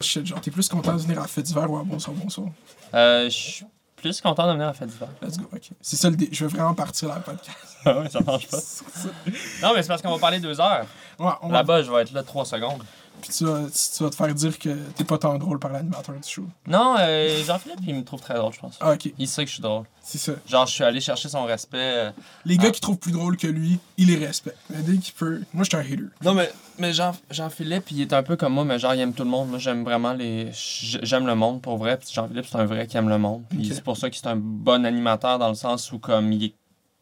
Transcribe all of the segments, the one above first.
Shit, genre, t'es plus content de venir à la fête d'hiver ou à bonsoir, bonsoir? Euh, je suis plus content de venir à la fête d'hiver. Let's go, ok. C'est ça le dé. Je veux vraiment partir là, le podcast. Ah ouais, ça marche pas. Non, mais c'est parce qu'on va parler deux heures. Ouais, va. Là-bas, je vais être là trois secondes. Puis tu vas, tu vas te faire dire que t'es pas tant drôle par l'animateur du show. Non, euh, Jean-Philippe, il me trouve très drôle, je pense. Ah, ok. Il sait que je suis drôle. C'est ça. Genre, je suis allé chercher son respect. euh. Les gars qui trouvent plus drôle que lui, il les respecte. Mais dès qu'il peut. Moi, je suis un hater. Non, mais, mais Jean, Jean-Philippe, il est un peu comme moi, mais genre, il aime tout le monde. Moi, j'aime vraiment les. j- J'aime le monde, pour vrai. Puis Jean-Philippe, c'est un vrai qui aime le monde. Puis Ok. c'est pour ça qu'il est un bon animateur dans le sens où, comme, il est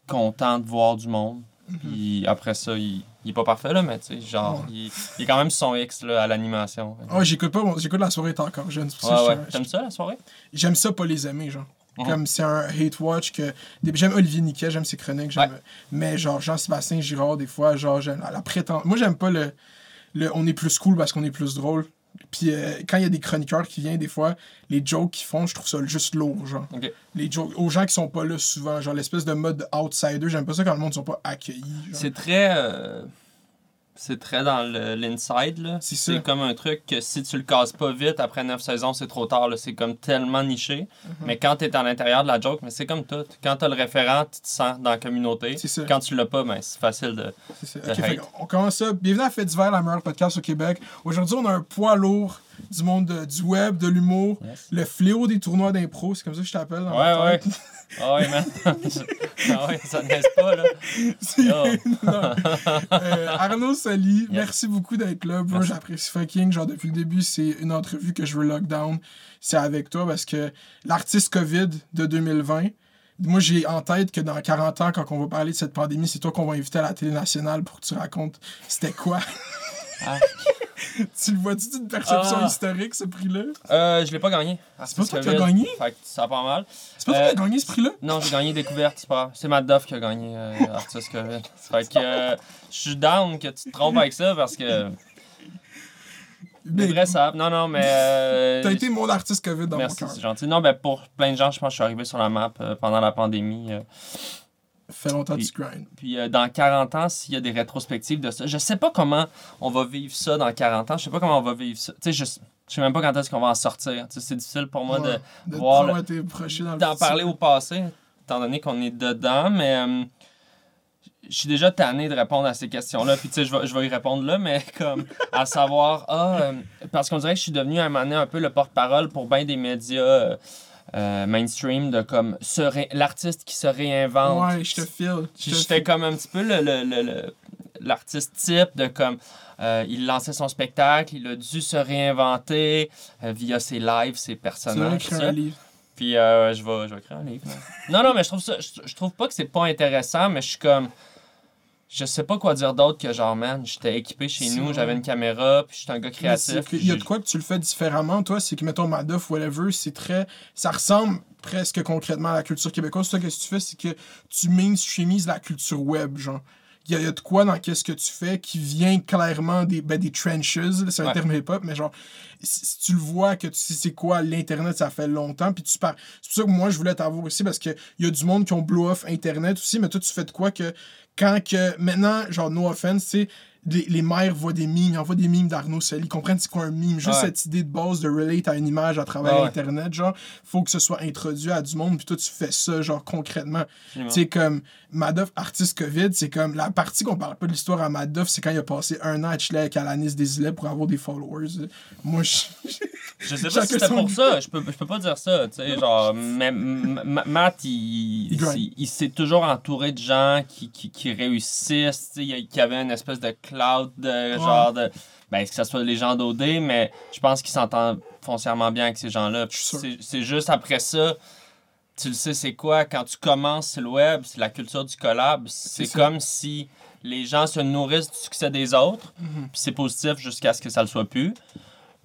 content de voir du monde. Puis après ça, il, il est pas parfait, là, mais tu sais, genre, Ouais. il, il est quand même son X, là, à l'animation. Ah, j'écoute pas, j'écoute la soirée est encore jeune. Ouais, ouais. je- T'aimes ça, la soirée? J'aime ça pas les aimer, genre. Mhm. Comme c'est un hate watch que. J'aime Olivier Niquet, j'aime ses chroniques, j'aime. Ouais. Mais genre Jean-Sébastien Girard, des fois, genre, j'aime la, la Moi, j'aime pas le, le. On est plus cool parce qu'on est plus drôle. Puis euh, quand il y a des chroniqueurs qui viennent, des fois, les jokes qu'ils font, je trouve ça juste lourd, genre. Ok. Les jokes. Aux gens qui sont pas là souvent, genre l'espèce de mode outsider, j'aime pas ça quand le monde sont pas accueillis. C'est très. euh, c'est très dans le- l'inside, là. C'est comme un truc que si tu le casses pas vite, après 9 saisons, c'est trop tard, là. C'est comme tellement niché. Mhm. Mais quand t'es à l'intérieur de la joke, mais c'est comme tout. Quand t'as le référent, tu te sens dans la communauté. Quand tu l'as pas, ben, c'est facile de. Fait qu'on- on commence ça. Bienvenue à Fête d'hiver, la meilleure podcast au Québec. Aujourd'hui, on a un poids lourd du monde de- du web, de l'humour, Yes. le fléau des tournois d'impro, c'est comme ça que je t'appelle. Ouais, ouais. Ah ouais, man. ah ouais, ça ne pas, là. Oh. Euh, Arnaud Soli, Yes. merci beaucoup d'être là. Bro, j'apprécie fucking. Genre, depuis le début, c'est une entrevue que je veux lockdown. C'est avec toi parce que l'artiste COVID de 2020, moi, j'ai en tête que dans 40 ans, quand on va parler de cette pandémie, c'est toi qu'on va inviter à la télé nationale pour que tu racontes c'était quoi. Ah. tu le vois-tu d'une perception Ah. historique, ce prix-là? Euh, je l'ai pas gagné. C'est pas toi qui as Covid. gagné? Fait que ça pas mal. C'est pas toi Euh, qui as gagné ce prix-là? Non, j'ai gagné découverte, c'est pas grave. C'est Matt Duff qui a gagné euh, Artiste COVID. Fait que euh, je suis down que tu te trompes avec ça parce que. Mais vrais savent. Non, non, mais. euh, T'as été mon artiste COVID dans Merci, mon c'est cœur. gentil. Non, ben pour plein de gens, je pense que je suis arrivé sur la map euh, pendant la pandémie. euh. Fait longtemps que tu grind. Puis euh, dans 40 ans, s'il y a des rétrospectives de ça, je sais pas comment on va vivre ça dans 40 ans. Je sais pas comment on va vivre ça. Tu sais, je, je sais même pas quand est-ce qu'on va en sortir. Tu sais, c'est difficile pour moi de Ouais, voir d'en parler au passé, étant donné qu'on est dedans, mais euh, je suis déjà tanné de répondre à ces questions-là. Puis tu sais, je vais, je vais y répondre là, mais comme à savoir, ah, euh, parce qu'on dirait que je suis devenu à un moment donné un peu le porte-parole pour bien des médias euh, mainstream de comme l'artiste qui se réinvente. Ouais, je te file. J'étais comme un petit peu le, le- le- le- l'artiste type de comme euh, il lançait son spectacle, il a dû se réinventer euh, via ses lives, ses personnages. ça. un livre? Puis euh, je vais je vais écrire un livre. non non, mais je trouve ça je, je trouve pas que c'est pas intéressant, mais je suis comme je sais pas quoi dire d'autre que genre man, j'étais équipé chez nous, j'avais une caméra, puis j'étais un gars créatif. Il y a de quoi que tu le fais différemment, toi, c'est que, mettons, Madoff, whatever, c'est très. Ça ressemble presque concrètement à la culture québécoise. Toi, qu'est-ce que tu fais, c'est que tu mainstreamises la culture web, genre. Il y, a, y a de quoi dans qu'est-ce que tu fais qui vient clairement des, ben, des trenches, c'est un Ouais. terme hip-hop, mais genre, si, si tu le vois, que tu sais c'est quoi l'Internet, ça fait longtemps, puis tu parles. C'est pour ça que moi, je voulais t'avoir aussi, parce qu'il y a du monde qui ont blow off Internet aussi, mais toi, tu fais de quoi que quand que. Maintenant, genre, no offense, tu sais, les, les mères voient des mimes, ils envoient des mimes d'Arnaud Soli, ils comprennent c'est quoi un mime. Juste Ouais. cette idée de base de relate à une image à travers Ouais. Internet, genre, faut que ce soit introduit à du monde, puis toi, tu fais ça, genre, concrètement. Tu sais, comme Madoff, artiste COVID, c'est comme la partie qu'on parle pas de l'histoire à Madoff, c'est quand il a passé un an à chiller avec Alanis Desilets pour avoir des followers. Moi, je. Je sais pas si c'était pour ça. Je peux, je peux pas dire ça. Tu sais, genre, mais Matt, il, Il s'est toujours entouré de gens qui, qui, qui réussissent, tu sais, qui avaient une espèce de de genre de. Ben, que ce soit les gens d'OD, mais je pense qu'il s'entend foncièrement bien avec ces gens-là. C'est juste après ça. Tu le sais, c'est quoi? Quand tu commences le web, c'est la culture du collab. C'est comme si les gens se nourrissent du succès des autres. Mhm. Puis c'est positif jusqu'à ce que ça le soit plus.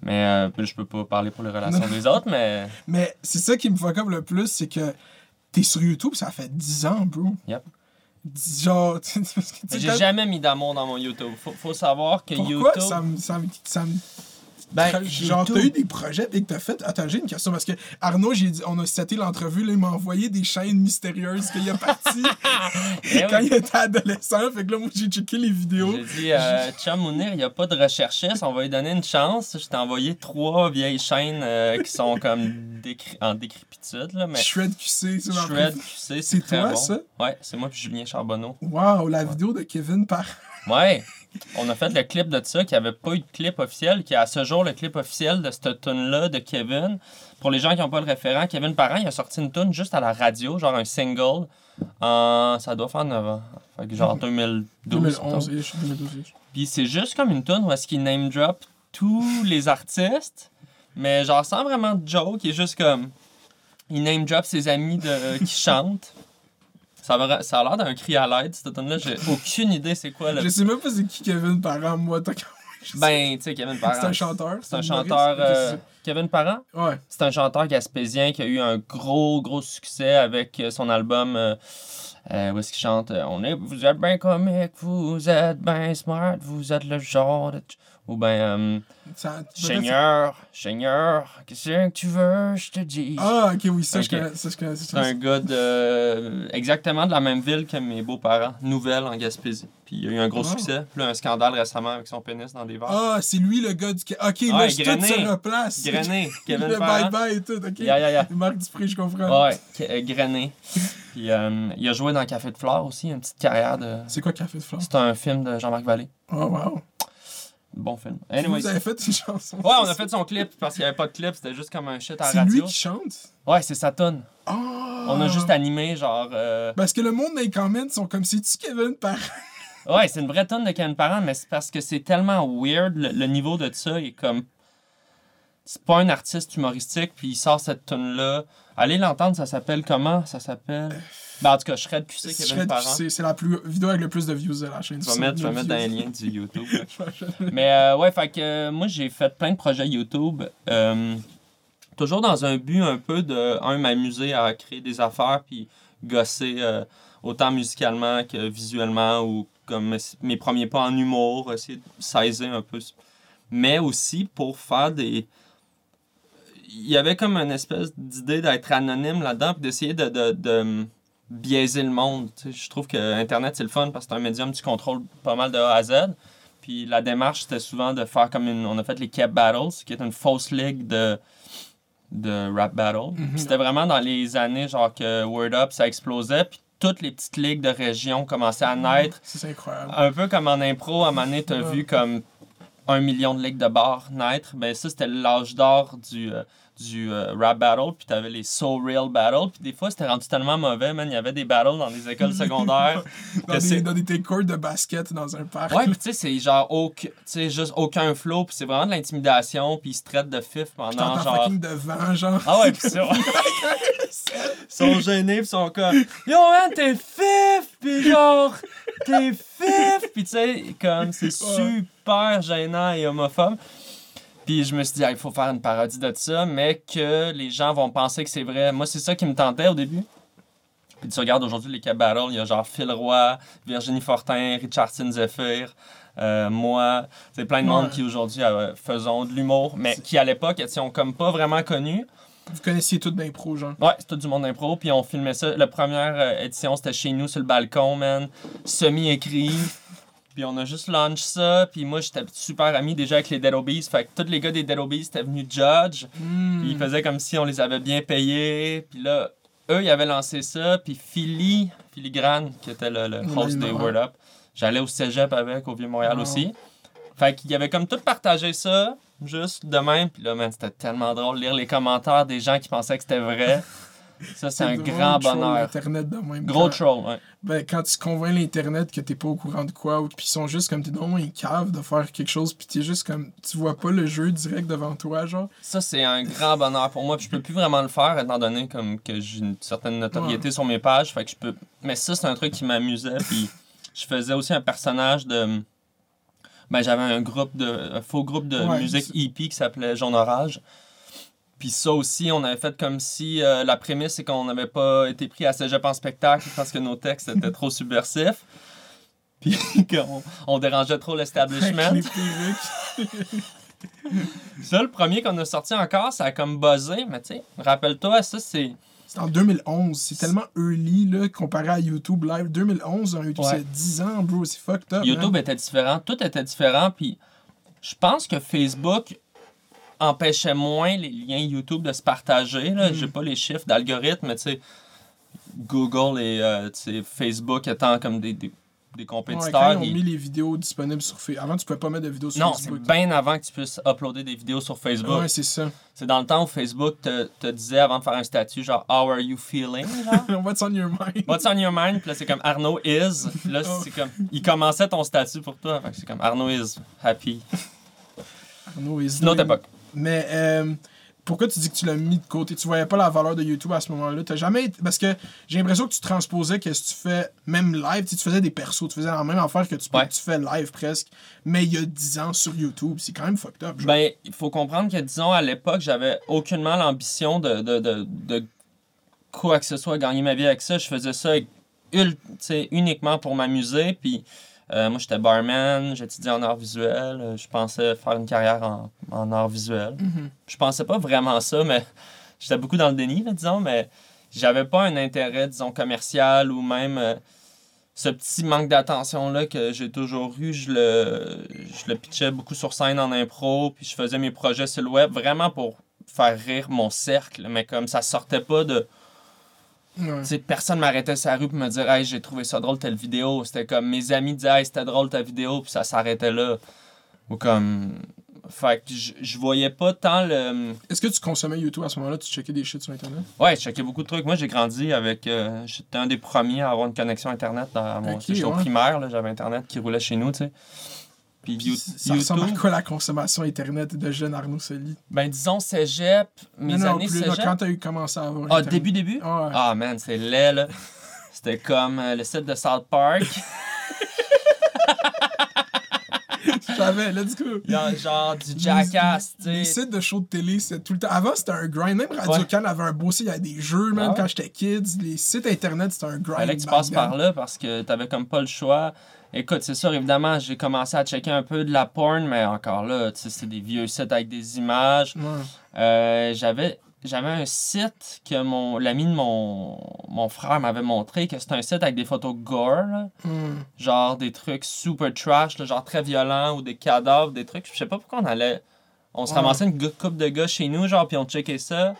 Mais euh, je peux pas parler pour les relations des autres, mais. Mais c'est ça qui me fuck up le plus, c'est que t'es sur YouTube, ça fait 10 ans, bro. Yep. Genre, J'ai jamais mis d'amour dans mon YouTube. Faut, faut savoir que Pourquoi? YouTube. ça me. Ça me, ça me- Ben, j'ai genre, t'as eu des projets et que t'as fait. Attends, j'ai une question parce que Arnaud, j'ai dit, on a cité l'entrevue, là, il m'a envoyé des chaînes mystérieuses qu'il a parti Eh quand oui. il était adolescent. Fait que là, moi, j'ai checké les vidéos. J'ai dit, euh, Chum Mounir, il n'y a pas de recherchiste, on va lui donner une chance. Je t'ai envoyé trois vieilles chaînes euh, qui sont comme décri- en décrépitude, là, mais Shred QC, c'est ma Shred, sais, C'est très toi, bon. ça? Ouais, c'est moi puis Julien Charbonneau. Wow, la vidéo de Kevin par. Ouais, on a fait le clip de ça, qui avait pas eu de clip officiel, qui est à ce jour le clip officiel de cette tune-là de Kevin. Pour les gens qui n'ont pas le référent, Kevin Parent, il a sorti une tune juste à la radio, genre un single, en... ça doit faire 9 ans. Fait que genre 2012. 2011, mettons. et je suis 2012. ish. Puis c'est juste comme une tune où est-ce qu'il name drop tous les artistes, mais genre sans vraiment de joke, il est juste comme. Il name drop ses amis de, qui chantent. Ça a, ça a l'air d'un cri à l'aide, cette tune-là. J'ai aucune idée c'est quoi le. Je sais même pas c'est qui Kevin Parent, moi. t'as- Ben, tu sais, Kevin Parent. C'est un chanteur. C'est un chanteur. Euh, Kevin Parent? Ouais. c'est un chanteur gaspésien qui a eu un gros, gros succès avec euh, son album. euh, euh, où est-ce qu'il chante on est, Vous êtes bien comique, vous êtes bien smart, vous êtes le genre de. Ou ben. Ça- Seigneur, Seigneur, qu'est-ce que tu veux, je te dis? Ah, ok, oui, ça, je connais. Ça, je connais. ça, C'est un gars de. exactement de la même ville que mes beaux-parents, Nouvelle en Gaspésie. Puis il a eu un gros Wow. succès. Puis là, un scandale récemment avec son pénis dans des verres. Ah, c'est lui le gars du. Ok, là, Ouais, je tout Grenet. se replace. Grené, Kevin Le bye-bye et tout, ok. Ya, ya, ya. Marc Dupré, je comprends. Ouais, euh, Grené. Puis euh, il a joué dans Café de Fleurs aussi, une petite carrière de. C'est quoi Café de Flore? C'est un film de Jean-Marc Vallée. Oh, wow. Bon film. Anyways. Vous avez fait une chanson. Ouais, on a fait son clip parce qu'il n'y avait pas de clip, c'était juste comme un shit à C'est lui radio. qui chante? Ouais, c'est sa tune. Oh! On a juste animé, genre. euh, Parce que le monde les comments sont comme c'est-tu Kevin Parent? Ouais, c'est une vraie tonne de Kevin Parent, mais c'est parce que c'est tellement weird, le, le niveau de ça est comme... C'est pas un artiste humoristique, puis il sort cette tune là Allez l'entendre, ça s'appelle comment? Ça s'appelle... Ben, en tout cas, Shred QC, Kevin Shred Parent. QC, C'est la plus vidéo avec le plus de views de la chaîne. Tu vas mettre, mettre dans les liens du YouTube. Mais euh, ouais, fait que euh, moi j'ai fait plein de projets YouTube. euh, toujours dans un but un peu de, un, m'amuser à créer des affaires, puis gosser euh, autant musicalement que visuellement, ou comme mes premiers pas en humour, essayer de saisir un peu. Mais aussi pour faire des. Il y avait comme une espèce d'idée d'être anonyme là-dedans, puis d'essayer de, de, de biaiser le monde. Je trouve que Internet c'est le fun parce que c'est un médium, tu contrôles pas mal de A à Z. Puis la démarche, c'était souvent de faire comme une. On a fait les Cap Battles, qui est une fausse ligue de, de rap battle. Puis C'était vraiment dans les années, genre que Word Up, ça explosait. Puis toutes les petites ligues de région commençaient à naître. Ça, C'est incroyable. Un peu comme en impro, à un moment donné, t'as vu comme un million de ligues de bars naître. Ben ça, c'était l'âge d'or du, euh, du euh, rap battle. Puis t'avais les So Real Battle. Puis des fois, c'était rendu tellement mauvais, man. Il y avait des battles dans des écoles secondaires. Dans des, dans des courts de basket dans un parc. Ouais, pis tu sais, c'est genre aucun, juste aucun flow, pis c'est vraiment de l'intimidation, puis ils se traitent de fif pendant genre. fucking de vent, genre. Ah ouais, pis ça. Ils sont gênés, pis ils sont comme Yo man, t'es fif, pis genre, t'es fif, pis tu sais, comme c'est super gênant et homophobe. Puis je me suis dit, Ah, il faut faire une parodie de ça, mais que les gens vont penser que c'est vrai. Moi, c'est ça qui me tentait au début. Puis tu regardes aujourd'hui les Cap Battle, il y a genre Phil Roy, Virginie Fortin, Richardson Zephyr, euh, moi. C'est plein de monde Ouais. qui aujourd'hui euh, faisons de l'humour, mais qui à l'époque étaient comme pas vraiment connus. Vous connaissiez tout d'impro, genre. Ouais, c'est tout du monde d'impro, puis on filmait ça. La première euh, édition, c'était chez nous sur le balcon, man. Semi-écrit. Puis on a juste launch ça, puis moi j'étais super ami déjà avec les Dead Obies, fait que tous les gars des Dead Obies étaient venus judge, Hmm. puis ils faisaient comme si on les avait bien payés, puis là, eux ils avaient lancé ça, puis Philly, Filigrane, qui était le, le host des. Word Up, j'allais au cégep avec, au Vieux-Montréal Wow. aussi. Fait qu'il y avait comme tout partagé ça, juste de même, puis là, man, c'était tellement drôle de lire les commentaires des gens qui pensaient que c'était vrai. Ça, c'est un grand bonheur. Internet de même. Gros Quand- troll, ouais. Ben, quand tu convaincs l'Internet que t'es pas au courant de quoi, ou puis ils sont juste comme t'es dans un cave de faire quelque chose, puis t'es juste comme. Tu vois pas le jeu direct devant toi, genre. Ça, c'est un grand bonheur pour moi. Puis je peux plus vraiment le faire étant donné comme que j'ai une certaine notoriété sur mes pages. Fait que je peux. Mais ça, c'est un truc qui m'amusait. Puis je faisais aussi un personnage de. Ben, j'avais un groupe de. un faux groupe de Ouais, musique hippie qui s'appelait Jaune Orage. Puis ça aussi, on avait fait comme si euh, la prémisse, c'est qu'on n'avait pas été pris à cégep en spectacle parce que nos textes étaient trop subversifs. Puis qu'on on dérangeait trop l'establishment. ça, le premier qu'on a sorti encore, ça a comme buzzé, mais tu sais, rappelle-toi, ça, c'est. C'est en 2011. C'est tellement early, là, comparé à YouTube Live. 2011, un YouTube, Ouais. c'est 10 ans, bro. C'est fucked up. YouTube man. était différent, tout était différent, puis je pense que Facebook empêchait moins les liens YouTube de se partager. Là. Mm. J'ai pas les chiffres d'algorithme, mais tu sais, Google et euh, Facebook étant comme des, des, des Ouais, compétiteurs. quand ils ont mis les vidéos disponibles sur Facebook. Avant, tu pouvais pas mettre de vidéos sur Non, c'est Facebook. bien avant que tu puisses uploader des vidéos sur Facebook. Ouais, c'est ça. C'est dans le temps où Facebook te, te disait avant de faire un statut genre How are you feeling? genre? What's on your mind? What's on your mind? Puis là, c'est comme Arnaud is. Puis là, Oh. c'est comme. Il commençait ton statut pour toi. Fait que c'est comme Arnaud is happy. No, is C'est une autre époque. Mais euh, pourquoi tu dis que tu l'as mis de côté? Tu voyais pas la valeur de YouTube à ce moment-là? T'as jamais été- Parce que j'ai l'impression que tu transposais que si tu fais même live, tu sais, tu faisais des persos, tu faisais la même affaire que tu, Ouais. tu fais live presque, mais il y a 10 ans sur YouTube. C'est quand même fucked up. genre. Ben, il faut comprendre que, disons, à l'époque, j'avais aucunement l'ambition de, de, de, de quoi que ce soit, gagner ma vie avec ça. Je faisais ça uniquement pour m'amuser. Puis euh, moi, j'étais barman, j'étudiais en art visuel. euh, Je pensais faire une carrière en, en art visuel. Mhm. Je pensais pas vraiment ça, mais j'étais beaucoup dans le déni, là, disons, mais j'avais pas un intérêt, disons, commercial ou même euh, ce petit manque d'attention-là que j'ai toujours eu. Je le, je le pitchais beaucoup sur scène en impro, puis je faisais mes projets sur le web vraiment pour faire rire mon cercle, mais comme ça sortait pas de. Ouais. Personne m'arrêtait sur la rue pour me dire Hey, j'ai trouvé ça drôle telle vidéo. C'était comme mes amis disaient Hey, c'était drôle ta vidéo, puis ça s'arrêtait là. Ou comme. Fait que je, voyais pas tant le. Est-ce que tu consommais YouTube à ce moment-là? Tu checkais des shit sur Internet? Ouais, je checkais beaucoup de trucs. Moi, j'ai grandi avec. euh, J'étais un des premiers à avoir une connexion Internet dans mon. Ok, J'étais au primaire, là, j'avais Internet qui roulait chez nous, tu sais. Puis Puis You- ça ressemble à quoi la consommation Internet de jeune Arnaud Soli? Ben, disons, cégep, mes non, non, années plus, là, cégep. quand t'as eu commencé à avoir Ah, Internet. début, début? Ah, ouais. Ah, man, c'est laid, là. C'était comme euh, le site de South Park. Je savais, let's go. Il y a genre du jackass, tu Les sais. sites de shows de télé, c'était tout le temps. Avant, c'était un grind. Même Radio Can avait un beau site, il y avait des jeux, même ouais. quand j'étais kids. Les sites internet, c'était un grind. Fallait que tu passes par là parce que t'avais comme pas le choix. Écoute, c'est sûr, évidemment, j'ai commencé à checker un peu de la porn, mais encore là, tu sais, c'est des vieux sites avec des images. Ouais. Euh, j'avais j'avais un site que mon l'ami de mon, mon frère m'avait montré que c'était un site avec des photos gore là. Hmm. genre des trucs super trash là, genre très violents ou des cadavres des trucs je sais pas pourquoi on allait on se Ouais. ramassait une couple de gars chez nous genre puis on checkait ça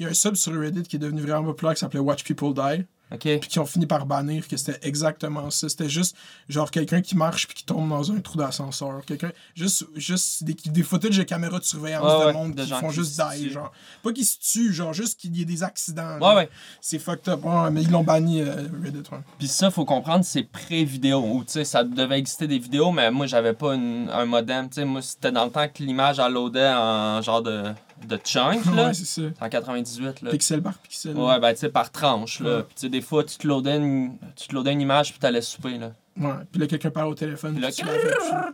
Il y a un sub sur Reddit qui est devenu vraiment populaire qui s'appelait Watch People Die. Ok? Puis qui ont fini par bannir que c'était exactement ça. C'était juste genre quelqu'un qui marche puis qui tombe dans un trou d'ascenseur. Quelqu'un. Juste, juste des, des footage de caméras de surveillance de ouais, monde de qui font qui juste die. Genre. Pas qu'ils se tuent, genre juste qu'il y ait des accidents. ouais C'est fucked up. Ouais, mais ils l'ont banni euh, Reddit. Ouais. puis ça faut comprendre c'est pré-vidéo ou tu sais ça devait exister des vidéos mais moi j'avais pas une- un modem tu sais moi c'était dans le temps que l'image elle loadait en genre de de chunk là Ouais, c'est ça. C'est en 98 là Pixel par pixel. Ouais, ben tu sais, par tranche, là. Ouais. Puis tu sais, des fois, tu te loadais une, tu te loadais une image, puis t'allais souper, là. Ouais. Puis là, quelqu'un parle au téléphone. Puis là.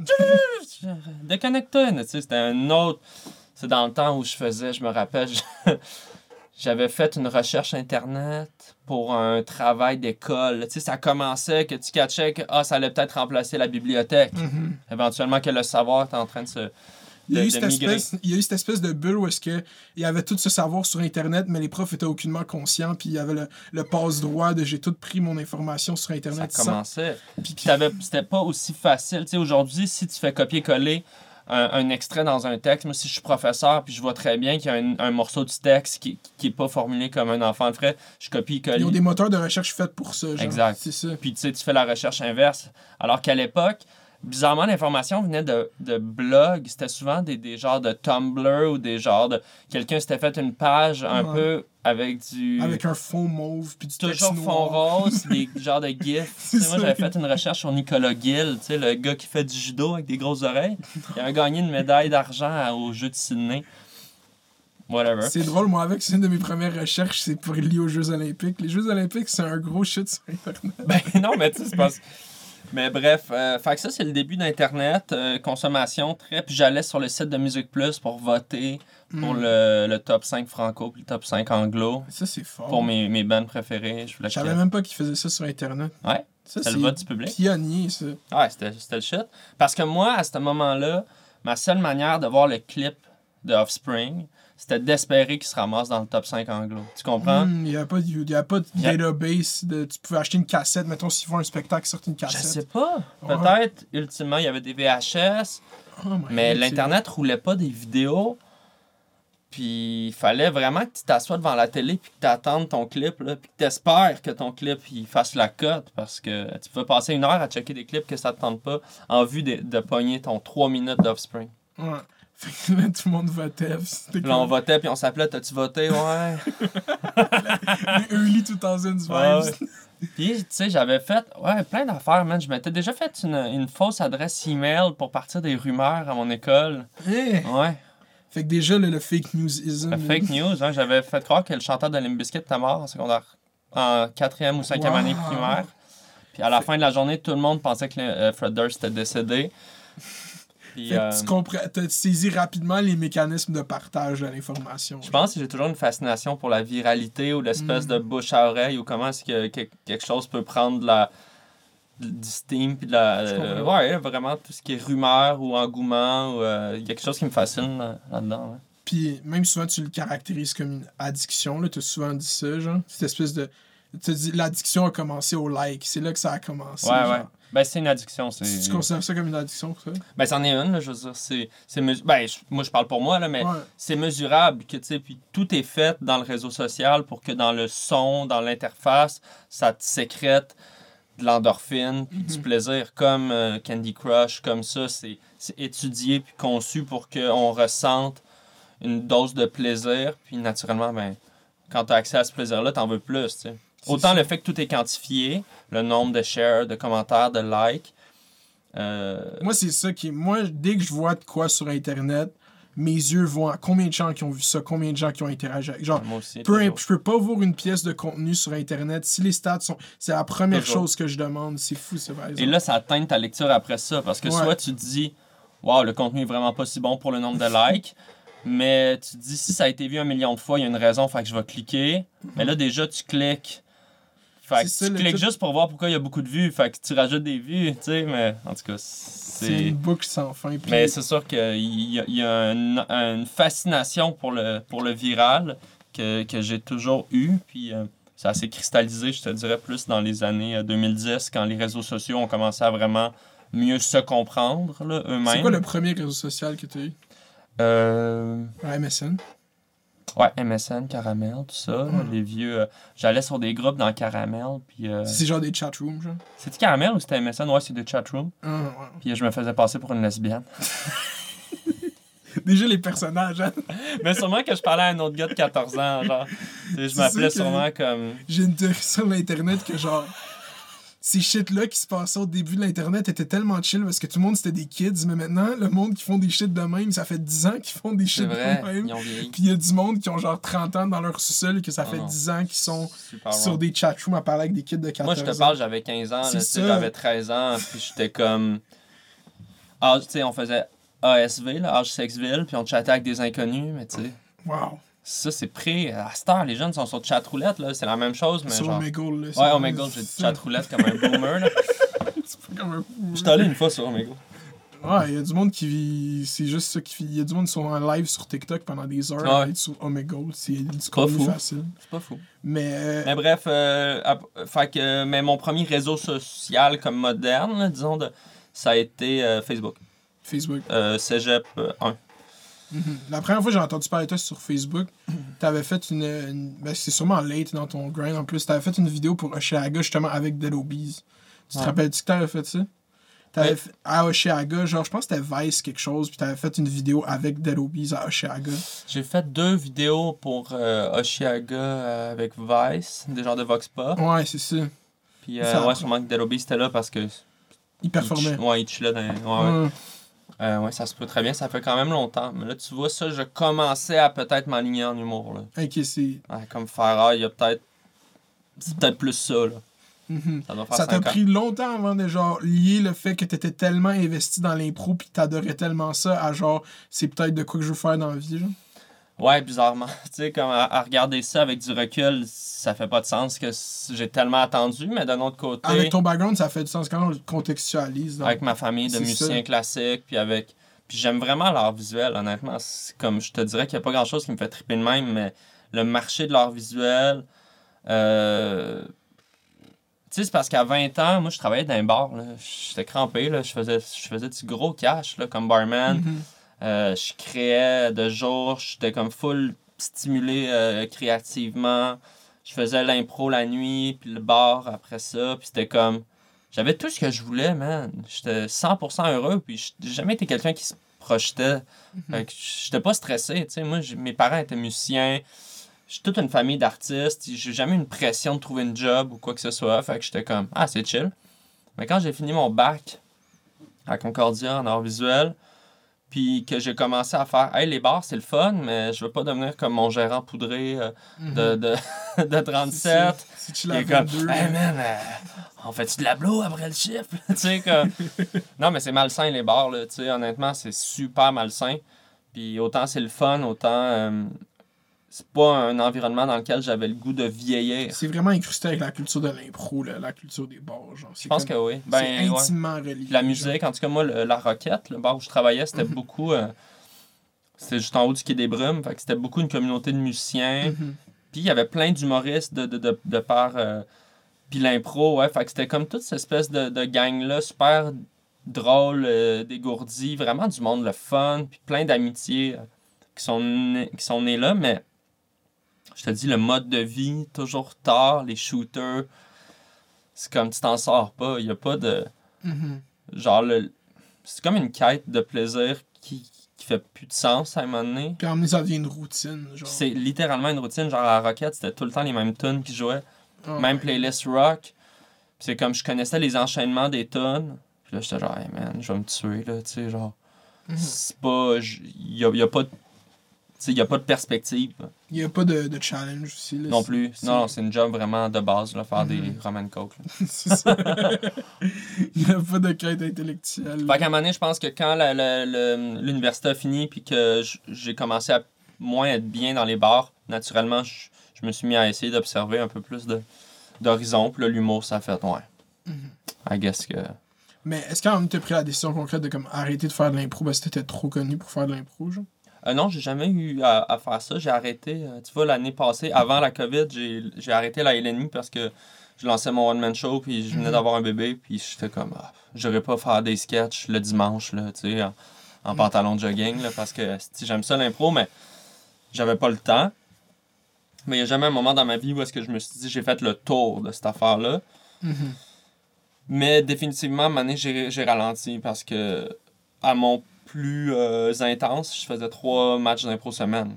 Déconnecte-toi, tu sais, c'était un autre... C'est dans le temps où je faisais, je me rappelle, j'avais fait une recherche Internet pour un travail d'école. Tu sais, ça commençait que tu catchais que ah, ça allait peut-être remplacer la bibliothèque. Mhm. Éventuellement que le savoir était en train de se... Il y, a eu cette espèce, il y a eu cette espèce de bulle où est-ce que il y avait tout ce savoir sur Internet, mais les profs étaient aucunement conscients, puis il y avait le, le passe-droit de j'ai tout pris mon information sur Ça Internet. sans- commençait. Puis t'avais- c'était pas aussi facile. Tu sais, aujourd'hui, si tu fais copier-coller un, un extrait dans un texte, moi, si je suis professeur, puis je vois très bien qu'il y a un, un morceau du texte qui, qui est pas formulé comme un enfant le ferait, je Ils ont copie-colle. des moteurs de recherche faits pour ça. Genre. Exact. C'est ça. Puis tu sais, tu fais la recherche inverse. Alors qu'à l'époque, bizarrement, l'information venait de, de blogs. C'était souvent des, des genres de Tumblr ou des genres de. Quelqu'un s'était fait une page un Ouais. peu avec du. Avec un fond mauve, puis du Toujours fond rose, des genres de gifs. C'est Tu sais, moi, j'avais fait une recherche sur Nicolas Gill, tu sais, le gars qui fait du judo avec des grosses oreilles. Il avait gagné une médaille d'argent au Jeux de Sydney. Whatever. C'est drôle, moi, avec, c'est une de mes premières recherches, c'est pour lier aux Jeux Olympiques. Les Jeux Olympiques, c'est un gros shit sur Internet. Ben non, mais tu sais, c'est pas... Mais bref, euh, fait que ça, c'est le début d'Internet, euh, consommation très... Puis j'allais sur le site de Musique Plus pour voter pour Hmm. le, le top 5 franco puis le top 5 anglo. Ça, c'est fort. Pour mes, mes bands préférés. Je savais même pas qu'ils faisaient ça sur Internet. Ouais, Ça, c'est le vote du public. pionnier, ça. Ouais, c'était c'était le shit. Parce que moi, à ce moment-là, ma seule manière de voir le clip de Offspring, c'était d'espérer qu'il se ramasse dans le top 5 anglo. Tu comprends? Hmm, Il n'y a pas y a pas de database. De, tu pouvais acheter une cassette. Mettons, s'ils font un spectacle, sortent une Je cassette. sais pas. Ouais. Peut-être, ultimement, il y avait des VHS, Oh mais l'Internet roulait pas des vidéos. Puis il fallait vraiment que tu t'assoies devant la télé puis que tu attendes ton clip, là, puis que tu espères que ton clip il fasse la cote parce que tu peux passer une heure à checker des clips que ça te tente pas en vue de, de pogner ton 3 minutes d'offspring. Ouais. Fait que là, tout le monde votait. là, on votait puis on s'appelait T'as-tu voté? Ouais. les early 2000s vibes. Ouais. Puis, tu sais, j'avais fait ouais, plein d'affaires, man. Je m'étais déjà fait une, une fausse adresse email pour partir des rumeurs à mon école. Hey! Ouais. Fait que déjà, là, le fake news-ism. La fake news, hein. J'avais fait croire que le chanteur de Limp Bizkit était mort en secondaire, en quatrième ou cinquième Wow. année primaire. Puis à la fin de la journée, tout le monde pensait que euh, Fred Durst était décédé. Puis, Fait que euh, tu comprends, t'as saisi rapidement les mécanismes de partage de l'information. je pense que j'ai toujours une fascination pour la viralité ou l'espèce Mm. de bouche à oreille ou comment est-ce que, que- quelque chose peut prendre de la, du steam puis de la euh, ouais vraiment tout ce qui est rumeur ou engouement ou euh, il y a quelque chose qui me fascine là- là-dedans ouais. Puis même souvent, tu le caractérises comme une addiction. Là, t'as souvent dit ça, genre. Cette espèce de. Tu dis, l'addiction a commencé au like. C'est là que ça a commencé. ouais genre. ouais ben c'est une addiction c'est Tu, considères ça comme une addiction toi? ben c'en est une là, je veux dire c'est c'est mesu- ben je- moi je parle pour moi là mais Ouais. c'est mesurable que puis tout est fait dans le réseau social pour que dans le son dans l'interface ça te sécrète de l'endorphine puis du Mhm. plaisir comme euh, Candy Crush comme ça c'est étudié puis conçu pour qu'on ressente une dose de plaisir puis naturellement ben quand tu as accès à ce plaisir là t'en veux plus tu sais autant ça. le fait que tout est quantifié le nombre de shares de commentaires de likes euh, Moi, c'est ça qui. Moi, dès que je vois de quoi sur Internet, mes yeux voient combien de gens qui ont vu ça, combien de gens qui ont interagi avec. Genre, moi aussi peu je peux pas voir une pièce de contenu sur Internet si les stats sont. C'est la première Toujours. chose que je demande. C'est fou, c'est par Et là, ça teinte ta lecture après ça. Parce que Ouais. soit tu te dis, waouh, le contenu est vraiment pas si bon pour le nombre de likes. Mais tu te dis, si ça a été vu un million de fois, il y a une raison, fait que je vais cliquer. Mais là, déjà, tu cliques. Fait que ça, tu cliques juste pour voir pourquoi il y a beaucoup de vues. Fait que tu rajoutes des vues, tu sais. Mais en tout cas, C'est c'est. une boucle sans fin. Puis- Mais c'est sûr qu'il y a, y a une, une fascination pour le, pour le viral que, que j'ai toujours eu. Puis euh, ça s'est cristallisé, je te dirais, plus dans les années euh, 2010, quand les réseaux sociaux ont commencé à vraiment mieux se comprendre eux-mêmes. C'est quoi le premier réseau social que tu as eu? Euh, MSN. Ouais, MSN, Caramel, tout ça. Ouais. les vieux. euh, J'allais sur des groupes dans Caramel. Puis. euh, C'est genre des chatrooms, genre? C'était Caramel ou c'était MSN Ouais, c'est des chatrooms. Ah, ouais. Puis je me faisais passer pour une lesbienne. Déjà, les personnages, hein? Mais sûrement que je parlais à un autre gars de 14 ans. Genre. Je m'appelais sûrement comme. J'ai une théorie sur l'Internet que, genre, ces shit-là qui se passaient au début de l'Internet étaient tellement chill parce que tout le monde c'était des kids, mais maintenant, le monde qui font des shit de même, ça fait 10 ans qu'ils font des shit vrai, de même. Puis il y a du monde qui ont genre 30 ans dans leur sous-sol et que ça Ah fait non. 10 ans qu'ils sont Super sur des chatrooms à parler avec des kids de 14 Moi, je te ans. parle, j'avais 15 ans, j'avais 13 ans, puis j'étais comme. Ah, tu sais, on faisait ASV, là, âge sexville, puis on chattait avec des inconnus, mais tu sais, Wow. Ça, c'est prêt. À cette heure, les jeunes sont sur chatroulette, là. C'est la même chose, mais. Sur genre... Omegle, là. Ouais, Omegle, j'ai dit chatroulette comme un boomer, là. comme un boomer. J'étais allé une fois sur Omegle. Ouais, il y a du monde qui vit. C'est juste ça qui Il y a du monde qui sont en live sur TikTok pendant des heures ah ouais. sur Omegle. C'est du contenu facile. C'est pas fou. Mais, euh... mais bref, euh, mais mon premier réseau social comme moderne, disons, de, ça a été euh, Facebook. Facebook. Euh, cégep 1. Mhm. La première fois que j'ai entendu parler de toi sur Facebook, mhm. t'avais fait une. ben c'est sûrement late dans ton grind en plus. T'avais fait une vidéo pour Oshiaga justement avec Dead Obies. Tu te rappelles-tu que t'avais fait ça? T'avais fait à Oshiaga, genre je pense que c'était Vice quelque chose, puis t'avais fait une vidéo avec Dead Obies à Oshiaga. J'ai fait deux vidéos pour euh, Oshiaga euh, avec Vice, des genres de Vox Pop. Ouais, c'est ça. Puis euh, ça ouais, sûrement que Dead Obies était là parce que. Il performait. Ouais, il chillait dans. Ouais, ouais. Euh, ouais, ça se peut très bien, ça fait quand même longtemps. Mais là, tu vois, ça, je commençais à peut-être m'aligner en humour. Là. Ok, c'est. Ouais, comme faire, ah, il y a peut-être. C'est peut-être plus ça, là. Ça doit faire Ça t'a pris longtemps avant de genre lier le fait que t'étais tellement investi dans l'impro puis que t'adorais tellement ça à genre c'est peut-être de quoi que je veux faire dans la vie genre? Ouais, bizarrement. tu sais, comme à, à regarder ça avec du recul, ça fait pas de sens que j'ai tellement attendu, mais d'un autre côté. Avec ton background, ça fait du sens quand on le contextualise. donc. avec ma famille de musiciens ça. classiques, puis avec Puis j'aime vraiment l'art visuel, honnêtement. C'est comme je te dirais qu'il n'y a pas grand chose qui me fait triper de même, mais le marché de l'art visuel. Euh... Tu sais, c'est parce qu'à 20 ans, moi, je travaillais dans un bar. là. J'étais crampé. Là. Je, faisais, je faisais du gros cash là, comme barman. Mhm. Euh, je créais de jour. J'étais comme full stimulé euh, créativement. Je faisais l'impro la nuit, puis le bar après ça. Puis c'était comme. J'avais tout ce que je voulais, man. J'étais 100% heureux. Puis j'ai jamais été quelqu'un qui se projetait. Fait que J'étais pas stressé. tu sais. Moi, mes parents étaient musiciens. J'ai toute une famille d'artistes. J'ai jamais eu une pression de trouver une job ou quoi que ce soit. Fait que j'étais comme, ah, c'est chill. Mais quand j'ai fini mon bac à Concordia en art visuel, puis que j'ai commencé à faire, hey, les bars, c'est le fun, mais je veux pas devenir comme mon gérant poudré euh, de, de, de 37. Si tu l'as comme, 22, hey man, euh, on fait-tu de la blow après le chiffre? tu sais, comme. Non, mais c'est malsain, les bars, là. Tu sais, honnêtement, c'est super malsain. Puis autant c'est le fun, autant. euh, c'est pas un environnement dans lequel j'avais le goût de vieillir. c'est vraiment incrusté avec la culture de l'impro, la culture des bars. Genre. Je pense que oui. c'est Ben, ouais. intimement relié. Puis la musique, en tout cas, moi, le- la Roquette, le bar où je travaillais, c'était Mhm. beaucoup. euh, c'était juste en haut du Quai des Brumes. Fait que c'était beaucoup une communauté de musiciens. Mhm. Puis il y avait plein d'humoristes de, de, de, de par. euh, puis l'impro, ouais. Fait que c'était comme toute cette espèce de, de gang-là, super drôle, euh, dégourdi, vraiment du monde le fun, puis plein d'amitiés euh, qui, sont qui sont nées là. Mais je te dis, le mode de vie, toujours tard, les shooters, c'est comme tu t'en sors pas. Il y a pas de. Mhm. Genre, le, c'est comme une quête de plaisir qui, qui fait plus de sens à un moment donné. Puis moment donné, ça devient une routine. Genre. C'est littéralement une routine. Genre, à Rocket, c'était tout le temps les mêmes tunes qui jouaient. Ah, Même ouais. playlist rock. C'est comme je connaissais les enchaînements des tunes. Puis là, j'étais genre, hey man, je vais me tuer, là, tu sais, genre. Mhm. C'est pas. Il y a, y a pas de. Tu sais, y a pas de perspective Il n'y a pas de, de challenge aussi. Là, non plus. Non, non, c'est une job vraiment de base, là, faire des Mhm. Roman Coke. c'est ça. Il n'y a pas de quête intellectuelle. Fait qu'à un moment donné, je pense que quand l'université a fini puis que j'ai commencé à moins être bien dans les bars, naturellement, je, je me suis mis à essayer d'observer un peu plus de d'horizon. Puis l'humour, ça a fait, ouais. I guess que... Mais est-ce moment, tu as pris la décision concrète de comme arrêter de faire de l'impro parce que t'étais trop connu pour faire de l'impro, genre? Euh, non, j'ai jamais eu à, à faire ça. J'ai arrêté, euh, tu vois, l'année passée, avant la COVID, j'ai arrêté la LNI parce que je lançais mon one-man show, puis je venais Mhm. d'avoir un bébé, puis j'étais comme, ah, j'aurais pas faire des sketchs le dimanche, là, tu sais, en, en Mhm. pantalon de jogging, là, parce que j'aime ça l'impro, mais j'avais pas le temps. Mais il n'y a jamais un moment dans ma vie où est-ce que je me suis dit, j'ai fait le tour de cette affaire-là. Mhm. Mais définitivement, à j'ai ralenti parce que à mon plus euh, intense, je faisais trois matchs d'impro semaine.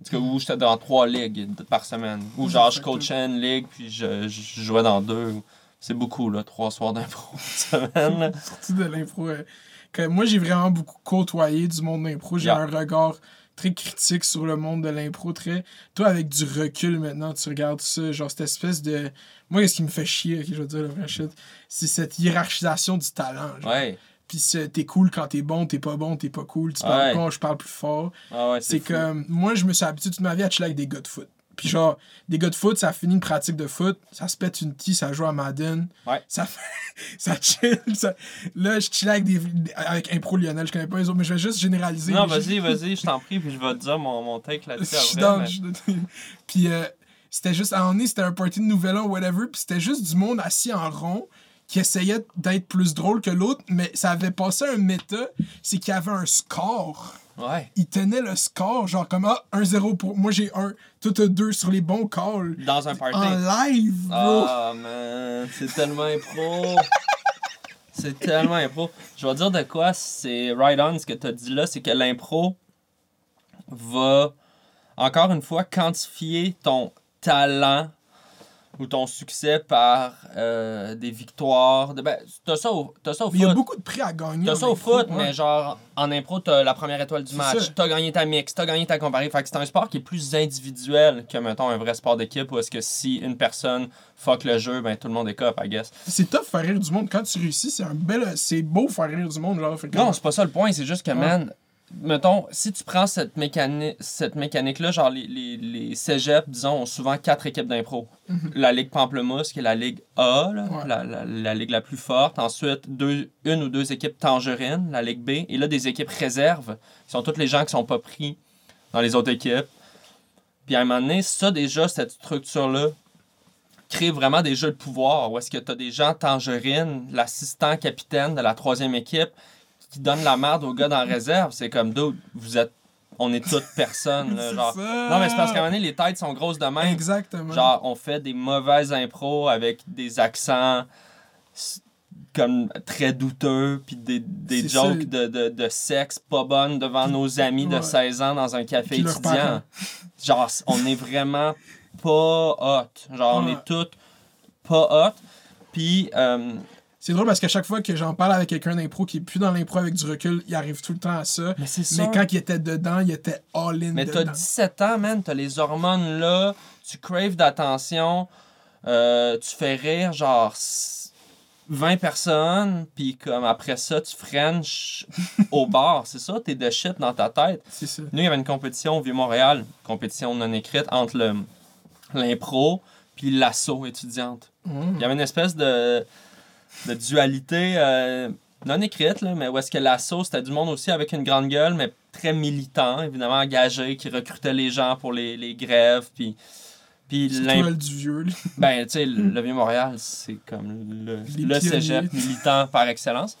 En tout cas, où j'étais dans trois ligues par semaine. Ou genre, je coachais une ligue, puis je, je jouais dans deux. C'est beaucoup, là, trois soirs d'impro semaine. Surtout de l'impro. euh, moi, j'ai vraiment beaucoup côtoyé du monde de l'impro. J'ai Yeah. un regard très critique sur le monde de l'impro. Très... Toi, avec du recul maintenant, tu regardes ça. Genre, cette espèce de. Moi, qu'est-ce qui me fait chier, je veux dire, le vrai shit, c'est cette hiérarchisation du talent. genre. Ouais. Puis c'est- t'es cool quand t'es bon, t'es pas bon, t'es pas cool. Tu parles Ouais. pas, je parle plus fort. Ah ouais, C'est comme. Moi, je me suis habitué toute ma vie à chiller avec des gars de foot. Puis genre, des gars de foot, ça finit une pratique de foot, ça se pète une tea, ça joue à Madden. Ouais. Ça fait. ça chill. ça- Là, je chill avec, des... avec Impro Lionel, je connais pas les autres, mais je vais juste généraliser. Non, vas-y, vas-y, je t'en prie, puis je vais te dire mon, mon take là-dessus Je suis dans- mais- Puis euh, c'était juste, à un moment c'était un party de Nouvel An whatever, puis c'était juste du monde assis en rond qui essayait d'être plus drôle que l'autre, mais ça avait passé un méta, c'est qu'il y avait un score. Ouais. Il tenait le score, genre comme ah, 1-0 pour. Moi j'ai 1, toi t'as 2 sur les bons calls. Dans un party. En live, bro! Ah, man, c'est tellement impro. c'est tellement impro. Je vais dire de quoi, c'est right on ce que tu as dit là, c'est que l'impro va, encore une fois, quantifier ton talent ou ton succès par euh, des victoires. De, ben, t'as ça au, t'as ça au Mais il y a foot. beaucoup de prix à gagner. T'as ça au impro, foot, ouais. mais genre, en impro, t'as la première étoile du match, t'as gagné ta mix, t'as gagné ta comparée. Fait que c'est un sport qui est plus individuel que, mettons, un vrai sport d'équipe où est-ce que si une personne fuck le jeu, ben tout le monde est cop, I guess. C'est tough faire rire du monde. Quand tu réussis, c'est un bel. C'est beau faire rire du monde. Fait que- Non, c'est pas ça le point, c'est juste que, Ouais. man, mettons, si tu prends cette, mécanique, cette mécanique-là, genre les, les, les cégeps, disons, ont souvent quatre équipes d'impro. Mhm. La Ligue Pamplemousse, qui est la Ligue A, là, Ouais. la, la, la ligue la plus forte. Ensuite, deux, une ou deux équipes Tangerine, la Ligue B. Et là, des équipes réserves, qui sont tous les gens qui sont pas pris dans les autres équipes. Puis à un moment donné, ça, déjà, cette structure-là, crée vraiment des jeux de pouvoir où est-ce que tu as des gens Tangerine, l'assistant capitaine de la troisième équipe, qui donne la merde aux gars dans la réserve. C'est comme, dude, vous êtes. On est toutes personnes. là, genre. ça. Non, mais c'est parce qu'à un moment donné, les têtes sont grosses de même. Exactement. Genre, on fait des mauvaises impros avec des accents comme très douteux, puis des, des jokes de, de, de sexe pas bonnes devant nos amis de Ouais. 16 ans dans un café Puis étudiant. Genre, on est vraiment pas hot. Genre, on est toutes pas hot. Puis, euh, C'est drôle parce qu'à chaque fois que j'en parle avec quelqu'un d'impro qui est plus dans l'impro avec du recul, il arrive tout le temps à ça. mais c'est Mais ça. quand il était dedans, il était all-in Mais t'as dedans. 17 ans, man, t'as les hormones là, tu craves d'attention, euh, tu fais rire genre s- 20 personnes, puis comme après ça, tu french au bar, c'est ça, t'es de shit dans ta tête. C'est ça. Nous, il y avait une compétition au Vieux-Montréal, compétition non écrite, entre le l'impro puis l'assaut étudiante. Mm. Il y avait une espèce de, de dualité euh, non écrite, là, mais où est-ce que l'assaut, c'était du monde aussi avec une grande gueule, mais très militant, évidemment engagé, qui recrutait les gens pour les, les grèves. Puis, puis du vieux. là. ben, tu sais, le Vieux-Montréal, c'est comme le, le cégep militant par excellence.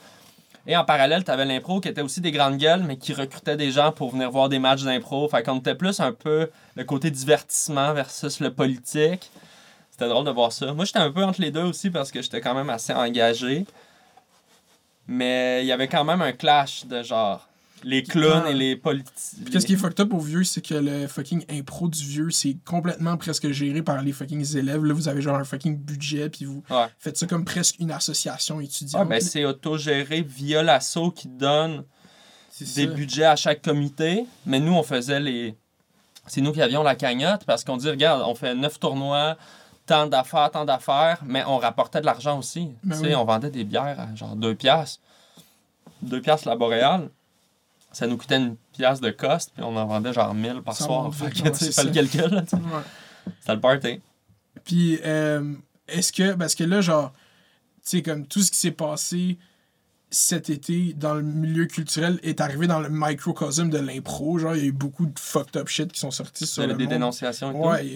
Et en parallèle, tu avais l'impro qui était aussi des grandes gueules, mais qui recrutait des gens pour venir voir des matchs d'impro. Fait qu'on était plus un peu le côté divertissement versus le politique. C'était drôle de voir ça. Moi, j'étais un peu entre les deux aussi parce que j'étais quand même assez engagé. Mais il y avait quand même un clash de genre les clowns Ah. et les politiciens. Puis qu'est-ce qui est fucked up au vieux, c'est que le fucking impro du vieux, c'est complètement presque géré par les fucking élèves. Là, vous avez genre un fucking budget, puis vous Ouais. faites ça comme presque une association étudiante. Ah, ben, c'est autogéré via l'assaut qui donne des ça. budgets à chaque comité, mais nous, on faisait les. C'est nous qui avions la cagnotte parce qu'on dit, regarde, on fait neuf tournois, tant d'affaires, tant d'affaires, mais on rapportait de l'argent aussi. Ben tu sais, oui. on vendait des bières à genre 2 piastres. 2 piastres la boréale. Ça nous coûtait une pièce de cost, puis on en vendait genre 1000 par Ça soir. Fait que, tu fais le calcul, là. Ouais. C'était le party. Puis, euh, est-ce que, parce que là, genre, tu sais, comme tout ce qui s'est passé cet été dans le milieu culturel est arrivé dans le microcosme de l'impro. Genre, il y a eu beaucoup de fucked up shit qui sont sortis sur le des monde. dénonciations et tout. Ouais,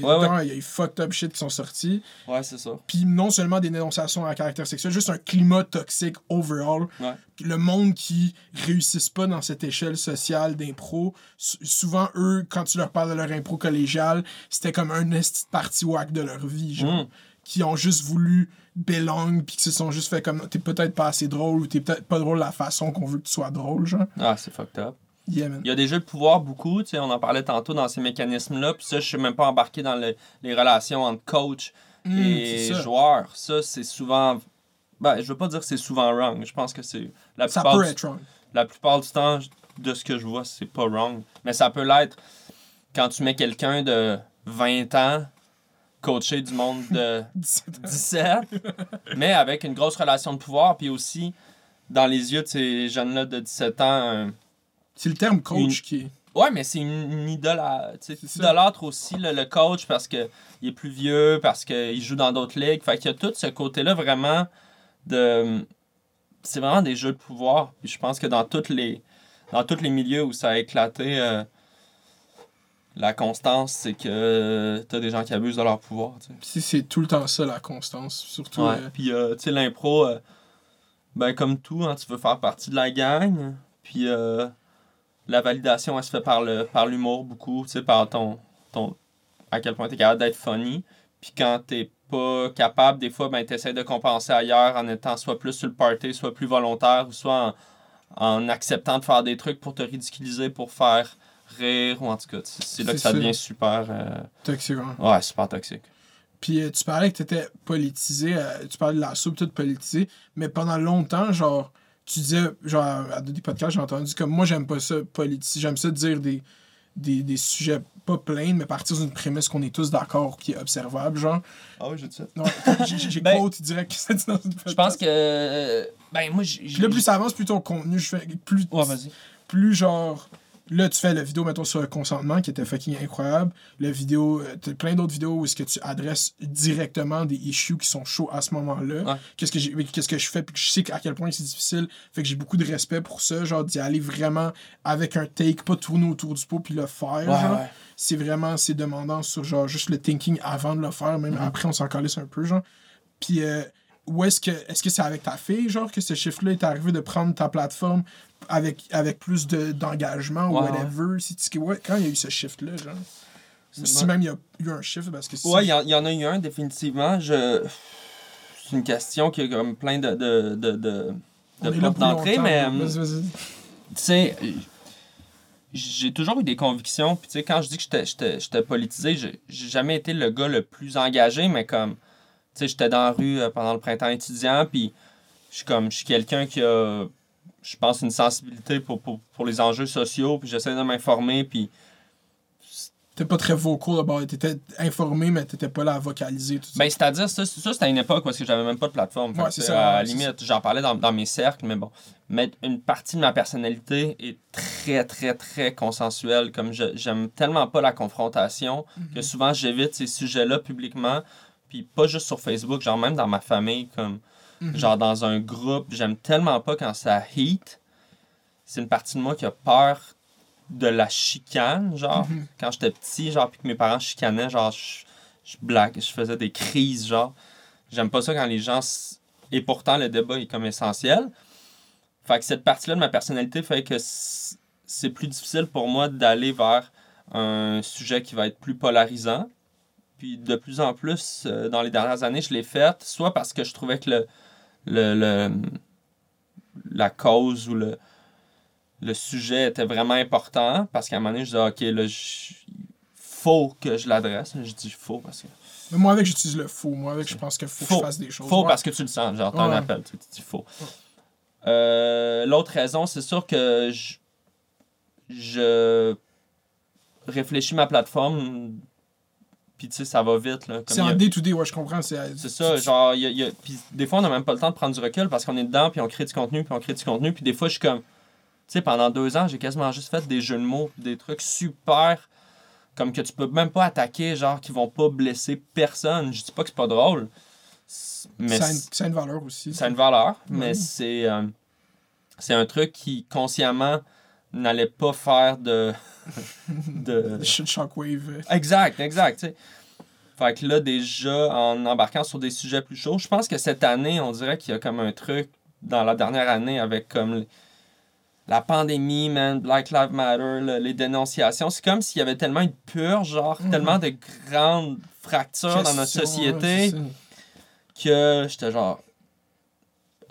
il y a eu fucked up shit qui sont sortis. Ouais, c'est ça. Puis non seulement des dénonciations à caractère sexuel, juste un climat toxique overall. Ouais. Le monde qui réussissent pas dans cette échelle sociale d'impro, sou- souvent eux, quand tu leur parles de leur impro collégiale, c'était comme un esti party whack de leur vie, genre. Mm. Qui ont juste voulu belong, puis qui se sont juste fait comme t'es peut-être pas assez drôle ou t'es peut-être pas drôle de la façon qu'on veut que tu sois drôle, genre. Ah, c'est fucked up. Yeah. Il y a des jeux de pouvoir beaucoup, tu sais, on en parlait tantôt dans ces mécanismes-là, puis ça, je suis même pas embarqué dans le- les relations entre coach Mm, et joueur. Ça, c'est souvent. Ben, je veux pas dire que c'est souvent wrong. Je pense que c'est. La Ça plupart, peut du, être wrong. la plupart du temps, de ce que je vois, c'est pas wrong. Mais ça peut l'être quand tu mets quelqu'un de 20 ans coacher du monde de 17, mais avec une grosse relation de pouvoir, puis aussi dans les yeux de ces jeunes-là de 17 ans. C'est le terme coach Une- qui est. Ouais, mais c'est une, une ça. idolâtres aussi le, le coach parce qu'il est plus vieux, parce qu'il joue dans d'autres ligues. Fait qu'il y a tout ce côté-là vraiment de. C'est vraiment des jeux de pouvoir. Puis je pense que dans toutes les dans tous les milieux où ça a éclaté, euh, la constance, c'est que t'as des gens qui abusent de leur pouvoir. sais. C'est- tout le temps ça, la constance. Surtout. Ouais. euh, Puis, euh, tu sais, l'impro, euh, ben, comme tout, hein, tu veux faire partie de la gang. Puis, euh, la validation, elle se fait par le par l'humour beaucoup, tu sais, par ton, ton. à quel point tu es capable d'être funny. Puis, quand t'es pas capable, des fois, ben, tu essaies de compenser ailleurs en étant soit plus sur le party, soit plus volontaire, ou soit en, en acceptant de faire des trucs pour te ridiculiser, pour faire rire, ou en tout cas, c'est c'est là que C'est ça ça. devient super. euh, toxique, hein. ouais, super toxique. Puis euh, tu parlais que t'étais politisé, euh, tu parlais de la soupe toute politisée, mais pendant longtemps, genre, tu disais, genre, à des podcasts, j'ai entendu comme moi, j'aime pas ça politiser, j'aime ça dire des, des, des sujets pas pleins, mais partir d'une prémisse qu'on est tous d'accord, qui est observable, genre. Ah oui, j'ai dit ça. J'ai- Ben, quote direct que ça dit dans une Je pense que. Ben, moi, j'ai. Puis là, plus ça avance, plus ton contenu, je fais plus. Ouais, vas-y. plus genre. Là, tu fais la vidéo, mettons, sur le consentement, qui était fucking incroyable. La vidéo, euh, t'as plein d'autres vidéos où est-ce que tu adresses directement des issues qui sont chauds à ce moment-là. Ouais. Qu'est-ce que j'ai, qu'est-ce que je fais, puis que je sais à quel point c'est difficile. Fait que j'ai beaucoup de respect pour ça, genre d'y aller vraiment avec un take, pas tourner autour du pot puis le faire. C'est vraiment, c'est demandant sur genre juste le thinking avant de le faire, même Mhm. après on s'en calisse un peu, genre. Puis euh, où est-ce que, est-ce que c'est avec ta fille, genre, que ce chiffre-là est arrivé de prendre ta plateforme avec, avec plus de, d'engagement ou Ouais, whatever? Si tu- ouais, quand il y a eu ce shift-là, genre. Si même il y a eu un shift, parce que si- Ouais, il y, y en a eu un, définitivement. Je... C'est une question qui a comme plein de, de, de, de, de portes d'entrée, mais vas-y. tu sais, j'ai toujours eu des convictions. Puis tu sais, quand je dis que j'étais- politisé, j'ai j'ai jamais été le gars le plus engagé, mais comme, tu sais, j'étais dans la rue euh, pendant le printemps étudiant, puis je suis comme, je suis quelqu'un qui a, je pense, une sensibilité pour, pour, pour les enjeux sociaux, puis j'essaie de m'informer, puis T'es pas très vocal, d'abord. T'étais informé, mais t'étais pas là à vocaliser. Tout ça. Ben, c'est-à-dire, ça, ça c'était à une époque où j'avais même pas de plateforme. Ouais, c'est ça, sais, À la limite, j'en parlais dans, dans mes cercles, mais bon. Mais une partie de ma personnalité est très, très, très consensuelle. Comme je- j'aime tellement pas la confrontation Mhm. que souvent j'évite ces sujets-là publiquement. Puis pas juste sur Facebook, genre même dans ma famille, comme Mhm. genre dans un groupe. J'aime tellement pas quand ça heat. C'est une partie de moi qui a peur de la chicane, genre Mhm. quand j'étais petit, genre, puis que mes parents chicanaient, genre, je, je blague, je faisais des crises, genre. J'aime pas ça quand les gens. Et pourtant, le débat est comme essentiel. Fait que cette partie-là de ma personnalité fait que c'est plus difficile pour moi d'aller vers un sujet qui va être plus polarisant. Puis de plus en plus, euh, dans les dernières années, je l'ai fait, soit parce que je trouvais que le, le, le- la cause ou le, le sujet était vraiment important, parce qu'à un moment donné, je disais, OK, là, il faut que je l'adresse. Je dis faux parce que. Mais moi, avec, j'utilise le faux. Moi, avec, je pense qu'il faut que Faux. je fasse des choses. Faux Ouais. parce que tu le sens, genre, un Ouais. appel, tu, tu dis faux. Euh, L'autre raison, c'est sûr que je, je réfléchis ma plateforme, puis tu sais, ça va vite. C'est en day-to-day, ouais, je comprends. C'est c'est ça, genre, il y a- y a- puis des fois, on n'a même pas le temps de prendre du recul parce qu'on est dedans, puis on crée du contenu, puis on crée du contenu, puis des fois, je suis comme, tu sais, pendant deux ans, j'ai quasiment juste fait des jeux de mots, des trucs super, comme que tu peux même pas attaquer, genre, qui vont pas blesser personne. Je dis pas que c'est pas drôle, mais ça, a une, c- ça a une valeur aussi. ça a une valeur, mais c'est euh, c'est un truc qui, consciemment, n'allait pas faire de... de... Shockwave. Exact, exact, tu sais. Fait que là, déjà, en embarquant sur des sujets plus chauds, je pense que cette année, on dirait qu'il y a comme un truc dans la dernière année avec comme la pandémie, man, Black Lives Matter, les dénonciations. C'est comme s'il y avait tellement une purge, genre, Mhm. tellement de grandes fractures dans notre société ouais, que j'étais genre.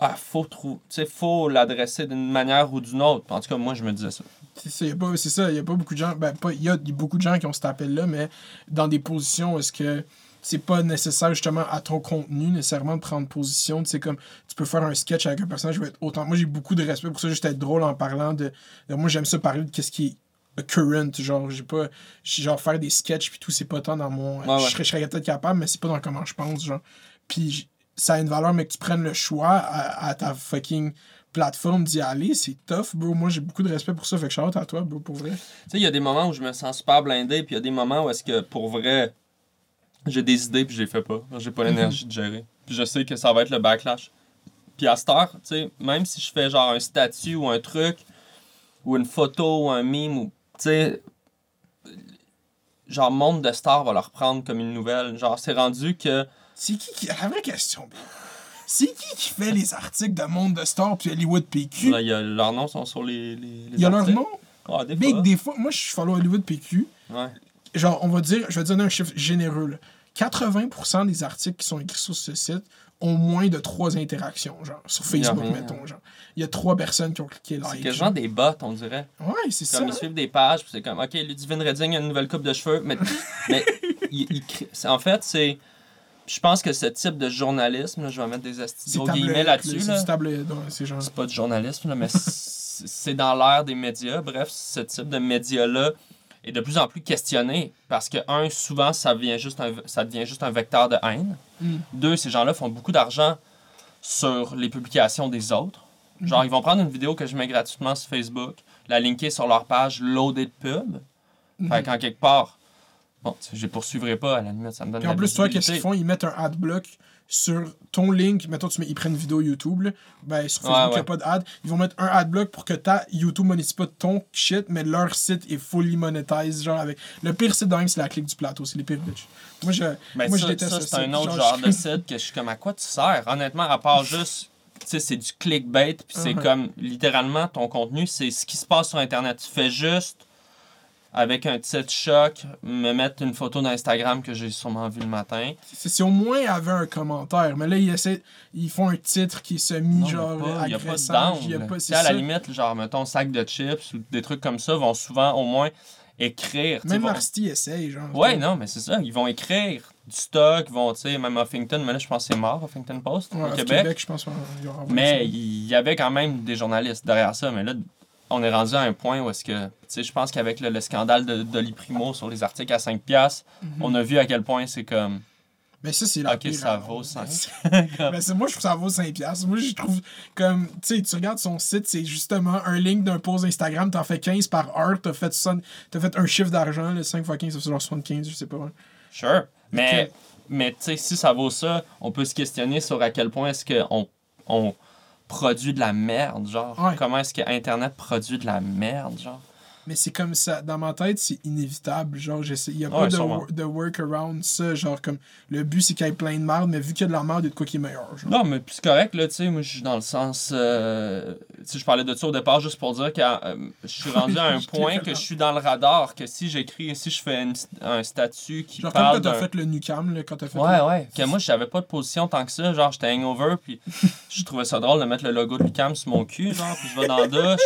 Ah, faut trouver. Tu sais, faut l'adresser d'une manière ou d'une autre. En tout cas, moi, je me disais ça. C'est ça, il y a pas, beaucoup de gens, ben, pas, il y a beaucoup de gens qui ont cet appel-là, mais dans des positions où est-ce que c'est pas nécessaire justement à ton contenu nécessairement de prendre position, tu sais, comme tu peux faire un sketch avec un personnage qui va être autant, moi j'ai beaucoup de respect pour ça, juste être drôle en parlant de, de- moi j'aime ça parler de qu'est-ce qui est current, genre, j'ai pas, j'ai- genre faire des sketchs puis tout, c'est pas tant dans mon, Ouais, ouais. je serais, je serais peut-être capable, mais c'est pas dans comment je pense, genre, puis ça a une valeur, mais que tu prennes le choix à, à ta fucking plateforme d'y aller, c'est tough, bro. Moi, j'ai beaucoup de respect pour ça. Fait que shout out à toi, bro, pour vrai. Tu sais, il y a des moments où je me sens super blindé, puis il y a des moments où est-ce que, pour vrai, j'ai des idées, puis je les fais pas. J'ai pas l'énergie de gérer. Puis je sais que ça va être le backlash. Puis à cette heure, tu sais, même si je fais genre un statut ou un truc, ou une photo ou un meme, ou, tu sais, genre, Monde de Star va le reprendre comme une nouvelle. Genre, c'est rendu que. C'est qui qui. La vraie question. C'est qui qui fait les articles de Monde de Star puis Hollywood PQ? Là, y a- leurs noms sont sur les. les, les Il y a leur articles. nom. Ah, des fois. des fois, moi, je suis follow Hollywood PQ. Ouais. Genre, on va dire, je vais donner un chiffre généreux. là. 80% des articles qui sont écrits sur ce site ont moins de trois interactions, genre, sur Facebook, rien. mettons, genre. Il y a trois personnes qui ont cliqué like. C'est quasiment des bots, on dirait. Ouais, c'est ça. Comme ils suivent des pages, puis c'est comme, OK, Ludivine Redding a une nouvelle coupe de cheveux. Mais, mais il, en fait, c'est. Je pense que ce type de journalisme, là, je vais mettre des gros guillemets là-dessus. C'est Là. pas du journalisme, là, mais c'est dans l'ère des médias. Bref, ce type de médias-là est de plus en plus questionné parce que, un, souvent, ça, vient juste un, ça devient juste un vecteur de haine. Mm. Deux, ces gens-là font beaucoup d'argent sur les publications des autres. Genre, ils vont prendre une vidéo que je mets gratuitement sur Facebook, la linker sur leur page loadée de pub. Mhm. Fait qu'en quelque part, bon, je les poursuivrai pas, à la limite, ça me donne Puis en plus, toi, qu'est-ce qu'ils font? Ils mettent un adblock sur ton link. Mettons, tu mets, ils prennent une vidéo YouTube. Là. Ben, sur Ouais, Facebook, il n'y ouais. a pas d'ad. Ils vont mettre un adblock pour que ta YouTube monétise pas ton shit, mais leur site est fully monetized. Genre, avec. Le pire site dingue, c'est la clique du plateau. C'est les pires bitches. Moi, je, Ben, moi, ça, je déteste ça, ce c'est un autre Genre, genre de site que je suis comme à quoi tu sers? Honnêtement à part juste tu sais c'est du clickbait puis c'est Uh-huh. comme littéralement ton contenu c'est ce qui se passe sur internet tu fais juste avec un titre choc me mettre une photo d'Instagram que j'ai sûrement vu le matin si au moins il y avait un commentaire. Mais là, ils, essaient, ils font un titre qui est semi, Non, genre, il y a pas agressant. Il y a pas- à la limite genre mettons sac de chips ou des trucs comme ça vont souvent au moins écrire Même vont- Marty essaye, genre. Ouais, non, mais c'est ça. Ils vont écrire du stock, ils vont, tu sais, même Huffington, mais là, je pense que c'est mort, Huffington Post, Ouais, au Québec. je pense. Mais il y avait quand même des journalistes derrière ça. Mais là, on est rendu à un point où est-ce que, tu sais, je pense qu'avec le, le scandale de d'Oli Primo sur les articles à 5$, piastres, on a vu à quel point c'est comme. Mais ça, c'est la Ok, pire ça vaut 5. Mais c'est- moi, je trouve ça vaut 5$. piastres. Moi, je trouve comme, tu sais, tu regardes son site, c'est justement un link d'un post Instagram, t'en fais 15 par heure, t'as fait, son- t'as fait un chiffre d'argent, là, 5 x 15, ça fait genre 75, je sais pas. ouais. Sure. Mais, mais tu sais, si ça vaut ça, on peut se questionner sur à quel point est-ce qu'on on produit de la merde, genre. Ouais. Comment est-ce que Internet produit de la merde, genre? Mais c'est comme ça, dans ma tête, c'est inévitable. Genre, il y a pas Ouais, de, workaround ça. Genre, comme, le but, c'est qu'il y ait plein de merde, mais vu qu'il y a de la merde, il y a de quoi qui est meilleur. Genre. Non, mais puis c'est correct, là, tu sais, moi, je suis dans le sens... euh, tu sais, je parlais de ça au départ juste pour dire que euh, je suis rendu à un Je point que je suis dans le radar, que si j'écris, si je fais une- un statut qui Genre, comme parle quand t'as fait le Nucam, là, quand t'as fait. Ouais, le- ouais. Que moi, j'avais pas de position tant que ça. Genre, j'étais hangover, puis je trouvais ça drôle de mettre le logo de Lucam sur mon cul, genre, puis je vais dans la douche.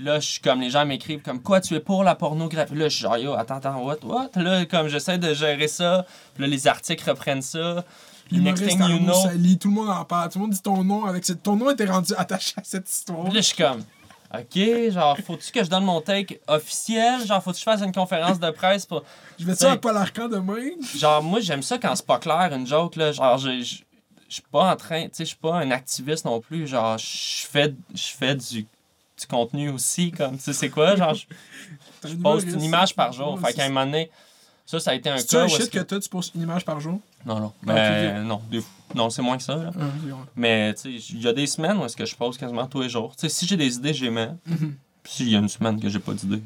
Là, je suis comme, les gens m'écrivent comme, quoi, tu es pour la pornographie? Là, je suis genre, yo, attends, attends, what, what? Là, comme, j'essaie de gérer ça. Puis là, les articles reprennent ça. Next thing you know... Tout le monde en parle, tout le monde dit ton nom avec cette... ton nom était rendu attaché à cette histoire. Puis là, je suis comme, OK, genre, faut-tu que je donne mon take officiel? Genre, faut-tu que je fasse une conférence de presse pour. Je vais ça à Paul Arcand demain. Genre, moi, j'aime ça quand c'est pas clair, une joke, là. Genre, je. je- je suis pas en train, tu sais, je suis pas un activiste non plus. Genre, je fais, je fais du, du contenu aussi, comme, tu sais, c'est quoi? Genre, je Je poste une image par jour. Fait qu'à un moment donné, ça, ça a été un C'est cas. un où shit que que- toi, tu postes une image par jour? Non, non. Ah, Mais non, des- non, c'est moins que ça, là. Ah. Mais, tu sais, il y a des semaines où est-ce que je pose quasiment tous les jours. Tu sais, si j'ai des idées, les mets. Mhm. Puis s'il y a une semaine que j'ai pas d'idées,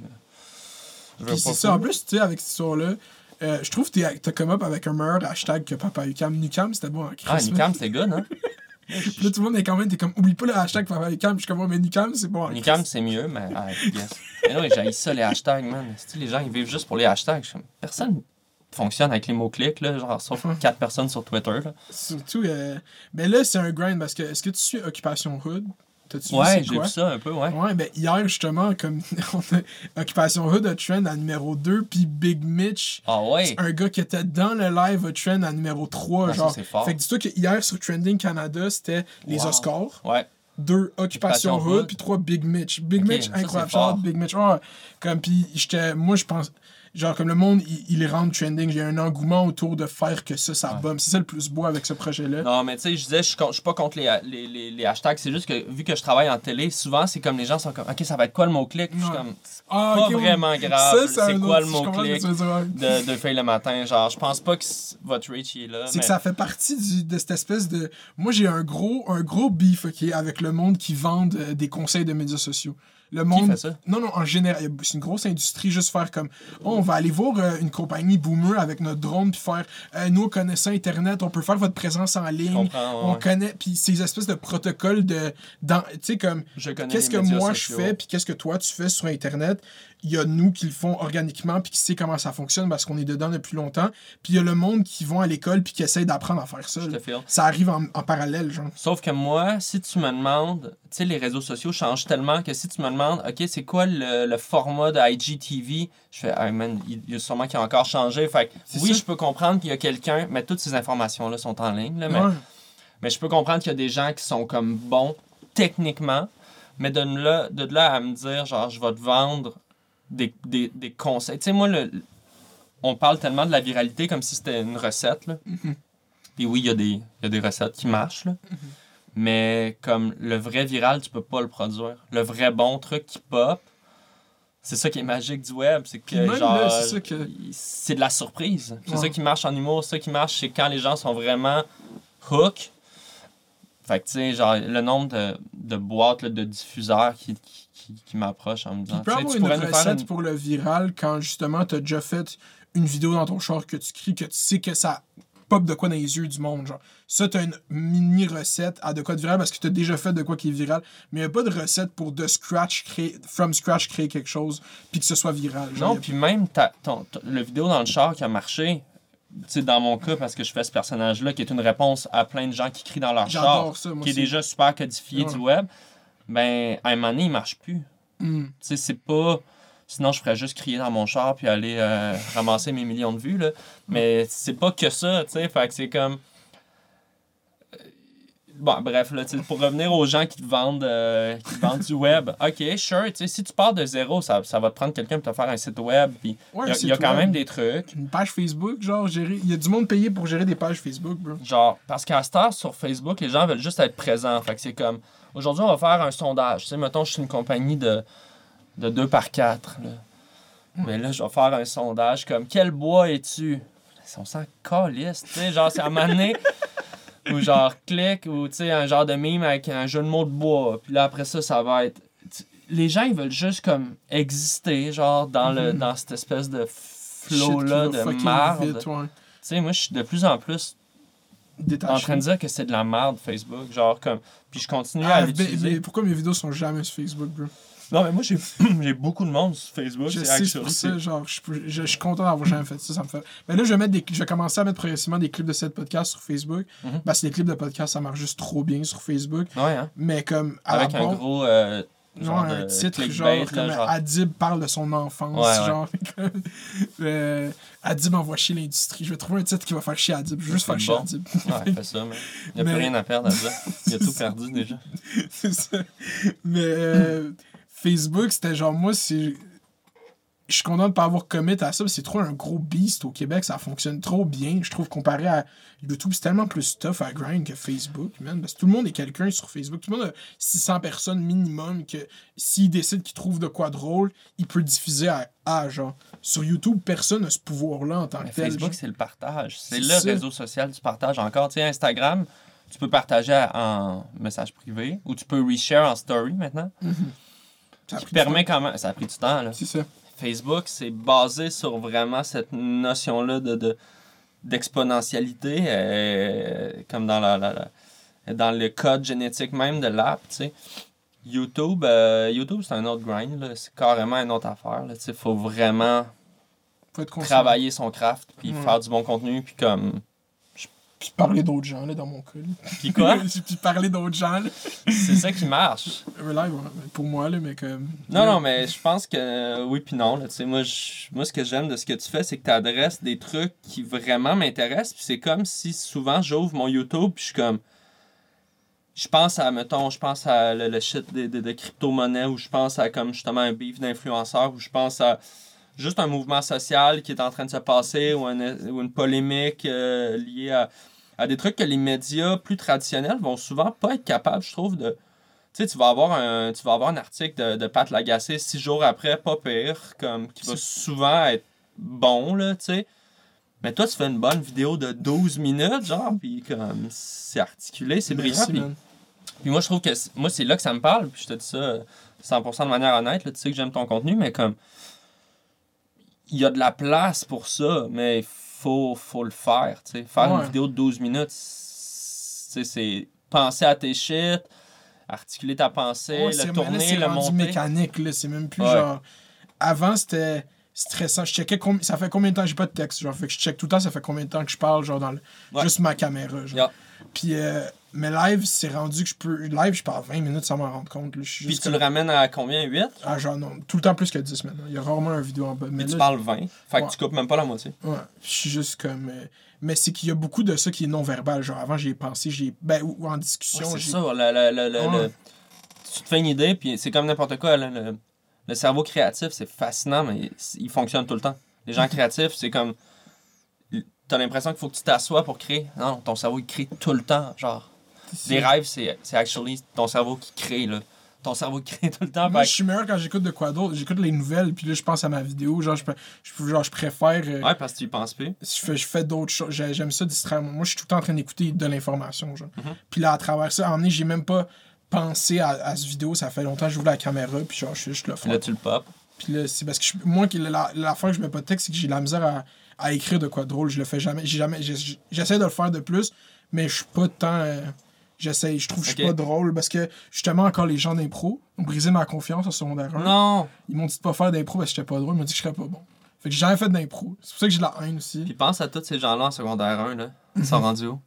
je vais Puis c'est ça, en plus, tu sais, avec cette histoire-là, euh, je trouve que t'as come up avec un meilleur hashtag que Papa Ucam. Nucam, c'était bon en Ah, Christ. Nicam, c'était good, hein? Là, tout le monde est quand même, t'es comme, oublie pas le hashtag Papa Ucam. Je suis comme, Ouais, mais Nucam, c'est bon Christ. c'est mieux, mais ah, yes. Mais non, j'ai ça, les hashtags, man. Les gens, ils vivent juste pour les hashtags. Personne fonctionne avec les mots-clics, là, genre, sauf Ouais. quatre personnes sur Twitter, là. Surtout, euh, ben là, c'est un grind parce que, est-ce que tu suis Occupation Hood? T'as-tu Ouais, j'ai vu ça un peu, ouais. Ouais, ben hier, justement, comme on a- Occupation Hood a trend à numéro 2, puis Big Mitch, Ah ouais? un gars qui était dans le live a trend à numéro 3. Ah, genre. c'est fort. Fait que dis-toi que hier sur Trending Canada, c'était les Wow. Oscars. Ouais. deux Occupation Occupation Hood, puis trois Big Mitch. Big Mitch, incroyable. Big Mitch. Ouais, comme, puis j'étais, moi, je pense, genre, comme le monde, il, il rentre trending. J'ai un engouement autour de faire que ça, ça Ouais. bombe. C'est ça le plus beau avec ce projet-là. Non, mais tu sais, je disais, je suis pas contre les, les, les, les hashtags. C'est juste que vu que je travaille en télé, souvent, c'est comme les gens sont comme, OK, ça va être quoi le mot-clic? Puis Je suis comme, Ah, pas vraiment grave. C'est quoi autre- le dire, ouais. de, de le matin? Genre, je pense pas que votre reach il est là. C'est mais- que ça fait partie du- de cette espèce de. Moi, j'ai un gros, un gros beef avec le monde qui vend euh, des conseils de médias sociaux. Le monde. fait ça? Non, non, en général, c'est une grosse industrie, juste faire comme. Oh, on va aller voir euh, une compagnie boomer avec notre drone, puis faire. euh, nous, on Internet, on peut faire votre présence en ligne. on ouais. connaît. Puis ces espèces de protocoles de. dans- Tu sais, comme. Qu'est-ce que moi sociaux. je fais, puis qu'est-ce que toi tu fais sur Internet. Il y a nous qui le font organiquement, puis qui sait comment ça fonctionne parce qu'on est dedans depuis longtemps. Puis il y a le monde qui vont à l'école, puis qui essaye d'apprendre à faire ça. File. Ça arrive en, en parallèle, genre. Sauf que moi, si tu me demandes, tu sais, les réseaux sociaux changent tellement que si tu me demandes, OK, c'est quoi le, le format de IGTV, je fais, ah man, il y a sûrement qui a encore changé. Fait que oui, ça. je peux comprendre qu'il y a quelqu'un, mais toutes ces informations-là sont en ligne, là, mais, Ouais. mais je peux comprendre qu'il y a des gens qui sont comme bons techniquement, mais de là, de là à me dire, genre, je vais te vendre des, des, des conseils. Tu sais, moi, le, on parle tellement de la viralité comme si c'était une recette, là. Puis oui, il y, a des- y a des recettes qui marchent, là. Mais comme le vrai viral, tu peux pas le produire. Le vrai bon truc qui pop, c'est ça qui est magique du web, c'est que même, genre c'est que- de la surprise. C'est Ouais. ça qui marche en humour, c'est ça qui marche, c'est quand les gens sont vraiment hook. Fait que tu sais, genre le nombre de, de boîtes là, de diffuseurs qui, qui, qui, qui m'approchent en me disant tu sais, avoir tu une recette une- pour le viral quand justement t'as déjà fait une vidéo dans ton char que tu cries, que tu sais que ça pop de quoi dans les yeux du monde. Genre. Ça, t'as une mini recette à de quoi de viral parce que t'as déjà fait de quoi qui est viral. Mais il a pas de recette pour de scratch créer, from scratch créer quelque chose puis que ce soit viral. Genre, Non, y puis même ta, ton, ton- le vidéo dans le char qui a marché, tu sais, dans mon cas, parce que je fais ce personnage-là, qui est une réponse à plein de gens qui crient dans leur char, ça, qui est déjà super codifié Ouais. du web, ben, à un moment donné, il marche plus. Hmm. Tu sais, c'est pas. Sinon, je ferais juste crier dans mon char puis aller euh, ramasser mes millions de vues, là. Mais c'est pas que ça, tu sais. Fait que c'est comme. Bon, bref, là, pour revenir aux gens qui te vendent, euh, qui te vendent du web, ok, sure, si tu pars de zéro, ça, ça va te prendre quelqu'un pour te faire un site web, Ouais, il y a, y quand même des trucs. Une page Facebook, genre, gérer. Il y a du monde payé pour gérer des pages Facebook, bro. Genre, parce qu'à cette heure, sur Facebook, les gens veulent juste être présents. Fait que c'est comme, aujourd'hui, on va faire un sondage. Tu sais, mettons, je suis une compagnie de, de 2 par 4. Là. Mais là, je vais faire un sondage comme, quel bois es-tu? On s'en calisse, tu sais, genre, c'est à un moment donné, ou genre, clic, ou tu sais, un genre de mime avec un jeu de mots de bois. Puis là, après ça, ça va être... Les gens, ils veulent juste, comme, exister, genre, dans, le, Mhm. dans cette espèce de flow-là de vite, Tu sais, moi, je suis de plus en plus Détaché. en train de dire que c'est de la merde Facebook genre comme puis je continue à Ah, l'utiliser pourquoi mes vidéos sont jamais sur Facebook, bro? Non mais moi j'ai j'ai beaucoup de monde sur Facebook Je c'est sais, c'est actually, pour c'est- ça, genre, je, peux- je, je suis content d'avoir jamais fait ça, ça me fait... Mais là, je vais, mettre des, je vais commencer à mettre progressivement des clips de cette podcast sur Facebook, Mhm. parce que les clips de podcast, ça marche juste trop bien sur Facebook, ouais hein mais comme, à avec la un base, gros euh, genre genre, un de titre, clickbait, genre, là, comme genre. Adib parle de son enfance, Ouais, ouais. genre, euh, Adib envoie chier l'industrie. Je vais trouver un titre qui va faire chier Adib, je vais juste C'est faire chier bon. Adib. ouais fais ça mais il y a Mais- plus rien à perdre à ça il a tout perdu déjà c'est ça. Mais euh, Facebook, c'était genre, moi, c'est. Je suis content de pas avoir commit à ça, c'est trop un gros beast au Québec, ça fonctionne trop bien. Je trouve comparé à YouTube, c'est tellement plus tough à grind que Facebook, man. Parce que tout le monde est quelqu'un sur Facebook. Tout le monde a 600 personnes minimum que s'il décide qu'il trouve de quoi drôle, il peut diffuser à, à, genre. Sur YouTube, personne n'a ce pouvoir-là en tant Mais que tel. Facebook c'est le partage c'est le ça. réseau social du partage encore tu sais Instagram tu peux partager en message privé ou tu peux reshare en story maintenant Ça a qui pris du permet quand même ça a pris du temps là. C'est ça. Facebook, c'est basé sur vraiment cette notion-là de, de- d'exponentialité, euh, comme dans, la, la- la- dans le code génétique même de l'app, tu sais. YouTube, euh, YouTube c'est un autre grind, là. c'est carrément une autre affaire. Il faut vraiment Faut être travailler son craft, puis faire du bon contenu, puis comme... Puis parler d'autres gens, là, dans mon cas. là. Puis quoi? Puis parler d'autres gens, là. c'est ça qui marche. Live, pour moi, là, mais comme. Non, non, mais je pense que euh, oui puis non. Là, tu sais, moi, je- moi, ce que j'aime de ce que tu fais, c'est que tu adresses des trucs qui vraiment m'intéressent. Puis c'est comme si souvent j'ouvre mon YouTube puis je suis comme. Je pense à, mettons, je pense à le, le shit de, de, de crypto-monnaie ou je pense à comme justement un beef d'influenceurs ou je pense à juste un mouvement social qui est en train de se passer ou, un- ou une polémique euh, liée à, à des trucs que les médias plus traditionnels vont souvent pas être capables, je trouve, de, tu sais, tu vas avoir un, tu vas avoir un article de, de Pat Lagacé six jours après, pas pire, comme, qui va souvent être bon, là, tu sais. Mais toi, tu fais une bonne vidéo de 12 minutes, genre, puis comme, c'est articulé, c'est brillant. Puis, moi, je trouve que c'est- moi, c'est là que ça me parle, puis je te dis ça euh, 100% de manière honnête, là, tu sais que j'aime ton contenu, mais comme, il y a de la place pour ça, mais il faut, faut le faire. Faire une vidéo de 12 minutes, c'est c'est penser à tes shit, articuler ta pensée, Ouais, c'est- le là, tourner, c'est le monter. mécanique, là. C'est même plus Ouais. genre. Avant, c'était stressant. Je checkais combi- ça fait combien de temps que j'ai pas de texte. Genre, fait que je check tout le temps, ça fait combien de temps que je parle, genre, dans le... Juste ma caméra. Genre. Yeah. Puis, euh, mais live, c'est rendu que je peux. Live, je parle 20 minutes sans m'en rendre compte. là. Je suis Puis juste tu le ramènes à combien? 8 Ah, genre, non, tout le temps plus que 10 maintenant. Il y a rarement une vidéo en bas. Mais tu là, parles 20. Fait que tu coupes même pas la moitié. Ouais, je suis juste comme. euh, Mais c'est qu'il y a beaucoup de ça qui est non-verbal. Genre, avant, j'ai pensé, j'ai. Ben, ou, ou en discussion, c'est j'ai. ça, le, le- le- le- Ouais. le- tu te fais une idée, puis c'est comme n'importe quoi. là, le, le cerveau créatif, c'est fascinant, mais il, il fonctionne tout le temps. Les gens créatifs, c'est comme. T'as l'impression qu'il faut que tu t'assoies pour créer. Non, ton cerveau, il crée tout le temps. Genre, des rêves, c'est actually ton cerveau qui crée. Là. Ton cerveau crée tout le temps. Moi, je suis meilleur quand j'écoute de quoi d'autre. J'écoute les nouvelles, puis là, je pense à ma vidéo. Genre, je, je, genre, je préfère. euh, Ouais, parce que tu y penses plus. je fais, je fais d'autres choses. J'ai- J'aime ça distraire. Moi, je suis tout le temps en train d'écouter de l'information. genre. Mhm. Puis là, à travers ça, à un moment j'ai même pas pensé à, à cette vidéo. Ça fait longtemps que j'ouvre la caméra, puis genre, je suis juste le fond. là, tu le pop. Puis là, c'est parce que je- moi, qui- la, la fois que je mets pas de texte, c'est que j'ai la misère à, à écrire de quoi de drôle. Je le fais jamais. J'ai jamais J'essaie de le faire de plus, mais je suis pas tant. euh, J'essaie. Je trouve que je suis pas drôle parce que justement, encore les gens d'impro ont brisé ma confiance au secondaire 1. Non! Ils m'ont dit de pas faire d'impro parce que j'étais pas drôle. Ils m'ont dit que je serais pas bon. Fait que j'ai jamais fait d'impro. C'est pour ça que j'ai de la haine aussi. Puis pense à tous ces gens-là en secondaire 1, là. Ils sont rendus où?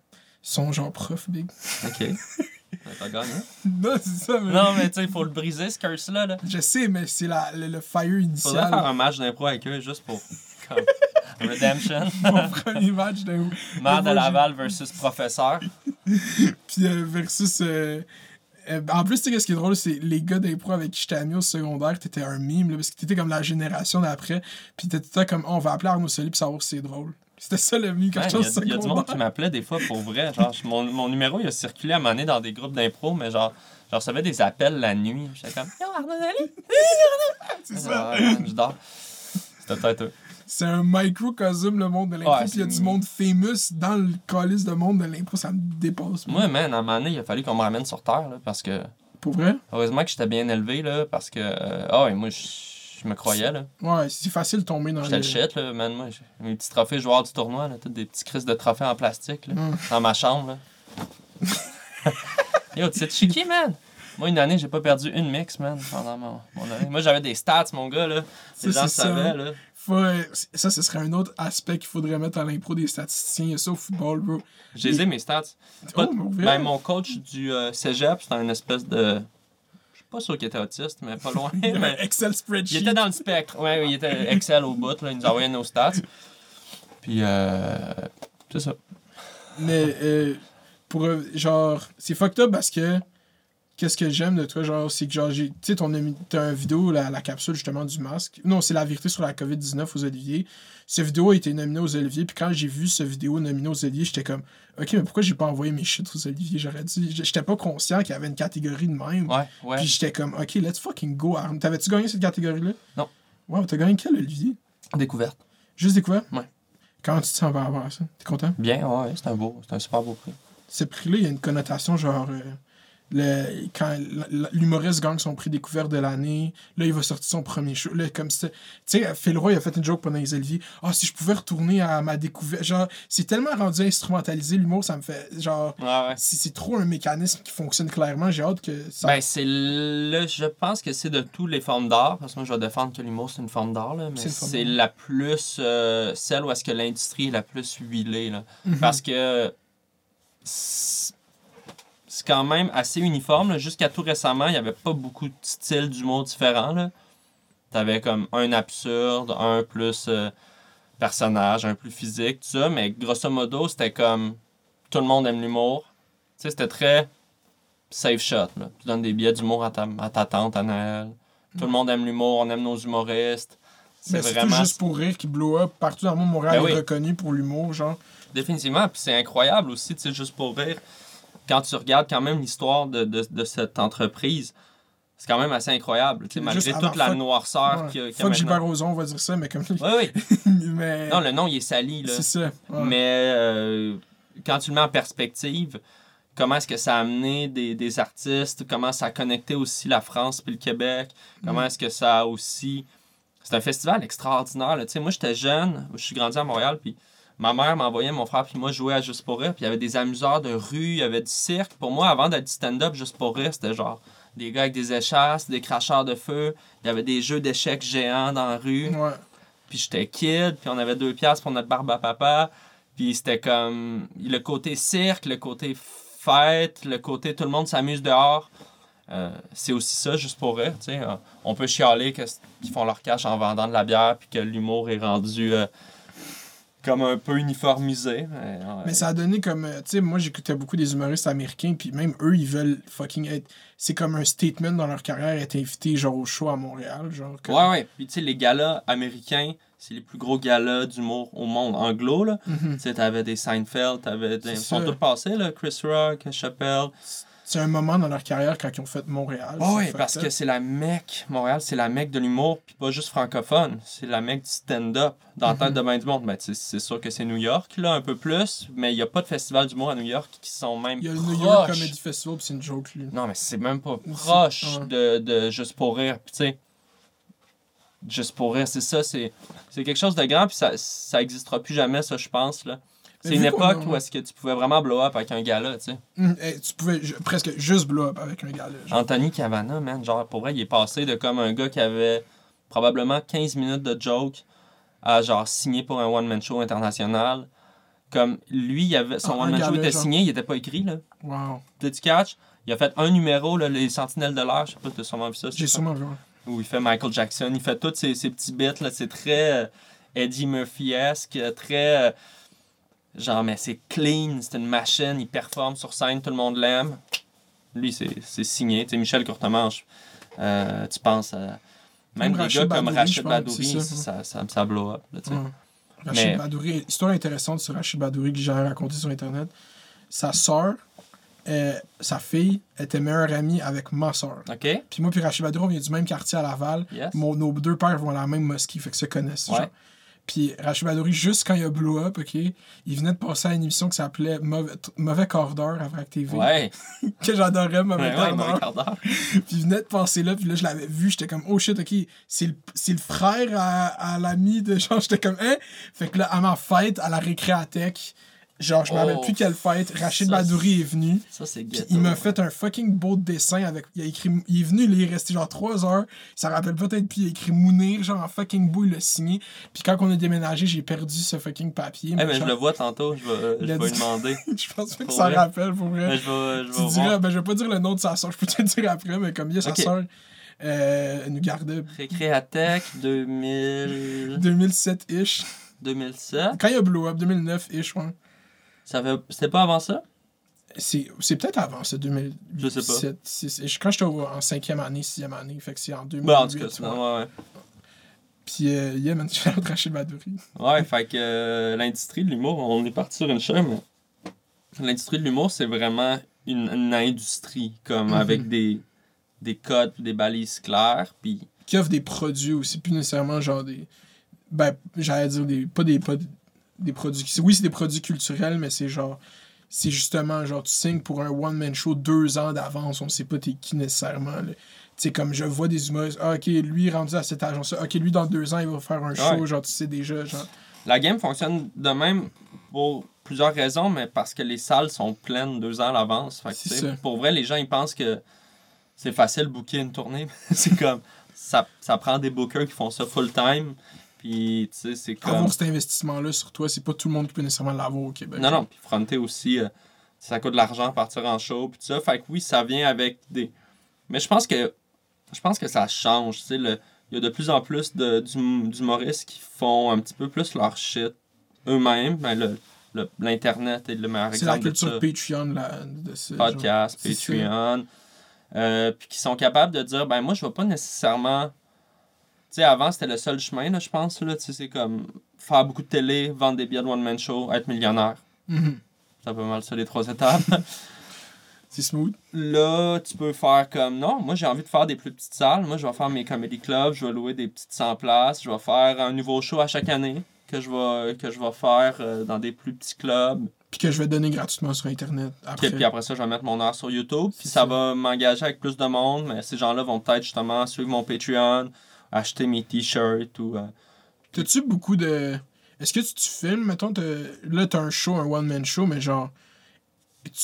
Ils sont genre profs, big. Ok. T'as gagné. non, c'est ça, mais. Non, mais tu sais, il faut le briser, ce curse-là. Là. Je sais, mais c'est la, le, le fire Faudrait initial. faire un match d'impro avec eux juste pour. Comme, Redemption. Mon premier match d'un. Maire de Laval versus professeur. Puis euh, versus. euh, euh, en plus, tu sais, ce qui est drôle, c'est les gars d'impro avec qui j'étais ami au secondaire, t'étais un mime, là, parce que t'étais comme la génération d'après. Puis t'étais tout le temps comme, Oh, on va appeler Arnaud Soli pour savoir si c'est drôle. C'était ça le mime quand Ouais, j'étais Il y, a- il y a du monde qui m'appelait des fois pour vrai. Genre, mon, mon numéro, il a circulé à un moment donné dans des groupes d'impro, mais genre, je recevais des appels la nuit. J'étais comme, Yo, Arnaud Dali! C'est ça. Je dors. C'était peut-être eux. C'est un microcosme, le monde de l'impro. Ouais, Puis il y a du monde famous dans le calice de monde de l'impro. Ça me dépasse. Moi, man, à un moment donné, il a fallu qu'on me ramène sur Terre, là, parce que. Pour vrai? Heureusement que j'étais bien élevé, là, parce que. euh, Ah ouais, moi, je me croyais, là. Ouais, c'est facile de tomber dans J'étais le le... shit, là, man. Moi, j'ai mes petits trophées joueurs du tournoi, là, tous des petits crises de trophées en plastique, là, Mm. dans ma chambre, là. Yo, tu sais, tu sais qui, man? Moi, une année, j'ai pas perdu une mix, man, pendant mon, mon année. Moi, j'avais des stats, mon gars, là. Les gens savaient, là. Ça, ce serait un autre aspect qu'il faudrait mettre à l'impro des statisticiens. Il y a ça au football, bro. J'ai les mes stats. Oh? Ben, mon coach du euh, cégep, c'était un espèce de. Je suis pas sûr qu'il était autiste, mais pas loin. Il mais... Excel Il spreadsheet. était dans le spectre. Ouais, il était Excel au bout, là. Il nous envoyait nos stats. Puis, euh. C'est ça. Mais, euh, pour, euh, genre, c'est fucked up parce que, qu'est-ce que j'aime de toi, genre, c'est que, genre, j'ai, tu sais, t'as un vidéo, la, la capsule, justement, du masque. Non, c'est la vérité sur la COVID-19 aux Oliviers. Cette vidéo a été nominée aux Oliviers, puis quand j'ai vu cette vidéo nominée aux Oliviers, j'étais comme, ok, mais pourquoi j'ai pas envoyé mes shit aux Oliviers? J'aurais dit, j'étais pas conscient qu'il y avait une catégorie de même. Ouais, ouais. Puis j'étais comme, ok, let's fucking go, Arnaud. T'avais-tu gagné cette catégorie-là? Non. Ouais, t'as gagné quel, Olivier? Découverte. Juste découvert? Ouais. Comment tu te sens par rapport à ça? T'es content? Bien, ouais, ouais, c'est un beau, c'est un super beau prix. Ce prix-là, il y a une connotation genre. euh, le, quand l'humoriste gagne son prix découvert de l'année, là, il va sortir son premier show. Là, comme. Tu sais, Phil Roy, a fait une joke pendant les Oliviers. Ah, si je pouvais retourner à ma découverte. Genre, c'est tellement rendu instrumentalisé, l'humour, ça me fait. Genre, Ouais, ouais. c'est c'est trop un mécanisme qui fonctionne clairement. J'ai hâte que ça. Ben, c'est le. Je pense que c'est de toutes les formes d'art, parce que moi, je vais défendre que l'humour, c'est une forme d'art, là, mais C'est la plus. euh, celle où est-ce que l'industrie est la plus huilée, là. Mhm. Parce que. C'est quand même assez uniforme. Jusqu'à tout récemment, il n'y avait pas beaucoup de styles d'humour différents, là. T'avais comme un absurde, un plus euh, personnage, un plus physique, tout ça, mais grosso modo, c'était comme. Tout le monde aime l'humour. Tu sais, c'était très safe shot. Là. Tu donnes des billets d'humour à ta, à ta tante à Noël. Tout le monde aime l'humour, on aime nos humoristes. C'est vraiment. juste pour rire qui blow up. Partout dans le monde, Montréal Ben est reconnu pour l'humour, genre. Définitivement, puis c'est incroyable aussi, tu sais, juste pour rire. Quand tu regardes quand même l'histoire de, de, de cette entreprise, c'est quand même assez incroyable. tu sais, Juste Malgré toute la fuck- noirceur Ouais. qu'il y a- qu'il y a Fuck maintenant. Gilbert Rozon, on va dire ça, mais comme. Oui, oui. mais. Non, le nom, il est sali, là. c'est ça. ouais. Mais euh, quand tu le mets en perspective, comment est-ce que ça a amené des, des artistes, comment ça a connecté aussi la France puis le Québec, comment Mm. est-ce que ça a aussi... C'est un festival extraordinaire. là. Tu sais, moi, j'étais jeune, je suis grandi à Montréal, puis ma mère m'envoyait mon frère puis moi jouer à Juste pour rire, puis il y avait des amuseurs de rue, il y avait du cirque. Pour moi, avant d'être du stand-up Juste pour rire, c'était genre des gars avec des échasses, des cracheurs de feu, il y avait des jeux d'échecs géants dans la rue. Ouais. Puis j'étais kid, puis on avait deux piastres pour notre barbe à papa. Puis c'était comme le côté cirque, le côté fête, le côté tout le monde s'amuse dehors. Euh, c'est aussi ça, juste pour rire. on peut chialer qu'ils font leur cash en vendant de la bière, puis que l'humour est rendu euh, comme un peu uniformisé. Mais, ça a donné comme. euh, Tu sais, moi, j'écoutais beaucoup des humoristes américains, puis même eux, ils veulent fucking être. C'est comme un statement dans leur carrière, être invité, genre, au show à Montréal. Genre, comme- Ouais, ouais. Puis tu sais, les galas américains, c'est les plus gros galas d'humour au monde. Anglo, là. Mhm. Tu sais, t'avais des Seinfeld, t'avais des... Ils sont tous passés, là. Chris Rock, Chappelle. C'est un moment dans leur carrière quand ils ont fait Montréal. Oh, oui, parce que c'est la mecque. Montréal, c'est la mecque de l'humour, puis pas juste francophone. C'est la mecque du stand-up. Dans la tête de bien du monde, ben, c'est sûr que c'est New York, là, un peu plus, mais il n'y a pas de festival d'humour à New York qui sont même Il y a le New York. Comedy Festival, puis c'est une joke, lui. Non, mais c'est même pas proche ouais. de, de Juste pour rire. Puis, tu sais, Juste pour rire, c'est ça, c'est c'est quelque chose de grand, puis ça, ça existera plus jamais, ça, je pense, là. C'est une époque a- où est-ce que tu pouvais vraiment blow up avec un gars-là, tu sais. Hum, eh, tu pouvais presque juste blow up avec un gars là. genre. Anthony Cavana, man, genre, pour vrai, il est passé de comme un gars qui avait probablement 15 minutes de joke à genre signer pour un one-man show international. Comme lui, il avait, son Ah, one-man show était genre. signé, il était pas écrit, là. Wow. You catch? Il a fait un numéro, là, Les Sentinelles de l'air, je sais pas si t'as sûrement vu ça. J'ai sûrement vu. où il fait Michael Jackson. Il fait tous ces, ces petits bits, là. C'est très euh, Eddie Murphy-esque, euh, très. Genre, mais c'est clean, c'est une machine, il performe sur scène, tout le monde l'aime. Lui, c'est signé. Tu sais, Michel Courtemanche, euh, tu penses à. Même des gars comme Rachid Badouri, ça, ça, ça, ça, blow up. Là, tu sais. Ouais. Rachid Mais- Badouri, histoire intéressante sur Rachid Badouri que j'ai raconté sur Internet. Sa sœur, euh, sa fille, était meilleure amie avec ma. OK? Puis moi, puis Rachid Badouri, on vient du même quartier à Laval. Yes. Mon- nos deux pères vont à la même mosquée, fait que se connaissent. Ouais. Puis Rachid Badouri, juste quand il a blow up, OK, il venait de passer à une émission qui s'appelait Mauvais, Mauvais quart d'heure à Vrac TV. Ouais. Que j'adorais, Mauvais quart d'heure. Puis il venait de passer là, puis là, je l'avais vu, j'étais comme, oh shit, ok, c'est le, c'est le frère à, à l'ami de genre, j'étais comme, hein? Fait que là, à ma fête, à la récréatech, genre, je me rappelle Oh, plus quelle fête, Rachid ça, Badouri est venu. Ça, c'est ghetto. il m'a fait un fucking beau dessin avec. Il a écrit. Il est venu, il est resté genre 3 heures. Ça rappelle peut-être, puis il a écrit Mounir, genre en fucking beau, il l'a signé. Puis quand on a déménagé, j'ai perdu ce fucking papier. Eh, mais mais je le vois tantôt, je vais, je a vais lui demander. je pense pas que ça rappelle, pour vrai. Mais je vais, je Tu vais dirais, voir. ben je vais pas dire le nom de sa soeur, je peux te le dire après, mais comme il y a sa Ok. soeur, euh, nous gardait Récréatech 2000... 2007-ish. 2007. Quand il y a Blow Up, 2009-ish, ouais. Ça fait... C'était pas avant ça? C'est c'est peut-être avant ça, 2007. Je sais pas. 6 Quand j'étais en cinquième année, sixième année, fait que c'est en 2008. Bah, en tout cas, ouais. ouais, ouais. Puis, euh, yeah, man, Rachid Badouri. Ouais, fait que euh, l'industrie de l'humour, on est parti sur une chaîne, mais l'industrie de l'humour, c'est vraiment une, une industrie, comme Mhm. avec des, des codes, des balises claires, puis Qui offre des produits aussi, plus nécessairement genre des. Ben, j'allais dire des. Pas des. Pas des produits. Oui, c'est des produits culturels, mais c'est genre. C'est justement genre, tu signes pour un one-man show deux ans d'avance, on sait pas t'es qui nécessairement. sais, comme je vois des humoristes, ah, ok, lui rendu à cette agence-là, ok, lui dans deux ans, il va faire un show, Ouais. genre, tu sais déjà, genre. la game fonctionne de même pour plusieurs raisons, mais parce que les salles sont pleines deux ans à l'avance. C'est ça. pour vrai, les gens, ils pensent que c'est facile de booker une tournée. c'est comme, ça, ça prend des bookers qui font ça full-time, puis tu sais, c'est comme... Avoir cet investissement-là sur toi, c'est pas tout le monde qui peut nécessairement l'avoir au Québec. Non, non, puis fronter aussi, euh, ça coûte de l'argent partir en show, puis tout ça. Fait que oui, ça vient avec des. Mais je pense que je pense que ça change. Tu sais, le- il y a de plus en plus de, d'humoristes qui font un petit peu plus leur shit eux-mêmes. Ben, le, l'Internet est le meilleur C'est la exemple de ça. culture Patreon là, de ce. Podcast. Patreon. Euh, puis qui sont capables de dire, ben moi, je vais pas nécessairement. Tu sais, avant, c'était le seul chemin, là, je pense. Là, tu sais, c'est comme faire beaucoup de télé, vendre des billets de one-man show, être millionnaire. Mhm. C'est un peu mal ça, les trois étapes. C'est smooth. Là, tu peux faire comme non, moi j'ai envie de faire des plus petites salles. Moi, je vais faire mes comedy clubs, je vais louer des petites 100 places, je vais faire un nouveau show à chaque année que je vais, que je vais faire euh, dans des plus petits clubs. Puis que je vais donner gratuitement sur Internet après. puis après ça, je vais mettre mon heure sur YouTube. Puis C'est ça ça. va m'engager avec plus de monde, mais ces gens-là vont peut-être justement suivre mon Patreon, acheter mes t-shirts ou. euh, T'as-tu beaucoup de. Est-ce que tu, tu filmes, mettons, là, t'as un show, un one-man show, mais genre.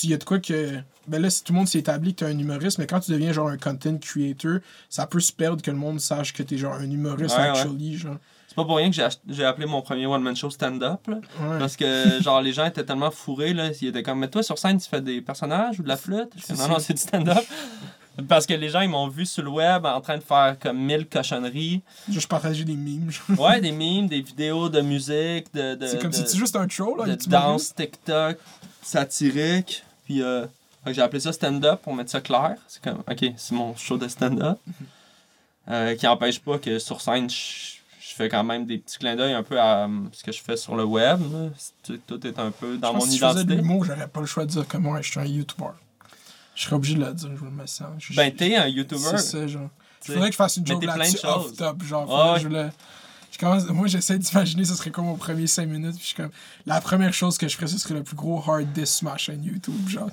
Il y a de quoi que. Ben là, si tout le monde s'est établi que t'es un humoriste, mais quand tu deviens genre un content creator, ça peut se perdre que le monde sache que t'es genre un humoriste, Ouais, ouais. actually, genre. C'est pas pour rien que j'ai appelé mon premier one-man show stand-up. Ouais. Parce que, genre, les gens étaient tellement fourrés, là. Ils étaient comme, mais toi, sur scène, tu fais des personnages ou de la flûte? Fais, non, non, c'est du stand-up. Parce que les gens, ils m'ont vu sur le web en train de faire comme mille cochonneries. Juste partager des memes. genre. Ouais, des memes, des vidéos de musique, de, de, c'est comme de, si tu juste un troll, là. de danse TikTok, satirique. Puis, euh, j'ai appelé ça stand-up pour mettre ça clair. C'est comme, ok, c'est mon show de stand-up. Euh, qui empêche pas que sur scène, je je fais quand même des petits clins d'œil un peu à euh, ce que je fais sur le web. là. Tout est un peu dans Je pense mon que si je faisais de identité. l'humour, j'aurais pas le choix de dire que moi, je suis un YouTuber. Je serais obligé de le dire, je le mets ça. Je- Ben, t'es un YouTuber. C'est ça, genre. tu sais. Faudrait que je fasse une joke là-dessus off choses. top, genre. Ouais. je le- je commence, moi, j'essaie d'imaginer ce serait quoi mon premier 5 minutes. Puis je suis comme, la première chose que je ferais, ce serait le plus gros hard disk sur ma chaîne YouTube, genre.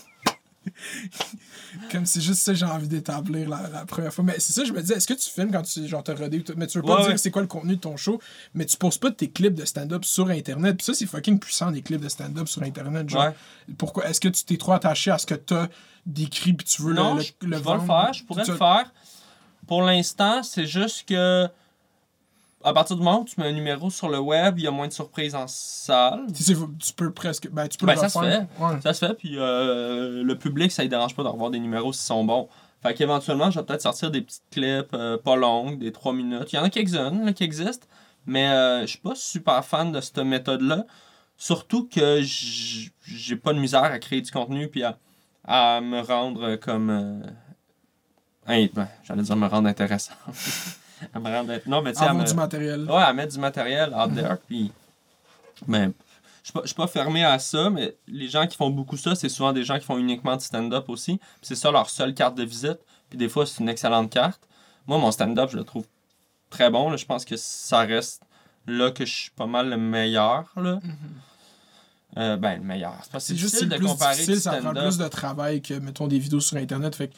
comme c'est juste ça que j'ai envie d'établir la, la première fois. Mais c'est ça, je me disais, est-ce que tu filmes quand tu genre ou tout- Mais tu veux pas Ouais, dire ouais. c'est quoi le contenu de ton show, mais tu poses pas tes clips de stand-up sur Internet. Puis ça, c'est fucking puissant, des clips de stand-up sur Internet. Genre, Ouais. pourquoi Est-ce que tu t'es trop attaché à ce que t'as décrit puis tu veux Non, le, le, le je vais le faire, je pourrais Tu- le faire. Pour l'instant, c'est juste que à partir du moment où tu mets un numéro sur le web, il y a moins de surprises en salle. Tu sais, tu peux presque. Ben, tu peux Ben, le ça se. Ouais. Ça se fait, puis euh, le public, ça ne dérange pas de revoir des numéros s'ils sont bons. Fait qu'éventuellement, je vais peut-être sortir des petites clips euh, pas longues, des 3 minutes. Il y en a quelques-unes qui existent, mais euh, je suis pas super fan de cette méthode-là. Surtout que j'ai pas de misère à créer du contenu puis à, à me rendre comme. euh, hein, ben, J'allais dire me rendre intéressant. à me. Non, mais tu sais, à Avoir me- du matériel. Ouais, à mettre du matériel out there, puis... Mais je je suis pas fermé à ça, mais les gens qui font beaucoup ça, c'est souvent des gens qui font uniquement du stand-up aussi. C'est ça leur seule carte de visite. Puis des fois, c'est une excellente carte. Moi, mon stand-up, je le trouve très bon. là. Je pense que ça reste là que je suis pas mal le meilleur. Là. Euh, ben, le meilleur. C'est pas C'est juste difficile c'est de plus comparer difficile, ça prend plus de travail que, mettons, des vidéos sur Internet. Fait que,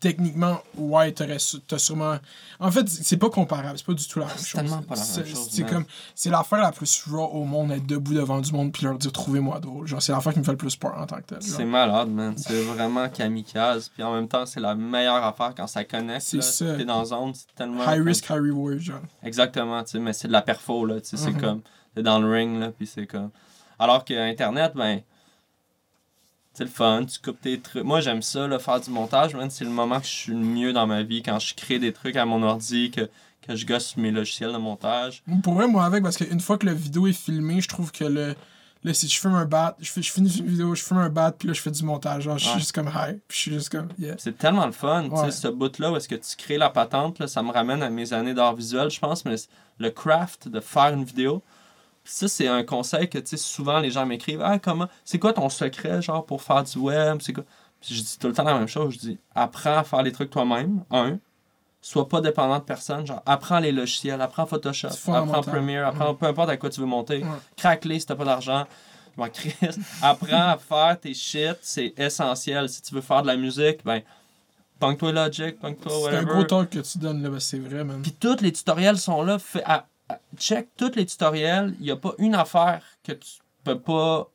techniquement, ouais, t'as sûrement... En fait, c'est pas comparable, c'est pas du tout la même chose. C'est tellement pas la même chose, C'est comme... C'est l'affaire la plus raw au monde, être debout devant du monde puis leur dire « Trouvez-moi drôle ». Genre, c'est l'affaire qui me fait le plus peur en tant que tel. C'est malade, man. C'est vraiment kamikaze. Puis en même temps, c'est la meilleure affaire quand ça connecte. C'est ça. T'es dans zone, c'est tellement. High risk, high reward, genre. Exactement, tu sais, mais c'est de la perfo, là, tu sais, c'est Mhm. comme, t'es dans le ring, là, puis c'est comme... Alors que Internet, ben, c'est le fun, tu coupes tes trucs. Moi, j'aime ça, là, faire du montage, man, c'est le moment que je suis le mieux dans ma vie, quand je crée des trucs à mon ordi, que, que je gosse mes logiciels de montage. Pour vrai, moi, avec, parce qu'une fois que la vidéo est filmée, je trouve que le... Là, si je filme un bat, je, fais, je finis une vidéo, je filme un bat, puis là, je fais du montage. Genre, je suis Ouais. juste comme high. Puis je suis juste comme, yeah. C'est tellement le fun, tu sais, ce bout-là, où est-ce que tu crées la patente, là, ça me ramène à mes années d'art visuel, je pense, mais le craft de faire une vidéo, ça, c'est un conseil que, tu sais, souvent, les gens m'écrivent, « Ah, comment, c'est quoi ton secret, genre, pour faire du web, c'est quoi? » Puis je dis tout le temps la même chose, je dis, apprends à faire les trucs toi-même, un, sois pas dépendant de personne, genre, apprends les logiciels, apprends Photoshop, apprends. Premiere, apprends peu importe à quoi tu veux monter, Ouais. craque-les si t'as pas d'argent, Bon, Chris, apprends à faire tes shit, c'est essentiel. Si tu veux faire de la musique, ben, punk-toi Logic, punk-toi C'est un gros talk que tu donnes, là, ben, c'est vrai, man. Puis tous les tutoriels sont là. À- check tous les tutoriels. Il n'y a pas une affaire que tu peux pas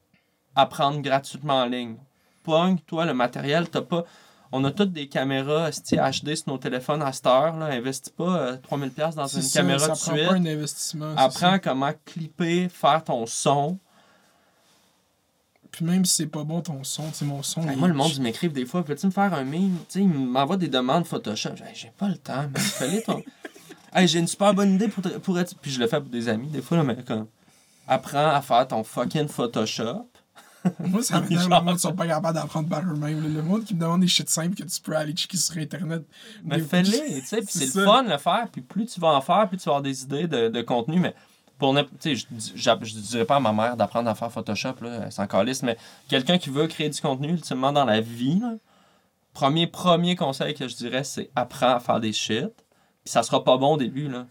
apprendre gratuitement en ligne. Punk, toi, le matériel, t'as pas. On a toutes des caméras HD sur nos téléphones à cette heure. Là. Investis pas euh, 3000$ piastres dans C'est une ça, caméra ça de prend suite. pas un investissement. c'est Apprends ça. comment clipper, faire ton son. Puis même si c'est pas bon ton son, sais, mon son. Hey, il- moi, le monde, ils m'écrivent des fois, peux-tu me faire un meme? Tu sais, ils m'envoient des demandes Photoshop. J'ai pas le temps, mais fais-les ton. hey, j'ai une super bonne idée pour, te- pour être. Puis je le fais pour des amis, des fois, là, mais comme. Apprends à faire ton fucking Photoshop. Moi, ça m'énerve, le monde, ils sont pas capables d'apprendre par eux-mêmes. Le monde qui me demande des shit simples que tu peux aller checker sur Internet. Mais fais-les, tu sais, puis C'est c'est le fun de le faire, puis plus tu vas en faire, plus tu vas avoir des idées de, de contenu, mais pour ne, tu sais, je, je dirais pas à ma mère d'apprendre à faire Photoshop, là, elle s'en calisse, mais quelqu'un qui veut créer du contenu, ultimement, dans la vie, là, premier, premier conseil que je dirais, c'est apprends à faire des shit, ça sera pas bon au début, là.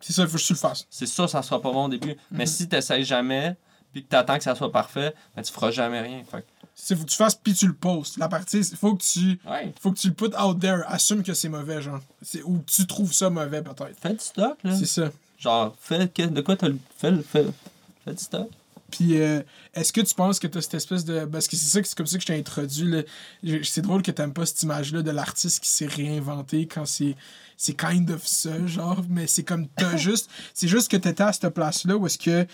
C'est ça, il faut que tu le fasses. C'est sûr, ça sera pas bon au début, mais Mhm. si tu jamais, puis que tu attends que ça soit parfait, ben, tu feras jamais rien. Fait que- C'est faut que tu fasses puis tu le postes. La partie, il faut que tu. ouais, Faut que tu le put out there. Assume que c'est mauvais, genre. C'est- Ou tu trouves ça mauvais, peut-être. fais du stock, là. C'est ça. Genre, fais, de quoi tu le fais, le- fais, fais du stock. Puis, euh, est-ce que tu penses que tu as cette espèce de. Parce que c'est ça que c'est comme ça que je t'ai introduit. là. C'est drôle que t'aimes pas cette image-là de l'artiste qui s'est réinventé quand c'est. C'est kind of ça, genre. Mais c'est comme. T'as juste. C'est juste que t'étais à cette place-là où est-ce que.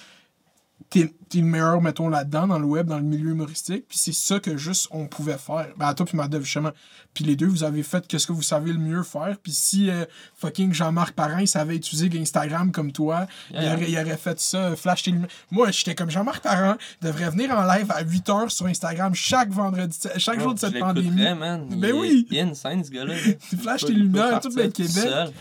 T'es t'es le meilleur, mettons, là-dedans, dans le web, dans le milieu humoristique. Puis c'est ça que juste on pouvait faire. Ben, à toi, puis Madev, justement. Puis les deux, vous avez fait qu'est-ce que vous savez le mieux faire. Puis si euh, fucking Jean-Marc Parent, il savait utiliser Instagram comme toi, il, Yeah. aurait, il aurait fait ça, euh, flash tes lumières. Moi, j'étais comme Jean-Marc Parent, devrait venir en live à 8h sur Instagram chaque vendredi, chaque jour de cette pandémie. man. Ben il oui. Est, il est insane, ce gars-là. Il tes lumières, tout le Québec.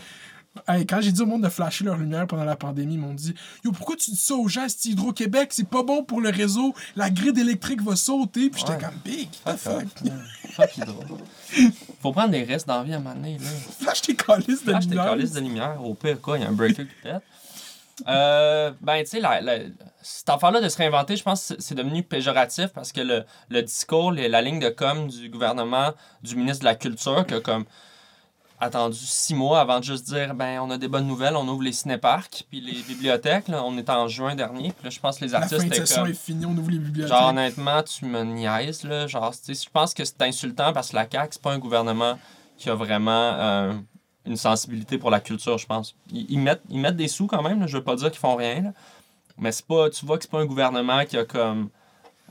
Hey, quand j'ai dit au monde de flasher leur lumière pendant la pandémie, ils m'ont dit Yo, pourquoi tu dis ça aux gens, c'est Hydro-Québec, c'est pas bon pour le réseau, la grille électrique va sauter. Puis j'étais Ouais. comme Big, the Fuck fuck. Hydro. Faut prendre des risques dans la vie à un moment donné, là. Flash tes calices de Flash tes lumière. calices de lumière. Au pire, quoi, il y a un breaker qui pète. Euh, ben, tu sais, la, la- cette affaire-là de se réinventer, je pense que c'est- devenu péjoratif parce que le, le discours, les- la ligne de com du gouvernement, du ministre de la Culture, qui a comme attendu six mois avant de juste dire ben on a des bonnes nouvelles, on ouvre les cinéparcs, puis les bibliothèques, là, on est en juin dernier, puis là, je pense que les La artistes fin de session comme... est finie, on ouvre les bibliothèques. Genre, honnêtement, tu me niaises, là. Genre, je pense que c'est insultant parce que la CAQ, c'est pas un gouvernement qui a vraiment euh, une sensibilité pour la culture, je pense. Ils, ils mettent, ils mettent des sous quand même, là. je veux pas dire qu'ils font rien, là. Mais c'est pas, tu vois que c'est pas un gouvernement qui a comme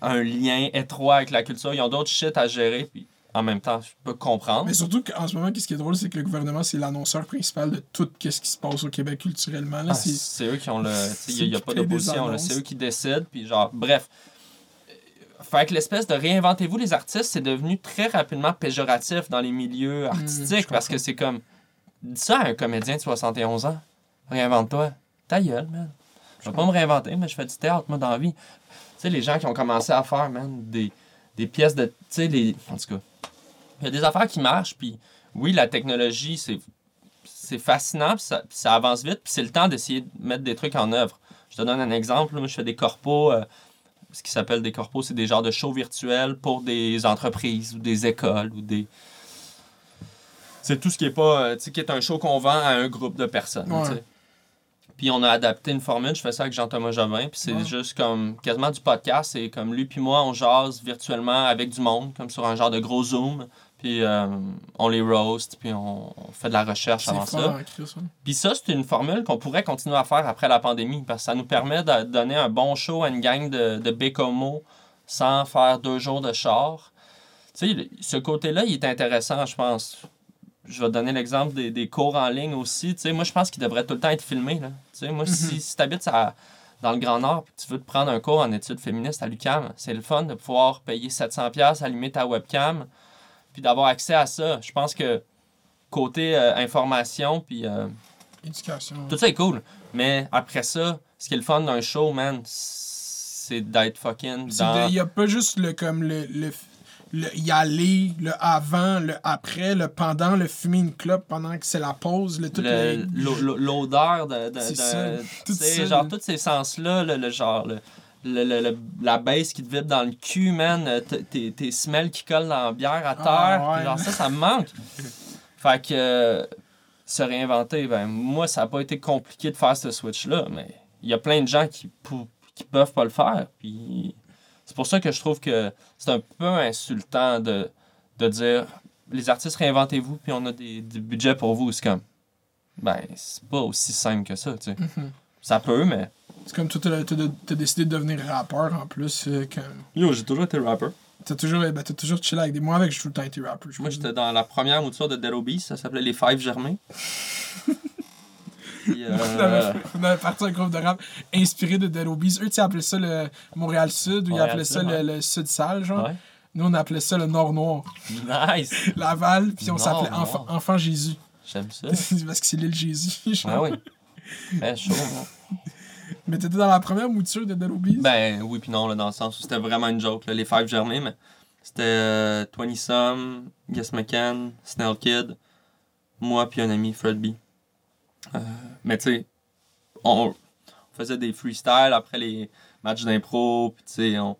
un lien étroit avec la culture. Ils ont d'autres shit à gérer, puis en même temps, je peux comprendre. Mais surtout qu'en ce moment, qu'est-ce qui est drôle, c'est que le gouvernement, c'est l'annonceur principal de tout ce qui se passe au Québec culturellement. Ah, c'est... eux qui ont le. Il n'y a, pas d'opposition. C'est eux qui décident, puis genre, bref. Fait que l'espèce de réinventez-vous les artistes, c'est devenu très rapidement péjoratif dans les milieux artistiques Hmm, je parce que c'est comme. Dis ça à un comédien de 71 ans. Réinvente-toi. Ta gueule, man. Je vais pas me réinventer, mais je fais du théâtre, moi, dans la vie. Tu sais, les gens qui ont commencé à faire, man, des, des pièces de. Tu sais, les. En tout cas. Il y a des affaires qui marchent, puis oui, la technologie, c'est c'est fascinant, puis ça, puis ça avance vite, puis c'est le temps d'essayer de mettre des trucs en œuvre. Je te donne un exemple. Moi, je fais des corpos. euh, ce qui s'appelle des corpos, c'est des genres de shows virtuels pour des entreprises ou des écoles ou des. C'est tout ce qui est pas. euh, Tu sais, qui est un show qu'on vend à un groupe de personnes. Ouais. Puis on a adapté une formule, je fais ça avec Jean-Thomas Jobin, puis c'est Ouais. juste comme quasiment du podcast, c'est comme lui puis moi, on jase virtuellement avec du monde, comme sur un genre de gros Zoom, puis euh, on les roast, puis on, on fait de la recherche avant ça. hein. Puis ça, c'est une formule qu'on pourrait continuer à faire après la pandémie parce que ça nous permet de donner un bon show à une gang de, de bécomo sans faire deux jours de char. Tu sais, ce côté-là, il est intéressant, je pense. Je vais te donner l'exemple des, des cours en ligne aussi. Tu sais, moi, je pense qu'ils devraient tout le temps être filmés. Là. Tu sais, moi, si, si tu habites dans le Grand Nord et que tu veux te prendre un cours en études féministes à l'UQAM, c'est le fun de pouvoir payer 700$, allumer ta webcam, puis d'avoir accès à ça. Je pense que côté euh, information, puis euh, Éducation. tout ça est cool. Mais après ça, ce qui est le fun d'un show, man, c'est d'être fucking dans... Il n'y a pas juste le comme le, le, le y aller, le avant, le après, le pendant, le fumer une clope pendant que c'est la pause, le tout l'odeur de, de, C'est de- ça, tout ça, genre tous ces sens-là, le, le genre le, le- le- la baisse qui te vibre dans le cul, man, euh, tes, tes qui collent dans la bière à terre, Ah, ouais. puis genre ça, ça me manque. fait que euh, se réinventer, ben moi, ça n'a pas été compliqué de faire ce switch-là, mais il y a plein de gens qui, pou- qui peuvent pas le faire, puis c'est pour ça que je trouve que c'est un peu insultant de, de dire les artistes réinventez-vous, puis on a des, du budget pour vous. C'est comme, ben, c'est pas aussi simple que ça, tu sais. Mhm. Ça peut, mais. C'est comme toi, t'as, décidé de devenir rappeur en plus. euh, comme... Yo, j'ai toujours été rapper. T'as toujours, ben, t'as toujours chillé avec des. Moi, avec, j'ai tout le temps été rappeur. Moi, j'étais dans la première mouture de Dead Obies, ça s'appelait Les Five Germains. Puis, On euh, avait, on avait parti un groupe de rap inspiré de Dead Obies. Eux, sais, appelaient ça le Montréal-Sud, ou ils Montréal appelaient ça Sud, le, ouais. le Sud-Sale, genre. ouais. Nous, on appelait ça le Nord-Noir. Nice! Laval, puis on s'appelait Nord-Noir. Enfant, Jésus. J'aime ça. Parce que c'est l'île Jésus. Ouais, oui. Ben, chaud, moi. Mais t'étais dans la première mouture de Dead? Ben, oui, puis non, là, dans le sens où c'était vraiment une joke, là, Les Five Germains, mais c'était euh, 20 Some, Guess McCann, Snell Kid, moi, puis un ami, Fred B. Euh, mais tu sais, on, on faisait des freestyles après les matchs d'impro, puis tu sais, on,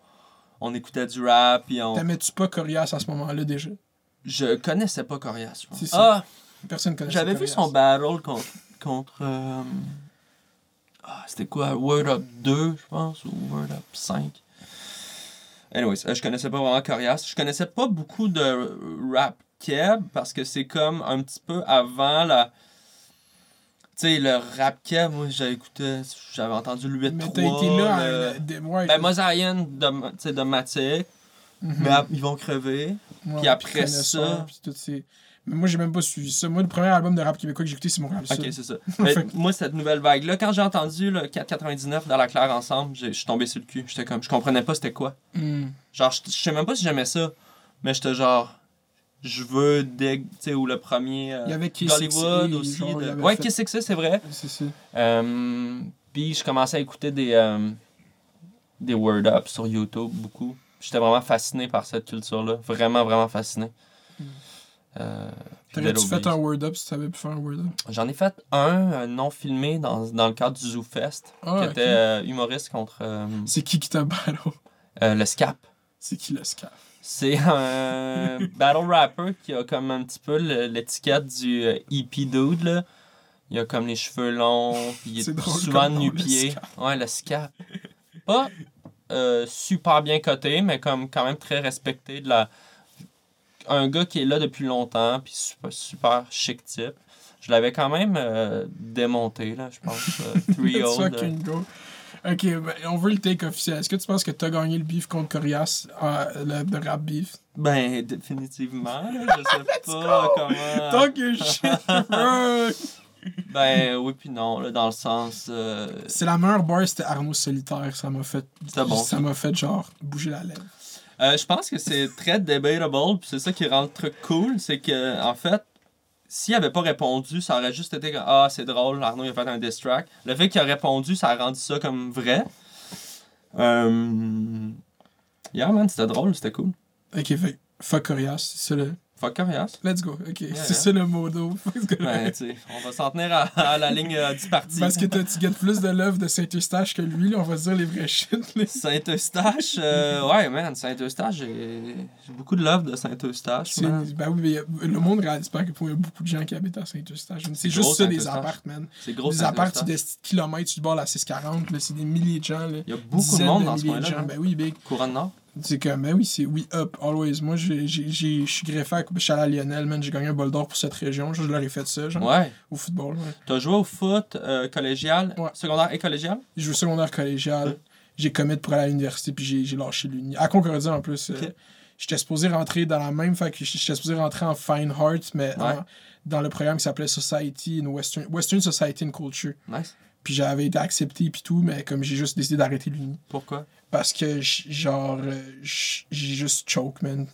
on écoutait du rap, puis on. T'aimais-tu pas Corias à ce moment-là déjà? Je connaissais pas Corias. C'est ça. Ah, Personne connaissait j'avais vu son battle contre. contre euh, ah, c'était quoi? Word Up 2, je pense, ou Word Up 5. Anyways, euh, je connaissais pas vraiment Corias. Je connaissais pas beaucoup de rap keb parce que c'est comme un petit peu avant la. Tu sais, le rap keb, moi j'avais écouté, j'avais entendu le 8 Mais 3 t'as été là. le- euh, de- ouais, Ben, Mosaïen de, de Matic, Mhm. mais ap- ils vont crever. Ouais, puis après ça- puis tout ces- Mais moi, j'ai même pas suivi ça. Moi, le premier album de rap québécois que j'ai écouté, c'est Montréal Ok, Sud. c'est ça. Mais moi, cette nouvelle vague-là, quand j'ai entendu le 4,99 dans la claire ensemble, j'ai- je suis tombé sur le cul. J'étais comme, je comprenais pas c'était quoi. Hmm. Genre, je sais même pas si j'aimais ça, mais j'étais genre, Je veux Dig, tu sais, ou le premier. euh, Il y avait Kiss Hollywood XA, aussi. genre, de- Ouais, fait- Kiss XA, c'est vrai. C'est ça. Euh, puis je commençais à écouter des, euh, des Word Up sur YouTube beaucoup. J'étais vraiment fasciné par cette culture-là. Vraiment, vraiment fasciné. Euh, T'aurais-tu fait un word up si t'avais pu faire un word up? J'en ai fait un euh, non filmé dans, dans le cadre du Zoo Fest, Ah, qui était euh, humoriste contre C'est qui qui t'a battle? le Scap. C'est qui le scaf? C'est un battle rapper qui a comme un petit peu l'étiquette du euh, hippie dude, là. Il a comme les cheveux longs, puis il est drôle souvent nu-pied. Scap. Ouais, le Scap. Pas super bien coté, mais comme quand même très respecté de la... Un gars qui est là depuis longtemps, puis super, super chic type. Je l'avais quand même euh, démonté, là, je pense. euh, three old. euh, go. Ok, ben, on veut le take officiel. Est-ce que tu penses que t'as gagné le beef contre Corias, euh, le, rap beef? Ben, définitivement. là, Je sais pas comment. Talk your shit! Ben, oui, puis non, là, dans le sens. euh, C'est la meilleure bar, c'était Arnaud Solitaire. Ça m'a fait. Bon, ça. m'a fait genre bouger la lèvre. Euh, je pense que c'est très debatable, puis c'est ça qui rend le truc cool, c'est que, en fait, s'il avait pas répondu, ça aurait juste été Ah, c'est drôle, Arnaud il a fait un diss track. Le fait qu'il a répondu, ça a rendu ça comme vrai. Euh. Yeah, man, c'était drôle, c'était cool. Ok, fait. Fuck Corias, c'est le. Fuck coriace. Let's go, ok. Yeah, c'est yeah. ça le modo. Ben, tu sais, on va s'en tenir à, à la ligne euh, du parti. Parce que tu gagnes plus de love de Saint-Eustache que lui, là, on va se dire les vrais shit. Saint-Eustache, euh, ouais, man, Saint-Eustache, j'ai beaucoup de love de Saint-Eustache. Ben oui, mais le monde réalise pas à quel point il y a beaucoup de gens qui habitent à Saint-Eustache. C'est juste ça, les Saint-Eustache. apparts, man. C'est gros Des Saint-Eustache. des kilomètres, tu bord la 640, là, c'est des milliers de gens. Il y a beaucoup de monde dans ce de coin-là. hein. Ben oui, big. Couronne Nord. C'est comme, ben oui, c'est We Up, always. Moi, je suis greffé à à Lionel, man. J'ai gagné un bol d'or pour cette région. Je leur ai fait ça, genre, Ouais. au football. Ouais. T'as joué au foot euh, collégial, Ouais. secondaire et collégial? J'ai joué au secondaire collégial. J'ai commit pour aller à l'université, puis j'ai lâché l'uni. À Concordia, en plus. euh. J'étais supposé rentrer dans la même fac. J'étais supposé rentrer en Fine Art, mais Ouais. en- dans le programme qui s'appelait Society in Western, Western Society and Culture. Nice. Puis j'avais été accepté, puis tout, mais comme j'ai juste décidé d'arrêter l'uni. Pourquoi? Parce que, genre, euh, j'ai juste choke, man.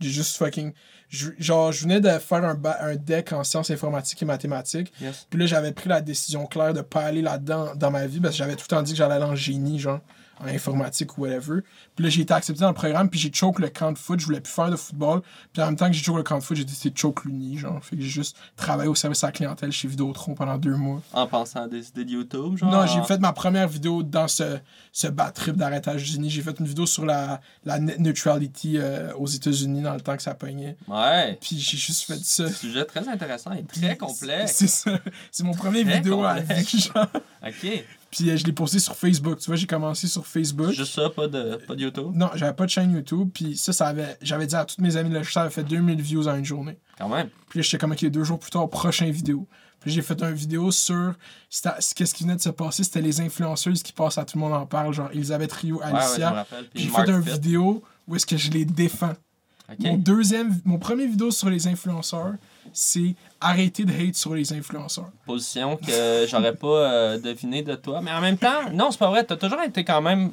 J'ai juste fucking. Genre, je venais de faire un, un deck en sciences informatiques et mathématiques. Yes. Puis là, j'avais pris la décision claire de pas aller là-dedans dans ma vie parce que j'avais tout le temps dit que j'allais aller en génie, genre, en informatique ou whatever. Puis là, j'ai été accepté dans le programme, puis j'ai choke le camp de foot. Je voulais plus faire de football. Puis en même temps que j'ai choke le camp de foot, j'ai décidé de choke l'uni, genre. Fait que j'ai juste travaillé au service à la clientèle chez Vidéotron pendant deux mois. En pensant à des idées de YouTube, genre? Non, j'ai fait ma première vidéo dans ce, ce bad trip d'arrêtage d'Unis. J'ai fait une vidéo sur la, la net neutrality euh, aux États-Unis dans le temps que ça pognait. Ouais. Puis j'ai juste fait ça. Sujet très intéressant et très complexe. C'est ça. C'est mon premier Très vidéo à complexe. vie, genre. Ok. Puis euh, je l'ai posté sur Facebook. Tu vois, j'ai commencé sur Facebook. Juste ça, pas de, pas de YouTube? Non, j'avais pas de chaîne YouTube. Puis ça, ça avait. J'avais dit à tous mes amis, là, ça avait fait 2000 views en une journée. Quand même. Puis là, j'étais comme, ok, deux jours plus tard, prochaine vidéo. Puis j'ai fait une vidéo sur. Qu'est-ce qui venait de se passer? C'était les influenceuses qui passent à tout le monde en parle, genre Elisabeth Rio, Ouais, ouais, Alicia. rappelle. Puis Puis j'ai fait une vidéo où est-ce que je les défends. Mon deuxième, mon premier vidéo sur les influenceurs, c'est arrêter de hate sur les influenceurs. Position que j'aurais pas euh, deviné de toi. Mais en même temps, non, c'est pas vrai. T'as toujours été quand même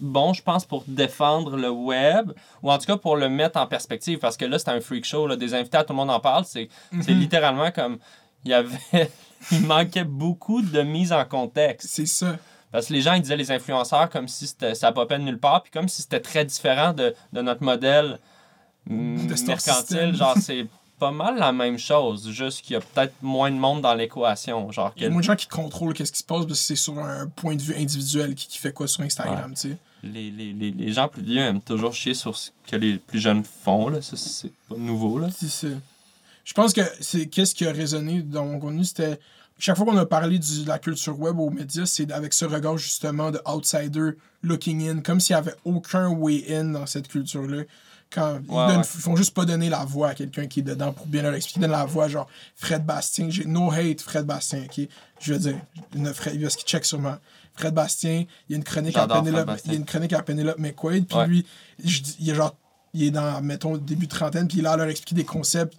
bon, je pense, pour défendre le web, ou en tout cas pour le mettre en perspective, parce que là, c'était un freak show, là, des invités, à tout le monde en parle, c'est c'est Mhm. littéralement comme, il y avait, il manquait beaucoup de mise en contexte. C'est ça. Parce que les gens, ils disaient les influenceurs comme si c'était- ça popait de nulle part, puis comme si c'était très différent de, de notre modèle mm, De ce mercantile. Genre, c'est pas mal la même chose, juste qu'il y a peut-être moins de monde dans l'équation. Genre, Il y a moins de gens qui contrôlent qu'est-ce qui se passe parce que c'est sur un point de vue individuel qui, qui fait quoi sur Instagram, tu sais. les, les, les, les gens plus vieux aiment toujours chier sur ce que les plus jeunes font. Là. Ça, c'est pas nouveau. Là. C'est. Je pense que c'est qu'est-ce qui a résonné dans mon contenu, c'était chaque fois qu'on a parlé du- de la culture web aux médias, c'est avec ce regard justement de outsider looking in, comme s'il n'y avait aucun way in dans cette culture-là. Quand ils, Ouais, donnent- ouais. font juste pas donner la voix à quelqu'un qui est dedans pour bien leur expliquer. Ils donnent la voix, genre Fred Bastien. J'ai no hate, Fred Bastien, ok? Je veux dire, une Fred, parce qu'il check sur moi. Fred Bastien, il y a une chronique à Penelope, il y a une chronique à Penelope McQuaid, puis Ouais. lui, je dis- il est genre, il est dans, mettons, début de trentaine, puis il a leur expliquer des concepts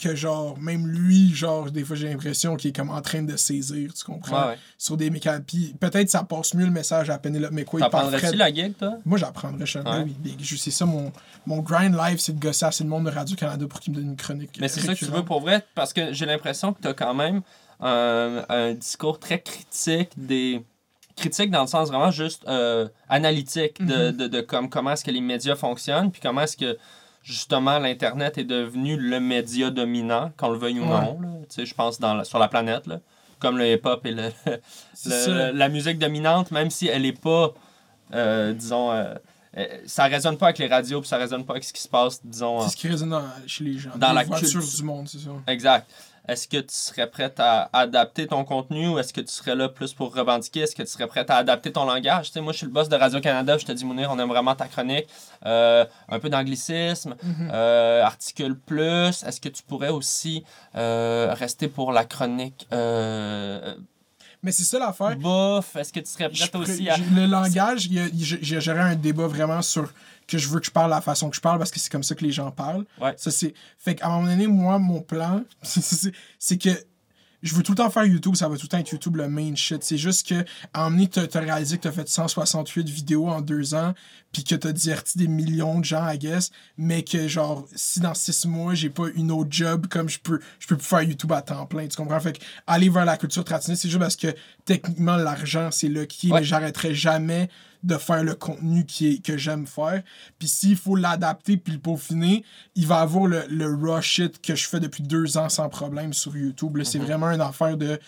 que genre, même lui, genre, des fois j'ai l'impression qu'il est comme en train de saisir, tu comprends? Ouais, ouais. Sur des mécaniques. Puis peut-être ça passe mieux le message à Penelope McQuaid T'apprendrais-tu Fred. la gig, toi? Moi, j'apprendrais, je Ouais. oui. C'est ça, mon, mon grind live, c'est de gosser assez le monde de Radio-Canada pour qu'il me donne une chronique. Mais c'est ça que tu veux pour vrai, parce que j'ai l'impression que tu as quand même un, un discours très critique des critique dans le sens vraiment juste euh, analytique de, Mhm. de, de comme, comment est-ce que les médias fonctionnent, puis comment est-ce que justement l'Internet est devenu le média dominant, qu'on le veuille ou non. sais, Je pense dans la- sur la planète, là. comme le hip-hop et le, la musique dominante, même si elle n'est pas, euh, disons, euh, euh, ça résonne pas avec les radios, puis ça résonne pas avec ce qui se passe, disons, C'est ce qui résonne dans- chez les gens. Dans les la culture. du monde, c'est ça. Exact. Est-ce que tu serais prête à adapter ton contenu ou est-ce que tu serais là plus pour revendiquer? Est-ce que tu serais prête à adapter ton langage? Tu sais, moi, je suis le boss de Radio-Canada. Je te dis, Mounir, on aime vraiment ta chronique. Euh, un peu d'anglicisme, Mhm. euh, articule plus. Est-ce que tu pourrais aussi euh, rester pour la chronique euh, Mais c'est ça l'affaire. bouffe? Est-ce que tu serais prête pr- aussi à... Le langage, géré un débat vraiment sur que je veux que je parle la façon que je parle parce que c'est comme ça que les gens parlent. Ouais. Ça, c'est... Fait qu'à un moment donné, moi, mon plan, c'est- que je veux tout le temps faire YouTube, ça va tout le temps être YouTube le main shit. C'est juste que, à un moment donné, t'as réalisé que t'as fait 168 vidéos en deux ans, puis que t'as diverti des millions de gens, I guess, mais que, genre, si dans six mois, j'ai pas une autre job, comme je peux, je peux plus faire YouTube à temps plein, tu comprends? Fait que aller vers la culture traditionnelle, c'est juste parce que, techniquement, l'argent, c'est là qui Ouais. mais j'arrêterai jamais de faire le contenu qui est, que j'aime faire. Puis s'il faut l'adapter puis le peaufiner, il va avoir le, le raw shit que je fais depuis deux ans sans problème sur YouTube. là. C'est vraiment une affaire de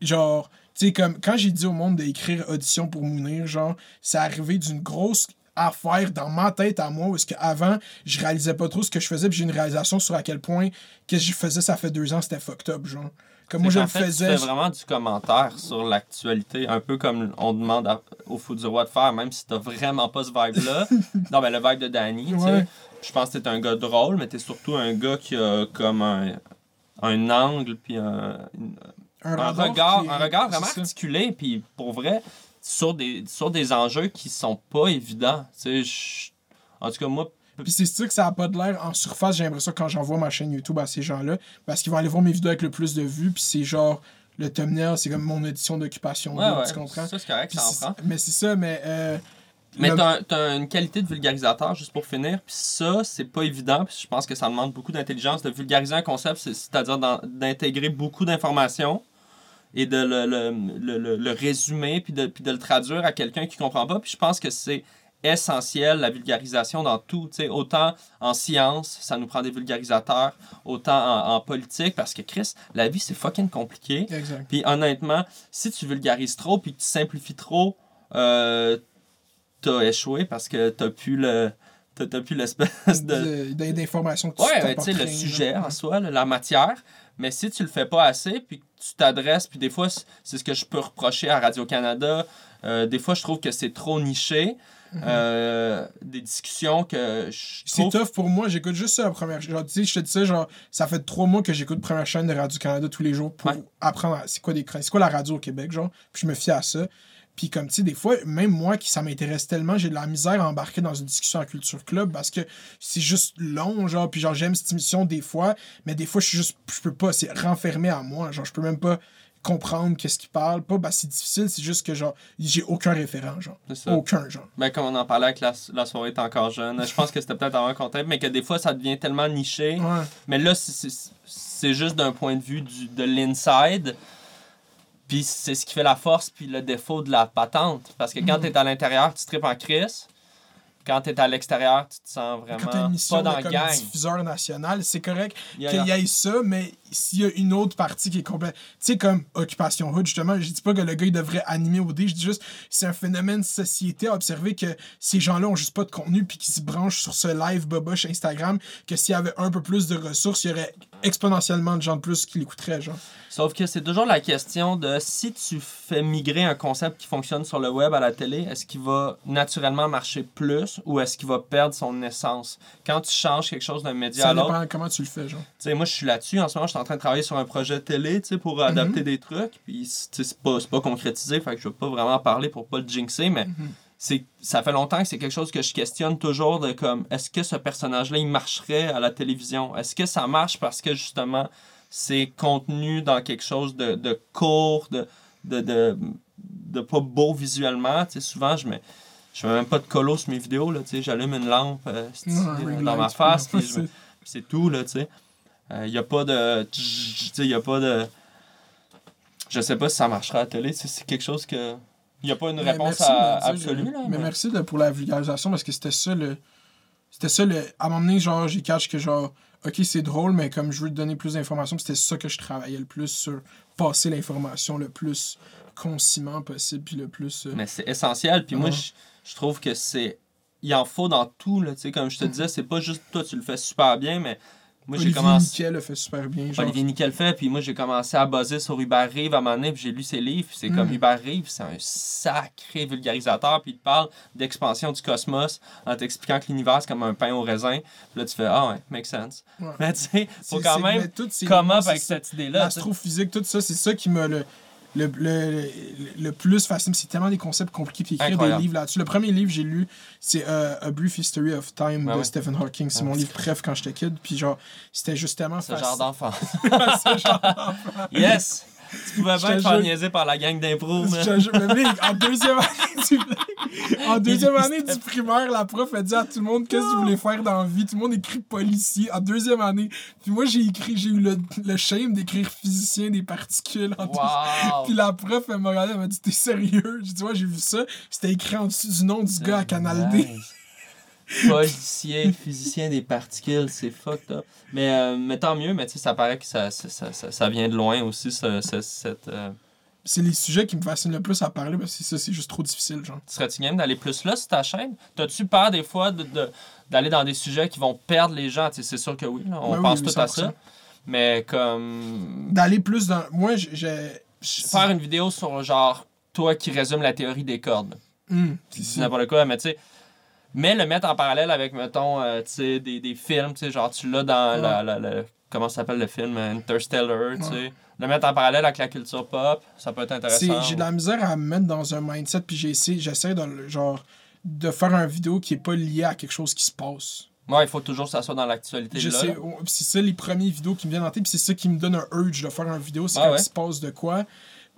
genre, tu sais, comme quand j'ai dit au monde d'écrire audition pour Mounir, genre, c'est arrivé d'une grosse affaire dans ma tête à moi, parce qu'avant, je réalisais pas trop ce que je faisais, puis j'ai une réalisation sur à quel point qu'est-ce que je faisais ça fait deux ans, c'était fucked up, genre. Comme moi, je le faisais. Fais vraiment du commentaire sur l'actualité, un peu comme on demande à- au Fou du Roi de faire, même si t'as vraiment pas ce vibe-là. non, mais le vibe de Danny, tu sais. Ouais. Je pense que t'es un gars drôle, mais t'es surtout un gars qui a comme un, un angle, puis un, un regard, est- un regard vraiment articulé, puis pour vrai, sur des, sur des enjeux qui sont pas évidents. Tu sais, je- en tout cas, moi, Puis c'est sûr que ça a pas de l'air en surface, j'ai l'impression quand j'envoie ma chaîne YouTube à ces gens-là, parce qu'ils vont aller voir mes vidéos avec le plus de vues, puis c'est genre le thumbnail, c'est comme mon audition d'occupation ouais, double, ouais, tu comprends? ça c'est correct, Puis ça en prend. mais c'est ça, mais euh, Mais le- t'as, t'as une qualité de vulgarisateur, juste pour finir, puis ça, c'est pas évident, puis je pense que ça demande beaucoup d'intelligence de vulgariser un concept, c'est- c'est-à-dire d'intégrer beaucoup d'informations et de le, le- le résumer, puis de, puis de le traduire à quelqu'un qui comprend pas, puis je pense que c'est essentiel, la vulgarisation dans tout, tu sais, autant en science, ça nous prend des vulgarisateurs, autant en, en politique, parce que Chris, la vie, c'est fucking compliqué. Puis honnêtement, si tu vulgarises trop puis que tu simplifies trop, euh, t'as échoué parce que t'as plus le. T'as plus l'espèce de. D'informations que tu Ouais, tu sais, le sujet là. en soi, là, la matière. Mais si tu le fais pas assez, puis tu t'adresses, puis des fois, c'est ce que je peux reprocher à Radio-Canada. euh, des fois, je trouve que c'est trop niché. Euh, des discussions que je C'est tough pour moi, j'écoute juste ça la première. Genre, tu sais, je te dis ça, genre, ça fait trois mois que j'écoute première chaîne de Radio-Canada tous les jours pour Ouais. apprendre à- c'est quoi des c'est quoi la radio au Québec, genre. Puis je me fie à ça. Puis comme tu sais, des fois, même moi qui ça m'intéresse tellement, j'ai de la misère à embarquer dans une discussion en culture club parce que c'est juste long, genre. Puis genre, j'aime cette émission des fois, mais des fois, je suis juste, je peux pas, c'est renfermé à moi. Genre, je peux même pas comprendre qu'est-ce qu'il parle. Pas, bah c'est difficile, c'est juste que genre, j'ai aucun référent, genre. Ça. Aucun, genre. Ben, comme on en parlait avec la, la soirée est encore jeune. Je pense que c'était peut-être avant qu'on mais que des fois, ça devient tellement niché. Ouais. Mais là, c'est- juste d'un point de vue du, de l'inside. Puis c'est ce qui fait la force puis le défaut de la patente. Parce que Mm. quand tu es à l'intérieur, tu tripes en crise. Quand tu es à l'extérieur, tu te sens vraiment Quand t'as une mission pas dans comme gang. diffuseur national, c'est correct Yeah, qu'il y yeah. ait ça, mais s'il y a une autre partie qui est complète. Tu sais, comme Occupation Hood, justement, je dis pas que le gars il devrait animer au dé, je dis juste c'est un phénomène de société à observer que ces gens-là ont juste pas de contenu puis qu'ils se branchent sur ce live boboche Instagram, que s'il y avait un peu plus de ressources, il y aurait exponentiellement de gens de plus qui l'écouteraient, genre. Sauf que c'est toujours la question de si tu fais migrer un concept qui fonctionne sur le web à la télé, est-ce qu'il va naturellement marcher plus ou est-ce qu'il va perdre son essence? Quand tu changes quelque chose d'un média Ça à l'autre, dépend comment tu le fais, genre. Tu sais, moi, je suis là-dessus. En ce moment, je suis en train de travailler sur un projet télé, tu sais, pour adapter des trucs. Puis, tu sais, c'est pas, pas concrétisé, fait que je veux pas vraiment en parler pour pas le jinxer, mais c'est ça fait longtemps que c'est quelque chose que je questionne toujours de comme est-ce que ce personnage là il marcherait à la télévision? Est-ce que ça marche parce que justement c'est contenu dans quelque chose de, de court de, de, de, de pas beau visuellement? Tu sais souvent je mets je mets même pas de colo sur mes vidéos là tu sais j'allume une lampe euh, dans ma face puis c'est tout là tu sais. Il y a pas de tu sais il y a pas de je sais pas si ça marchera à la télé c'est quelque chose que il n'y a pas une Mais réponse merci à- absolue là, Mais, mais- merci de- pour la vulgarisation parce que c'était ça le. C'était ça le. À un moment donné, genre, j'ai catch que genre. Ok, c'est drôle, mais comme je veux te donner plus d'informations, puis c'était ça que je travaillais le plus sur passer l'information le plus conciment possible, puis le plus. euh, Mais c'est essentiel. Puis moi, Ouais. je, je trouve que c'est. Il en faut dans tout. Là, tu sais, comme je te disais, c'est pas juste toi, tu le fais super bien, mais moi, j'ai Olivier commencé. Nickel le fait super bien. Genre, Olivier Nickel fait, puis moi, j'ai commencé à buzzer sur Hubert Reeves à un moment donné, puis j'ai lu ses livres. puis C'est comme Mm. Hubert Reeves, c'est un sacré vulgarisateur, puis il te parle d'expansion du cosmos en t'expliquant que l'univers, c'est comme un pain au raisin. Puis là, tu fais Ah ouais, make sense. Ouais. Mais tu sais, faut quand même c'est avec cette idée-là. L'astrophysique, tout ça, c'est ça qui m'a le, le, le, le, plus fasciné. C'est tellement des concepts compliqués. Puis écrire Incroyable. des livres là-dessus. Le premier livre que j'ai lu, c'est euh, A Brief History of Time de. Stephen Hawking. C'est mon livre préf quand j'étais kid. Puis genre, c'était justement Ce genre d'enfant. Ce genre yes! Tu pouvais te faire jure. par la gang d'impro, mais. En deuxième année du, en deuxième année du primaire, la prof a dit à tout le monde qu'est-ce que vous voulez faire dans la vie? Tout le monde écrit policier en deuxième année. Puis moi, j'ai écrit, j'ai eu le, le shame d'écrire physicien des particules en Wow! Puis la prof, elle m'a regardé, elle m'a dit T'es sérieux? J'ai dit Ouais, j'ai vu ça. C'était écrit en dessous du nom du gars à Canal D. Nice. Policier, physicien des particules, c'est fucked up. Mais, euh, mais tant mieux, mais tu sais, ça paraît que ça, ça, ça, ça- vient de loin aussi, ce- ce- cette... euh, C'est les sujets qui me fascinent le plus à parler parce que ça, c'est juste trop difficile, genre. Serais-tu game d'aller plus là sur ta chaîne? T'as-tu peur des fois de, de- d'aller dans des sujets qui vont perdre les gens? C'est sûr que oui, là, on oui, pense oui, tout à 100%. ça. Mais comme... D'aller plus dans. Moi, j'ai-. Faire une vidéo sur genre, toi qui résume la théorie des cordes. Hum, c'est n'importe quoi, mais tu sais. Mais le mettre en parallèle avec, mettons, euh, des, des films, tu sais, genre, tu l'as dans Ouais. la, la- la- Comment ça s'appelle le film euh, Interstellar, tu sais. Ouais. Le mettre en parallèle avec la culture pop, ça peut être intéressant. J'ai de la misère à me mettre dans un mindset, puis j'essaie de, genre, de faire une vidéo qui est pas liée à quelque chose qui se passe. Ouais, il faut toujours que ça soit dans l'actualité. Je là, sais, oh, c'est ça les premières vidéos qui me viennent en tête, puis c'est ça qui me donne un urge de faire une vidéo, c'est Ah quand ouais? il se passe de quoi.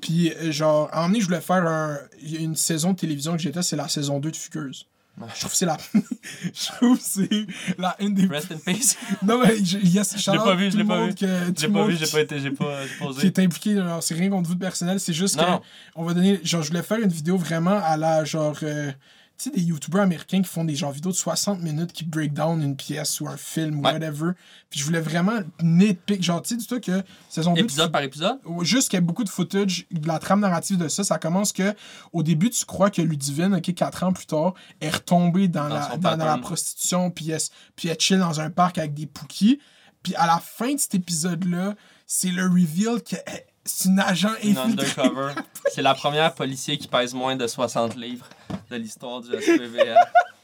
Puis, euh, genre, à un moment donné, je voulais faire un, une saison de télévision que j'étais, c'est la saison 2 de Fugueuse. Je trouve que c'est la. je trouve que c'est la une des. Rest in peace. Non, mais je, yes, l'ai pas vu, je l'ai pas vu. J'ai pas vu, j'ai pas été, j'ai pas pas qui est impliqué, genre, c'est rien contre vous de personnel, c'est juste Non, que on va donner, genre, je voulais faire une vidéo vraiment à la, genre, euh, sais, des youtubeurs américains qui font des genre vidéos de 60 minutes qui break down une pièce ou un film ou Ouais. whatever. Puis je voulais vraiment nitpick, genre, tu sais, dis-toi que saison 2 de Épisode par épisode? juste qu'il y a beaucoup de footage, de la trame narrative de ça, ça commence que au début tu crois que Ludivine, ok, 4 ans plus tard, est retombée dans, Dans la, dans, dans la prostitution, puis elle, puis elle chill dans un parc avec des pookies. Puis à la fin de cet épisode-là, c'est le reveal que eh, c'est une agent Une undercover. C'est la première policier qui pèse moins de 60 livres de l'histoire du SPVL.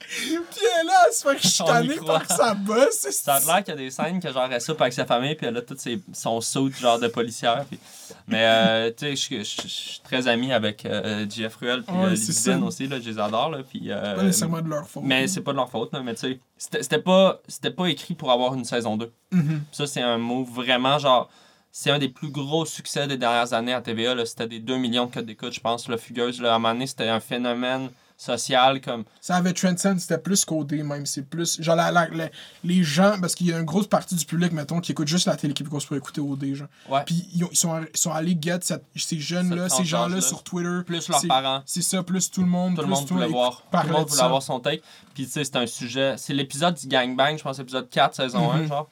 Puis elle elle se fait chicaner par sa bosse. Ça a l'air qu'il y a des scènes que genre elle soupe avec sa famille puis elle a tout ses, son saut genre de policière. puis- Mais euh, tu sais, je- suis très ami avec euh, Jeff Ruel puis Ouais, euh, aussi, là, je les adore. Là, puis, euh, Pas nécessairement de leur faute. mais c'est pas de leur faute, là, mais tu sais, c'était pas, pas écrit pour avoir une saison 2. Mhm. Ça, c'est un move vraiment genre. C'est un des plus gros succès des dernières années à TVA. là. C'était des 2 millions de codes d'écoute, je pense. La Fugueuse, là, à un moment donné, c'était un phénomène social comme. Ça avait Transcend, c'était plus codé même. C'est plus. Genre, la- la- la- les gens. Parce qu'il y a une grosse partie du public, mettons, qui écoute juste la télé québécoise pour écouter OD. Genre. Ouais. Puis ils, ils sont, ils sont allés get cette- ces jeunes-là, Cette ces gens-là tranche-là. sur Twitter. Plus leurs parents. C'est ça, plus tout le monde. Tout le monde voulait voir. Tout le monde de voulait avoir son take. Puis tu sais, c'est un sujet. C'est l'épisode du gangbang, je pense, épisode 4, saison 1, Mhm. genre.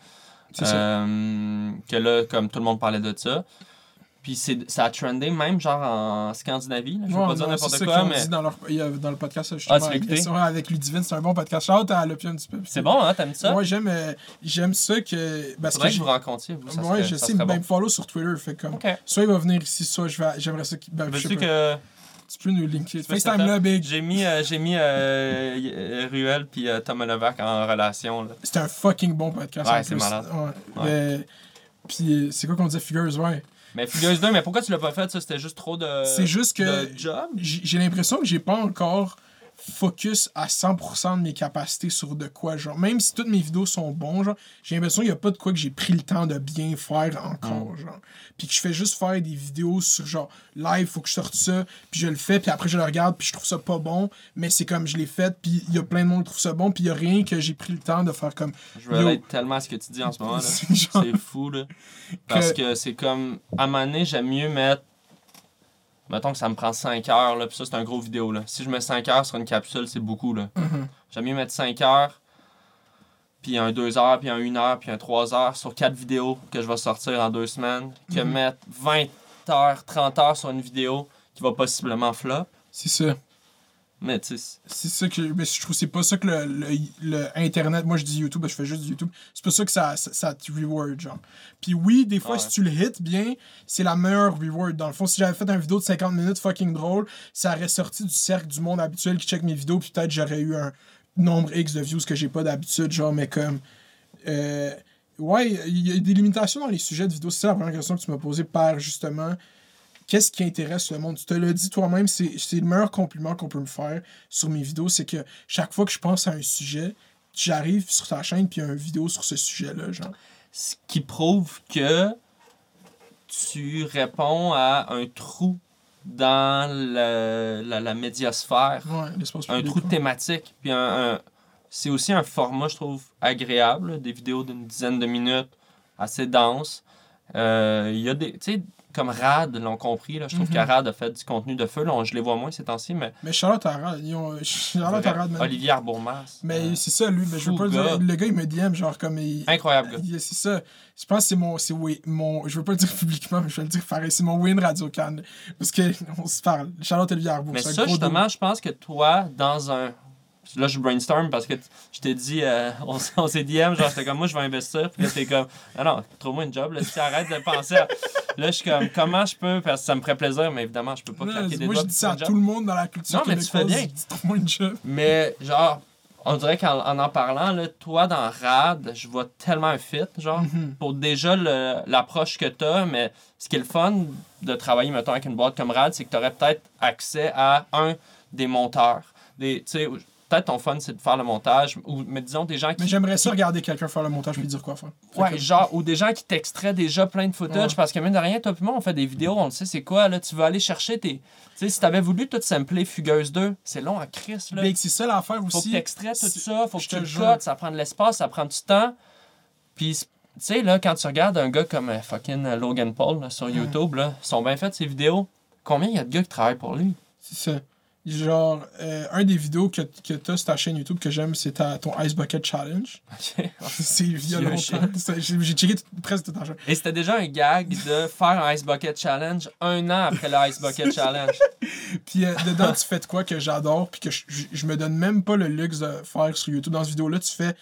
Ça. Euh, que là, comme tout le monde parlait de ça. Puis c'est- ça a trendé même genre en Scandinavie. là. Je veux Ouais, pas dire n'importe quoi, ont mais dit dans, leur, dans le podcast justement, Ah, tu l'as avec, avec Ludivine, c'est un bon podcast. Shout à l'opinion un petit peu. c'est bon, hein, t'aimes ça? Moi, j'aime euh, j'aime ça que. Parce Faudrait que que vous rencontriez, vous. Ça ouais, serait, je ça sais, ben, bon. me follow sur Twitter. Fait comme. Soit il va venir ici, soit je vais, j'aimerais ça. Ben, je sais Veux-tu que. Tu peux nous linker. Tu veux FaceTime setup? là, big. J'ai mis, euh, j'ai mis euh, euh, Ruel puis euh, Thomas Levac en relation. Là. C'était un fucking bon podcast. Ouais, c'est malade. Ouais. Ouais. Mais- Puis euh, c'est quoi qu'on disait, Figures, ouais. Mais Fugueuse 2, mais pourquoi tu l'as pas fait? Ça, c'était juste trop de. c'est juste que j'ai l'impression que j'ai pas encore focus à 100% de mes capacités sur de quoi, genre. Même si toutes mes vidéos sont bons, genre, j'ai l'impression qu'il n'y a pas de quoi que j'ai pris le temps de bien faire encore, genre. Puis que je fais juste faire des vidéos sur, genre, live, faut que je sorte ça, puis je le fais, puis après je le regarde, puis je trouve ça pas bon, mais c'est comme je l'ai fait, puis il y a plein de monde qui trouve ça bon, puis il y a rien que j'ai pris le temps de faire comme... Je relate tellement à ce que tu dis en ce moment, là. C'est fou, là. Parce que c'est comme. À un moment donné, j'aime mieux mettre. Mettons que ça me prend 5 heures, là, puis ça, c'est un gros vidéo, là. Si je mets 5 heures sur une capsule, c'est beaucoup, là. Mhm. J'aime mieux mettre 5 heures, puis un 2 heures, puis un 1 heure, puis un 3 heures sur 4 vidéos que je vais sortir en 2 semaines, que Mhm. mettre 20 heures, 30 heures sur une vidéo qui va possiblement flop. C'est ça. Mais tu sais, C'est ça que mais je trouve c'est pas ça que le, le, le internet moi je dis YouTube je fais juste du YouTube. C'est pas ça que ça, ça, ça te reward genre. Puis oui des fois Ouais. si tu le hits bien c'est la meilleure reward. Dans le fond si j'avais fait une vidéo de 50 minutes fucking drôle ça aurait sorti du cercle du monde habituel qui check mes vidéos puis peut-être j'aurais eu un nombre X de views que j'ai pas d'habitude genre mais comme euh, ouais il y a des limitations dans les sujets de vidéos. C'est ça la première question que tu m'as posée par justement qu'est-ce qui intéresse le monde? Tu te l'as dit toi-même, c'est le meilleur compliment qu'on peut me faire sur mes vidéos, c'est que chaque fois que je pense à un sujet, j'arrive sur ta chaîne puis il y a une vidéo sur ce sujet-là, genre. ce qui prouve que tu réponds à un trou dans la, la médiasphère, Ouais, un trou de thématique. Puis un, un- c'est aussi un format, je trouve, agréable, des vidéos d'une dizaine de minutes, assez denses. Euh, Il y a des. Tu sais, comme Rad l'ont compris, là, je trouve Mhm. que Rad a fait du contenu de feu. Là, on- je les vois moins ces temps-ci, mais. Mais Charlotte Arad, ils ont. Charlotte Arad, man. Olivier Arbourmas. Mais euh, c'est ça, lui, mais je veux pas le gars. dire. Le gars, il me DM, genre, comme. Il, incroyable, gars. c'est ça. Je pense que c'est mon. C'est oui, mon. Je veux pas le dire publiquement, mais je vais le dire pareil. C'est mon win Radio Can. Parce que on se parle. Charlotte Olivier Arbour. Mais ça, justement, je pense que toi, dans un. Là, je brainstorm parce que je t'ai dit, euh, on, on s'est DM, genre, j'étais comme, moi, je vais investir. Puis là, t'es comme, ah non, trouve-moi une job, là, si arrête de penser à. Là, je suis comme, comment je peux, parce que ça me ferait plaisir, mais évidemment, je peux pas claquer des Moi, doigts. je dis ça à tout le monde dans la culture Non, mais tu fais bien. je dis, Trouve-moi une job. Mais, genre, on dirait qu'en en, en parlant, là, toi, dans RAD, je vois tellement un fit, genre, Mhm. pour déjà le- l'approche que t'as, mais ce qui est le fun de travailler, mettons, avec une boîte comme RAD, c'est que t'aurais peut-être accès à un des monteurs. Des, tu sais, peut-être ton fun, c'est de faire le montage, ou, mais disons des gens qui Mais j'aimerais ça regarder quelqu'un faire le montage puis dire quoi faire. Ouais, que- genre, ou des gens qui t'extraient déjà plein de footage Ouais. parce que, mine de rien, toi puis moi, on fait des vidéos, on le sait, c'est quoi, là, tu veux aller chercher tes. Tu sais, si t'avais voulu tout sampler Fugueuse 2, c'est long à Chris, là. Big, c'est ça l'affaire Faut que aussi. t'extrais tout ça, faut que tu te le cotes, ça prend de l'espace, ça prend du temps. Puis, tu sais, là, quand tu regardes un gars comme euh, fucking euh, Logan Paul là, sur YouTube, là, ils sont bien faites ces vidéos. Combien il y a de gars qui travaillent pour lui? C'est ça. Genre, euh, un des vidéos que, que t'as sur ta chaîne YouTube que j'aime, c'est ton Ice Bucket Challenge. Ok. c'est. C'est- J'ai checké tout- presque tout en chaîne. Et c'était déjà un gag de faire un Ice Bucket Challenge un an après le Ice Bucket Challenge. Puis euh, dedans, tu fais de quoi que j'adore, puis que je, me donne même pas le luxe de faire sur YouTube. Dans cette vidéo-là, tu fais.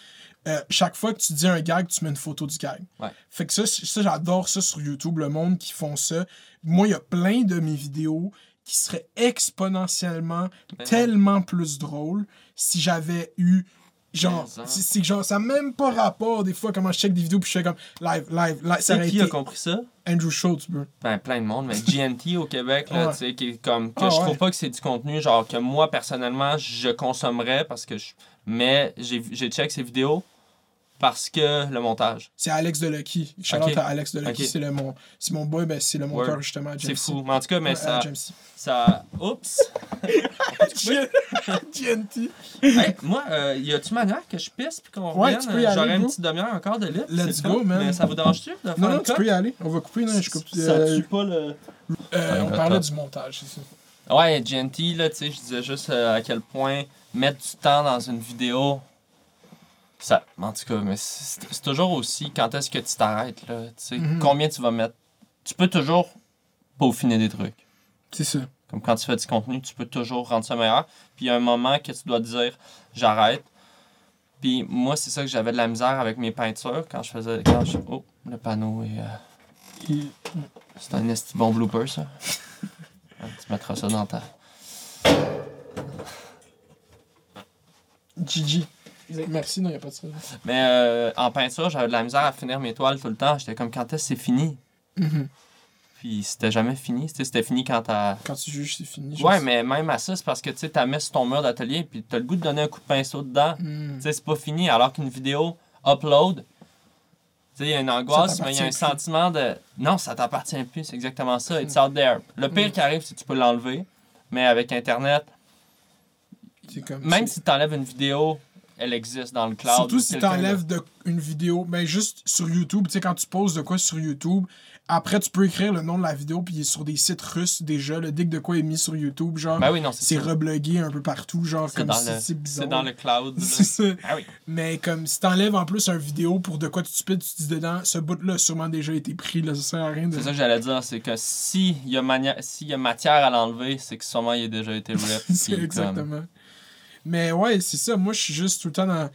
euh, chaque fois que tu dis un gag, tu mets une photo du gag. Ouais. Fait que ça, ça j'adore ça sur YouTube, le monde qui font ça. Moi, il y a plein de mes vidéos qui seraient exponentiellement Ben, tellement plus drôles si j'avais eu. Genre, c'est que genre, ça n'a même pas rapport des fois comment je check des vidéos puis je fais comme live, live, live. Ça qui été a compris ça? Andrew Schultz, bro. Ben, plein de monde, mais GNT au Québec, là, Ouais. tu sais, qui est comme, que Ah, je ouais. trouve pas que c'est du contenu, genre, que moi, personnellement, je consommerais parce que je. Mais j'ai j'ai check ses vidéos parce que le montage. C'est Alex Delucky. Shout-out Ok. à Alex Delucky. Ok. C'est le mon, c'est mon boy, ben, c'est le monteur Word. justement à C'est fou. Mais en tout cas, mais Ouais, ça. ça... Oups! Hey, moi, euh, y a-tu manière que je pisse puis qu'on Ouais, revienne? aller, J'aurais une petite demi-heure encore de libre. Let's go, man. Mais ça vous dérange-tu de faire Non, non, tu peux y aller. On va couper. Non, je coupe. Ça euh, tue pas le. euh, on parlait du montage, c'est ça. Ouais, GNT, là, tu sais, je disais juste euh, à quel point mettre du temps dans une vidéo, ça, en tout cas, mais c'est toujours aussi quand est-ce que tu t'arrêtes, là, tu sais, Mhm. combien tu vas mettre. Tu peux toujours peaufiner des trucs. C'est ça. Comme quand tu fais du contenu, tu peux toujours rendre ça meilleur. Puis il y a un moment que tu dois dire, j'arrête. Puis moi, c'est ça que j'avais de la misère avec mes peintures quand je faisais. Quand je... Oh, le panneau est. euh, C'est un esti bon blooper, ça. Tu mettras ça dans ta. GG. Merci, non, il a pas de ça. Mais euh, en peinture, j'avais de la misère à finir mes toiles tout le temps. J'étais comme, quand est-ce que c'est fini? Mhm. puis c'était jamais fini. Tu C'était fini quand t'as. Quand tu juges, c'est fini. Ouais, sais. mais même à ça, c'est parce que tu t'as mis sur ton mur d'atelier, puis t'as le goût de donner un coup de pinceau dedans. Tu sais, c'est pas fini, alors qu'une vidéo upload, tu sais, il y a une angoisse, mais il y a un plus. sentiment de. Non, ça t'appartient plus, c'est exactement ça. It's out there. Le pire Mm. qui arrive, c'est que tu peux l'enlever, mais avec Internet, C'est comme même si t'enlèves une vidéo, elle existe dans le cloud. Surtout ou si t'enlèves de- une vidéo, ben juste sur YouTube, tu sais, quand tu poses de quoi sur YouTube, après tu peux écrire le nom de la vidéo, puis il est sur des sites russes déjà, le que de quoi est mis sur YouTube, genre, Ben oui, non, c'est reblogué un peu partout, genre, comme si c'est bizarre. c'est dans le cloud. Ah oui. Mais comme si t'enlèves en plus un vidéo pour de quoi tu stupide, tu te dis dedans, ce bout-là a sûrement déjà été pris, là, ça sert à rien de. C'est ça que j'allais dire, c'est que s'il y, a mania- y a matière à l'enlever, c'est que sûrement il a déjà été rip. C'est comme- exactement. Mais ouais, c'est ça. Moi, je suis juste tout le temps dans.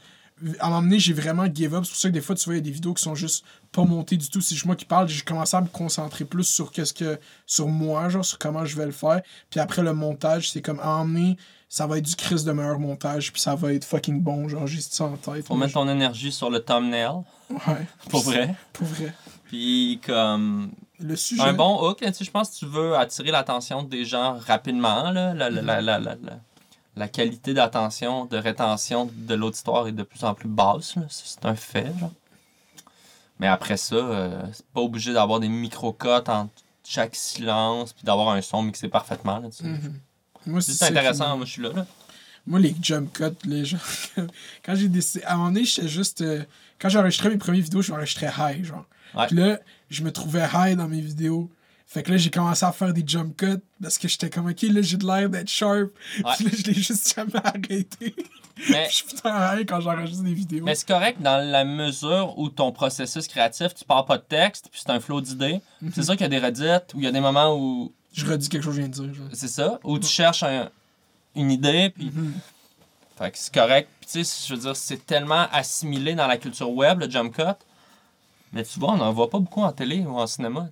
À m'emmener, j'ai vraiment give up. C'est pour ça que des fois, tu vois, il y a des vidéos qui sont juste pas montées du tout. C'est juste moi qui parle. J'ai commencé à me concentrer plus sur qu'est-ce que. sur moi, genre, sur comment je vais le faire. Puis après, le montage, c'est comme à emmener. Ça va être du Chris de meilleur montage. Puis ça va être fucking bon. Genre, j'ai ça en tête. Faut mettre ton énergie sur le thumbnail, Ouais. pour vrai. Pour vrai. Puis comme Le sujet. un bon hook, je pense que tu veux attirer l'attention des gens rapidement. Là, la, la- qualité d'attention, de rétention de l'auditoire est de plus en plus basse. C'est un fait. Genre. Mais après ça, euh, c'est pas obligé d'avoir des micro-cotes entre chaque silence, puis d'avoir un son mixé parfaitement. Là. Mhm. Moi, C'est intéressant, moi je suis là. là. Moi, les jump cuts, les gens. quand j'ai décidé. À un moment donné, j'étais juste. euh, quand j'enregistrais mes premières vidéos, je m'enregistrais high, genre. Ouais. Puis là, je me trouvais high dans mes vidéos. Fait que là, j'ai commencé à faire des jump cuts parce que j'étais comme, ok, là, j'ai de l'air d'être sharp. Ouais. Puis là, je l'ai juste jamais arrêté. Mais je suis putain high quand j'enregistre des vidéos. Mais c'est correct dans la mesure où ton processus créatif, tu pars pas de texte, puis c'est un flow d'idées. Mhm. C'est sûr qu'il y a des redites, où il y a des moments où Je redis quelque chose que je viens de dire. C'est ça, où tu cherches un- une idée, puis Mhm. fait que c'est correct. Puis tu sais, je veux dire, c'est tellement assimilé dans la culture web, le jump cut. Mais tu vois, on n'en voit pas beaucoup en télé ou en cinéma.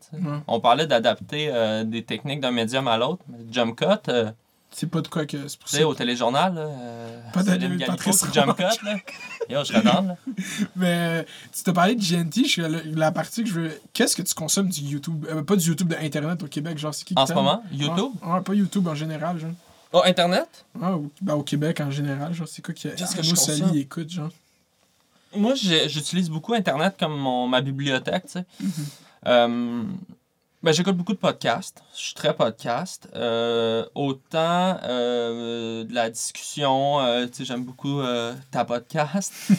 On parlait d'adapter euh, des techniques d'un médium à l'autre. jump cut, euh, C'est pas de quoi que. C'est pour tu ça. au téléjournal, là, euh, Pas Céline Galipo qui jump cut, là. Yo, je là. Mais euh, tu t'as parlé de GNT, je, la, la partie que je veux. Qu'est-ce que tu consommes du YouTube euh, Pas du YouTube de Internet au Québec, genre, c'est qui En ce moment, YouTube? Ouais, ouais, pas YouTube en général, genre. Oh, Internet? Ouais, au, ben, au Québec en général, genre, c'est quoi que Qu'est-ce que je consomme? écoute, genre? Moi, j'utilise beaucoup Internet comme mon, ma bibliothèque, tu sais. Euh, ben, j'écoute beaucoup de podcasts. Je suis très podcast. Euh, autant euh, de la discussion, tu sais, j'aime beaucoup ta podcast.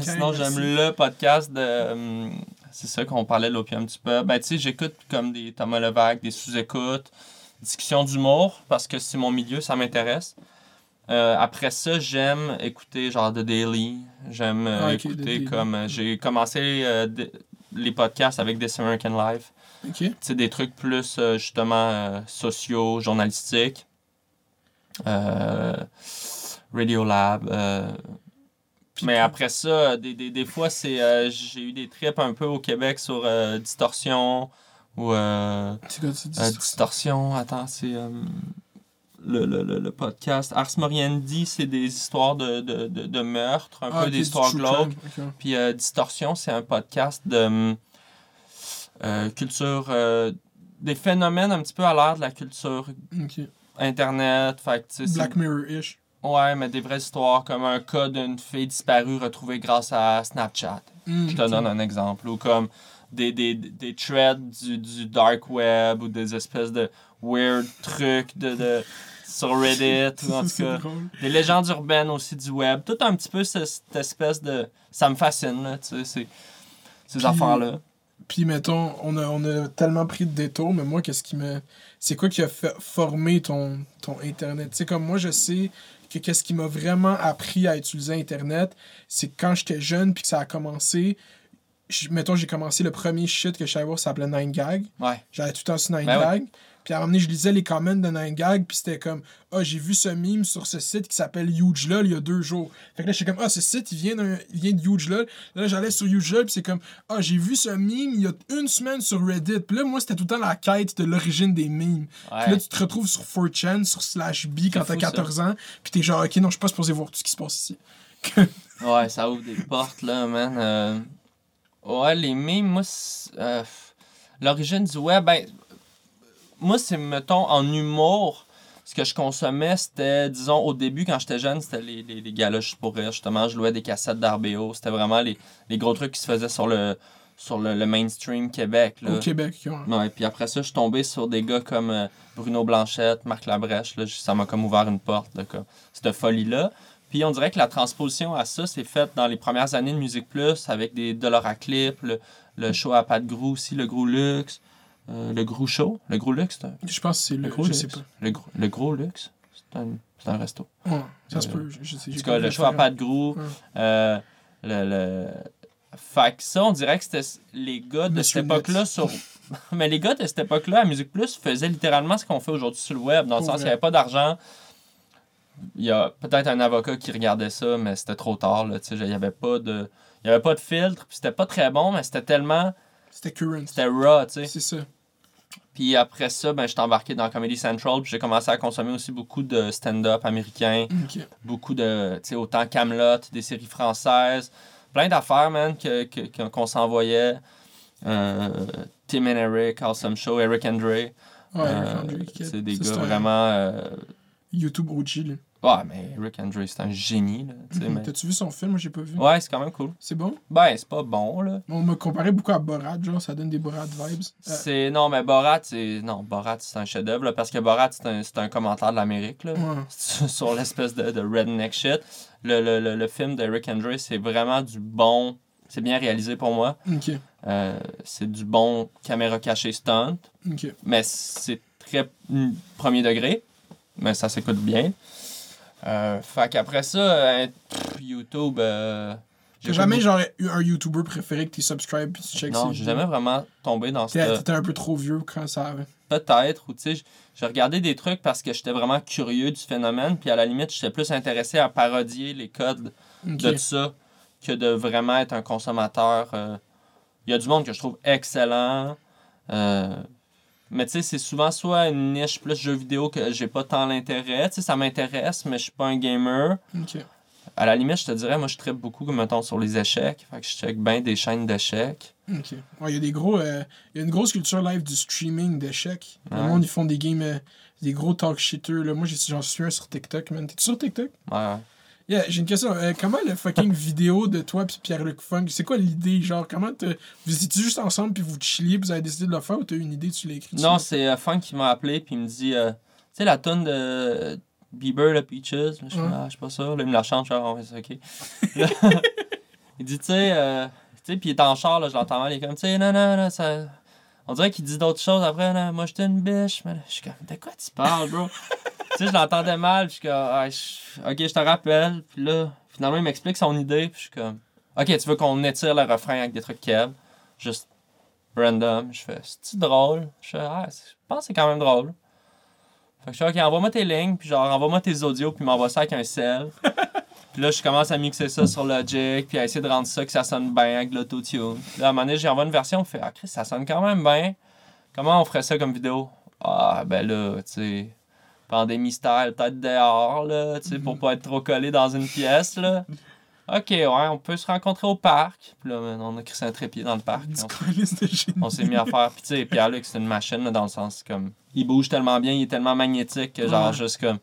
Sinon, j'aime le podcast de... c'est ça qu'on parlait de l'opium du peuple. Ben, tu sais, j'écoute comme des Thomas Levac, des sous-écoutes, discussions d'humour, parce que c'est mon milieu, ça m'intéresse. Euh, après ça, j'aime écouter genre The Daily. J'aime euh, Ah, écouter comme. euh, J'ai commencé les podcasts avec This American Life. Ok. Tu sais, des trucs plus justement sociaux, journalistiques. Radio Lab. mais après ça, des, des, des fois, c'est j'ai eu des trips un peu au Québec sur Distorsion ou. C'est quoi distorsion, attends, c'est le, le, le, podcast. Ars Moriendi, c'est des histoires de, de, de, de meurtres, un Ah, peu des histoires glauques. Puis euh, Distorsion, c'est un podcast de euh, culture. euh, des phénomènes un petit peu à l'ère de la culture. Internet. Fait Black Mirror-ish. Ouais, mais des vraies histoires comme un cas d'une fille disparue retrouvée grâce à Snapchat. Mm, Je te donne un exemple. Ou comme des, des, des threads du, du dark web ou des espèces de weird trucs de, de, sur Reddit ou en tout cas. Des légendes urbaines aussi du web. Tout un petit peu ce- cette espèce de. Ça me fascine, là, tu sais, ces, ces Puis- affaires-là. Puis, mettons, on a, on a tellement pris de détours, mais moi, qu'est-ce qui me. C'est quoi qui a fait former ton, ton Internet? Tu sais, comme moi, je sais que qu'est-ce qui m'a vraiment appris à utiliser Internet, c'est quand j'étais jeune, puis que ça a commencé. mettons, j'ai commencé le premier shit que je savais voir, ça s'appelait 9gag. Ouais. J'allais tout le temps sur 9gag. Ben Puis à un moment donné, je lisais les comments de 9gag, puis c'était comme Ah, j'ai vu ce meme sur ce site qui s'appelle HugeLol il y a deux jours. Fait que là, j'étais comme Ah, ce site, il vient, il vient de HugeLol. Là, j'allais sur HugeLol, puis c'est comme Ah, j'ai vu ce meme il y a une semaine sur Reddit. Puis là, moi, c'était tout le temps la quête de l'origine des memes. Puis là, tu te retrouves sur 4chan, sur Slash B quand t'as fou, 14 ans, puis t'es genre Ok, non, je suis pas supposé voir tout ce qui se passe ici. Ouais, ça ouvre des portes, là, man. Euh, Ouais, les memes, moi, euh, L'origine du web, ben, moi, c'est, mettons, en humour, ce que je consommais, c'était, disons, au début, quand j'étais jeune, c'était les, les, les pour rire. Justement, je louais des cassettes d'RBO. C'était vraiment les, les gros trucs qui se faisaient sur le, sur le, le mainstream Québec. Là. Au Québec. Ouais, puis après ça, je suis tombé sur des gars comme euh, Bruno Blanchette, Marc Labrèche. Là, ça m'a comme ouvert une porte, là, comme, cette folie-là. Puis on dirait que la transposition à ça, c'est faite dans les premières années de Musique Plus avec des dollars à clip, le, le show à Pat Grou aussi, le Gros Luxe, euh, le Gros Show. Le Gros Luxe, un... Je pense que c'est le Le gros, Gros sais Luxe. pas. Le, gros, le Gros Luxe, c'est un, c'est un resto. Ouais, ça se Euh, peut. Je, je sais, En tout pas cas, le show à. Pat Grou, Ouais. euh, le, le... Fait que ça, on dirait que c'était les gars de Monsieur cette époque-là sur... Mais les gars de cette époque-là, à Musique Plus, faisaient littéralement ce qu'on fait aujourd'hui sur le web, dans le Pour sens qu'il n'y avait pas d'argent. Il y a peut-être un avocat qui regardait ça, mais c'était trop tard. Là, tu sais, il n'y avait pas de... Il y avait pas de filtre, puis c'était pas très bon, mais c'était tellement... C'était current. C'était raw, tu sais. C'est ça. Puis après ça, ben, j'étais embarqué dans Comedy Central, puis j'ai commencé à consommer aussi beaucoup de stand-up américain, beaucoup de, tu sais, autant Camelot, des séries françaises, plein d'affaires, man, que, que- qu'on s'envoyait. Euh, Tim and Eric, Awesome Show, Eric Andre. Ouais, euh, c'est des gars vraiment. euh, YouTube OG. Ouais, mais Eric Andre, c'est un génie, là. Mhm. mais- T'as-tu vu son film? Moi, j'ai pas vu. Ouais, c'est quand même cool. C'est bon? Ben, c'est pas bon, là. On m'a comparé beaucoup à Borat, genre, ça donne des Borat vibes. Euh, C'est. Non, mais Borat, c'est. Non, Borat, c'est un chef-d'œuvre, là, parce que Borat, c'est un, c'est un commentaire de l'Amérique, là. ouais. sur l'espèce de, de redneck shit. Le, le, le, le film de Rick Andre, c'est vraiment du bon. C'est bien réalisé pour moi. Ok, Euh, c'est du bon caméra cachée stunt, ok. mais c'est très mm, premier degré, mais ça s'écoute bien. Euh, fait qu'après ça, euh, pff, YouTube. euh, T'as j'écoute jamais, genre, eu un YouTuber préféré que t'es subscribe pis tu checks Non, j'ai jamais vraiment tombé dans ce. T'étais un peu trop vieux quand ça avait. Peut-être, ou tu sais, j'ai regardé des trucs parce que j'étais vraiment curieux du phénomène, puis à la limite, j'étais plus intéressé à parodier les codes Ok. de ça que de vraiment être un consommateur. euh, Il y a du monde que je trouve excellent. euh, mais tu sais, c'est souvent soit une niche plus jeux vidéo que j'ai pas tant l'intérêt. Tu sais, ça m'intéresse, mais je suis pas un gamer. À la limite, je te dirais, moi, je traite beaucoup, comme mettons, sur les échecs. Fait que je check bien des chaînes d'échecs. Ok. Ouais, il y a des gros. euh, Il y a une grosse culture live du streaming d'échecs. Le Ouais. monde, ils font des games. euh, des gros talk shitters. Là. Moi, j'en suis un sur TikTok, man. T'es sur TikTok? Ouais, ouais. Yeah, j'ai une question. Euh, comment le fucking vidéo de toi puis Pierre-Luc Funk, c'est quoi l'idée? Genre, comment t'as- vous étiez juste ensemble puis vous chilliez puis vous avez décidé de le faire ou t'as eu une idée, tu l'as écrit? Non, c'est euh, Funk qui m'a appelé puis il me dit euh, Tu sais, la tonne de Bieber, le Peaches Je suis Ouais. ah, je suis pas sûr. Là, il me la chante, je suis ah, ouais, c'est ok. Là, il dit Tu sais, euh, tu sais, puis il est en char, là, je l'entends mal. Il est comme Tu sais, non, non, non, ça. On dirait qu'il dit d'autres choses après. Là, moi, j'étais une biche. Mais là, je suis comme De quoi tu parles, bro? Tu sais, je l'entendais mal. Puis je suis comme Ah, je- Ok, je te rappelle. Puis là, finalement, il m'explique son idée. Puis je suis comme Ok, tu veux qu'on étire le refrain avec des trucs Kev? Juste random. Je fais, c'est drôle? Je fais, ah, je pense que c'est quand même drôle. Fait que je fais, ok, envoie-moi tes lignes, puis genre, envoie-moi tes audios, puis m'envoie ça avec un sel. puis là, je commence à mixer ça sur Logic, puis à essayer de rendre ça que ça sonne bien avec l'autotune. Là, à un moment donné, j'envoie une version, je fais, ah, Chris, ça sonne quand même bien. Comment on ferait ça comme vidéo? Ah, ben là, tu sais, pandémie style, peut-être dehors, là, tu sais, pour pas être trop collé dans une pièce, là. Ok, ouais, on peut se rencontrer au parc. Puis là, man, on a crissé un trépied dans le parc. on on s'est mis à faire. Puis, tu sais, Pierre-Luc, c'est une machine, là, dans le sens comme. Il bouge tellement bien, il est tellement magnétique que, genre, Ouais. juste comme.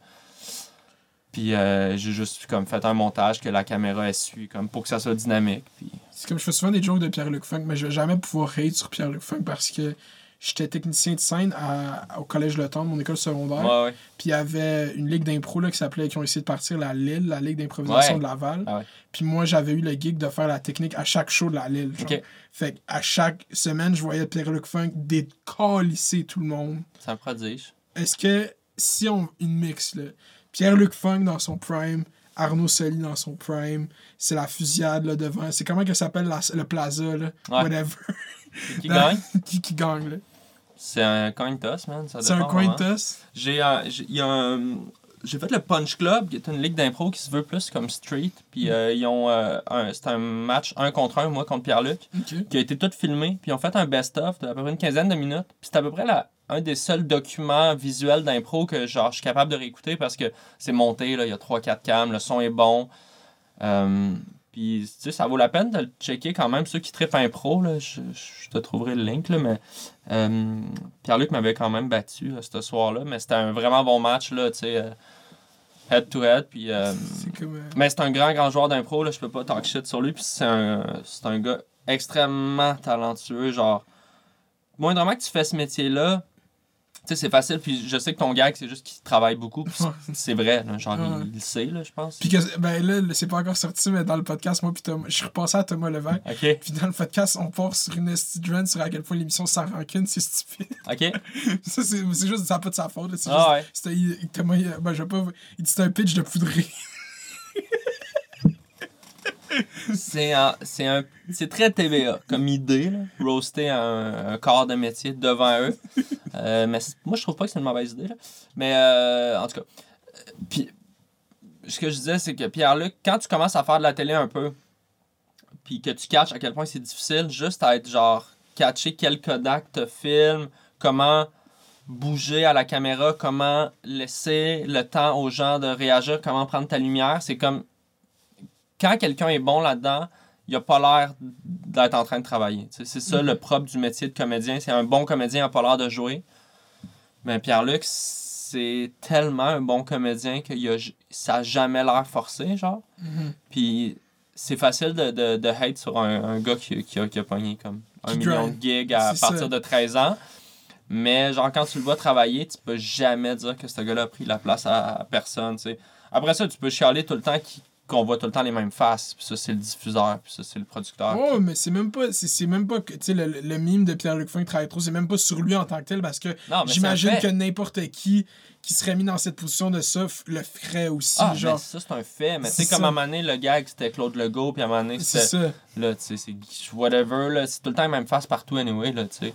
Puis, euh, j'ai juste comme fait un montage que la caméra elle suit, comme pour que ça soit dynamique. Puis, C'est comme je fais souvent des jokes de Pierre-Luc Funk, mais je vais jamais pouvoir hate sur Pierre-Luc Funk parce que j'étais technicien de scène à- au collège Le Temps, mon école secondaire. ouais, ouais. Puis il y avait une ligue d'impro là, qui s'appelait, qui ont essayé de partir la Lille, la ligue d'improvisation Ouais. de Laval. Ah. Puis moi, j'avais eu le gig de faire la technique à chaque show de la Lille. genre. Ok. Fait à chaque semaine, je voyais Pierre-Luc Funk décalisser tout le monde. C'est un prodige. Est-ce que si on une mix, là, Pierre-Luc Funk dans son prime, Arnaud Soli dans son prime, c'est la fusillade là devant. C'est comment que ça s'appelle la- le plaza, là? Ouais. Whatever. Qui, qui gagne? qui qui gagne, là? C'est un coin toss, man. ça C'est un coin toss? J'ai un- j'ai- il y a un- j'ai fait le Punch Club, qui est une ligue d'impro qui se veut plus comme street. Puis euh, ils ont euh, un, c'est un match un contre un, moi contre Pierre-Luc, qui a été tout filmé. Puis ils ont fait un best-of de à peu près une quinzaine de minutes. Puis c'est à peu près la, un des seuls documents visuels d'impro que genre, je suis capable de réécouter parce que c'est monté, là, il y a 3-4 cams, le son est bon. Euh, Puis, tu sais, ça vaut la peine de le checker quand même. Ceux qui trippent impro, là, je, je te trouverai le link, là, mais Pierre-Luc m'avait quand même battu ce soir-là. Mais c'était un vraiment bon match, là, tu sais, euh, head-to-head. Puis, euh, comme. euh, mais c'est un grand, grand joueur d'impro, là, je peux pas talk shit sur lui. Puis c'est un, c'est un gars extrêmement talentueux. Genre, moindrement que tu fais ce métier-là, sais, c'est facile. Puis je sais que ton gag, c'est juste qu'il travaille beaucoup. Puis c'est- c'est vrai, là, genre, Ouais. il, le sait, là, je pense. Puis que, ben là, c'est pas encore sorti, mais dans le podcast, moi, puis Thomas, je suis repassé à Thomas Levin. Ok, Puis dans le podcast, on part sur une run sur à quel point l'émission sans rancune, c'est stupide. ok. ça, c'est c'est juste, ça n'a pas de sa faute. C'est Ah juste, ouais. Thomas, il- ben, je vais pas, il dit c'était un pitch de poudré. C'est un- un, très TVA comme idée, là, roaster un, corps de métier devant eux. Euh, mais moi, je trouve pas que c'est une mauvaise idée. Là. Mais euh, en tout cas, euh, puis ce que je disais, c'est que Pierre-Luc, quand tu commences à faire de la télé un peu, puis que tu catches à quel point c'est difficile, juste à être genre, catcher quel Kodak te filme, comment bouger à la caméra, comment laisser le temps aux gens de réagir, comment prendre ta lumière, c'est comme quand quelqu'un est bon là-dedans, il a pas l'air d'être en train de travailler. C'est ça le propre du métier de comédien. C'est un bon comédien, il n'a pas l'air de jouer. Mais Pierre-Luc, c'est tellement un bon comédien que il a, j- ça n'a jamais l'air forcé, genre. Puis c'est facile de, de, de hate sur un, un gars qui, qui, a, qui a pogné comme un million de gigs à C'est partir ça. de 13 ans. Mais genre, quand tu le vois travailler, tu peux jamais dire que ce gars-là a pris la place à, à personne, tu sais. Après ça, tu peux chialer tout le temps qui- qu'on voit tout le temps les mêmes faces. Puis ça, c'est le diffuseur. Puis ça, c'est le producteur. Oh, mais c'est même pas, c'est, c'est même pas, que, tu sais, le, le mime de Pierre-Luc Funk travaille trop, c'est même pas sur lui en tant que tel, parce que j'imagine que n'importe qui qui serait mis dans cette position de ça le ferait aussi, Ah, genre. mais ça, c'est un fait. Mais tu sais, comme à un moment donné, le gag, c'était Claude Legault. Puis à un moment donné, C'est c'était. ça. Là, tu sais, c'est whatever. Là, c'est tout le temps la même face partout, anyway. Là, tu sais.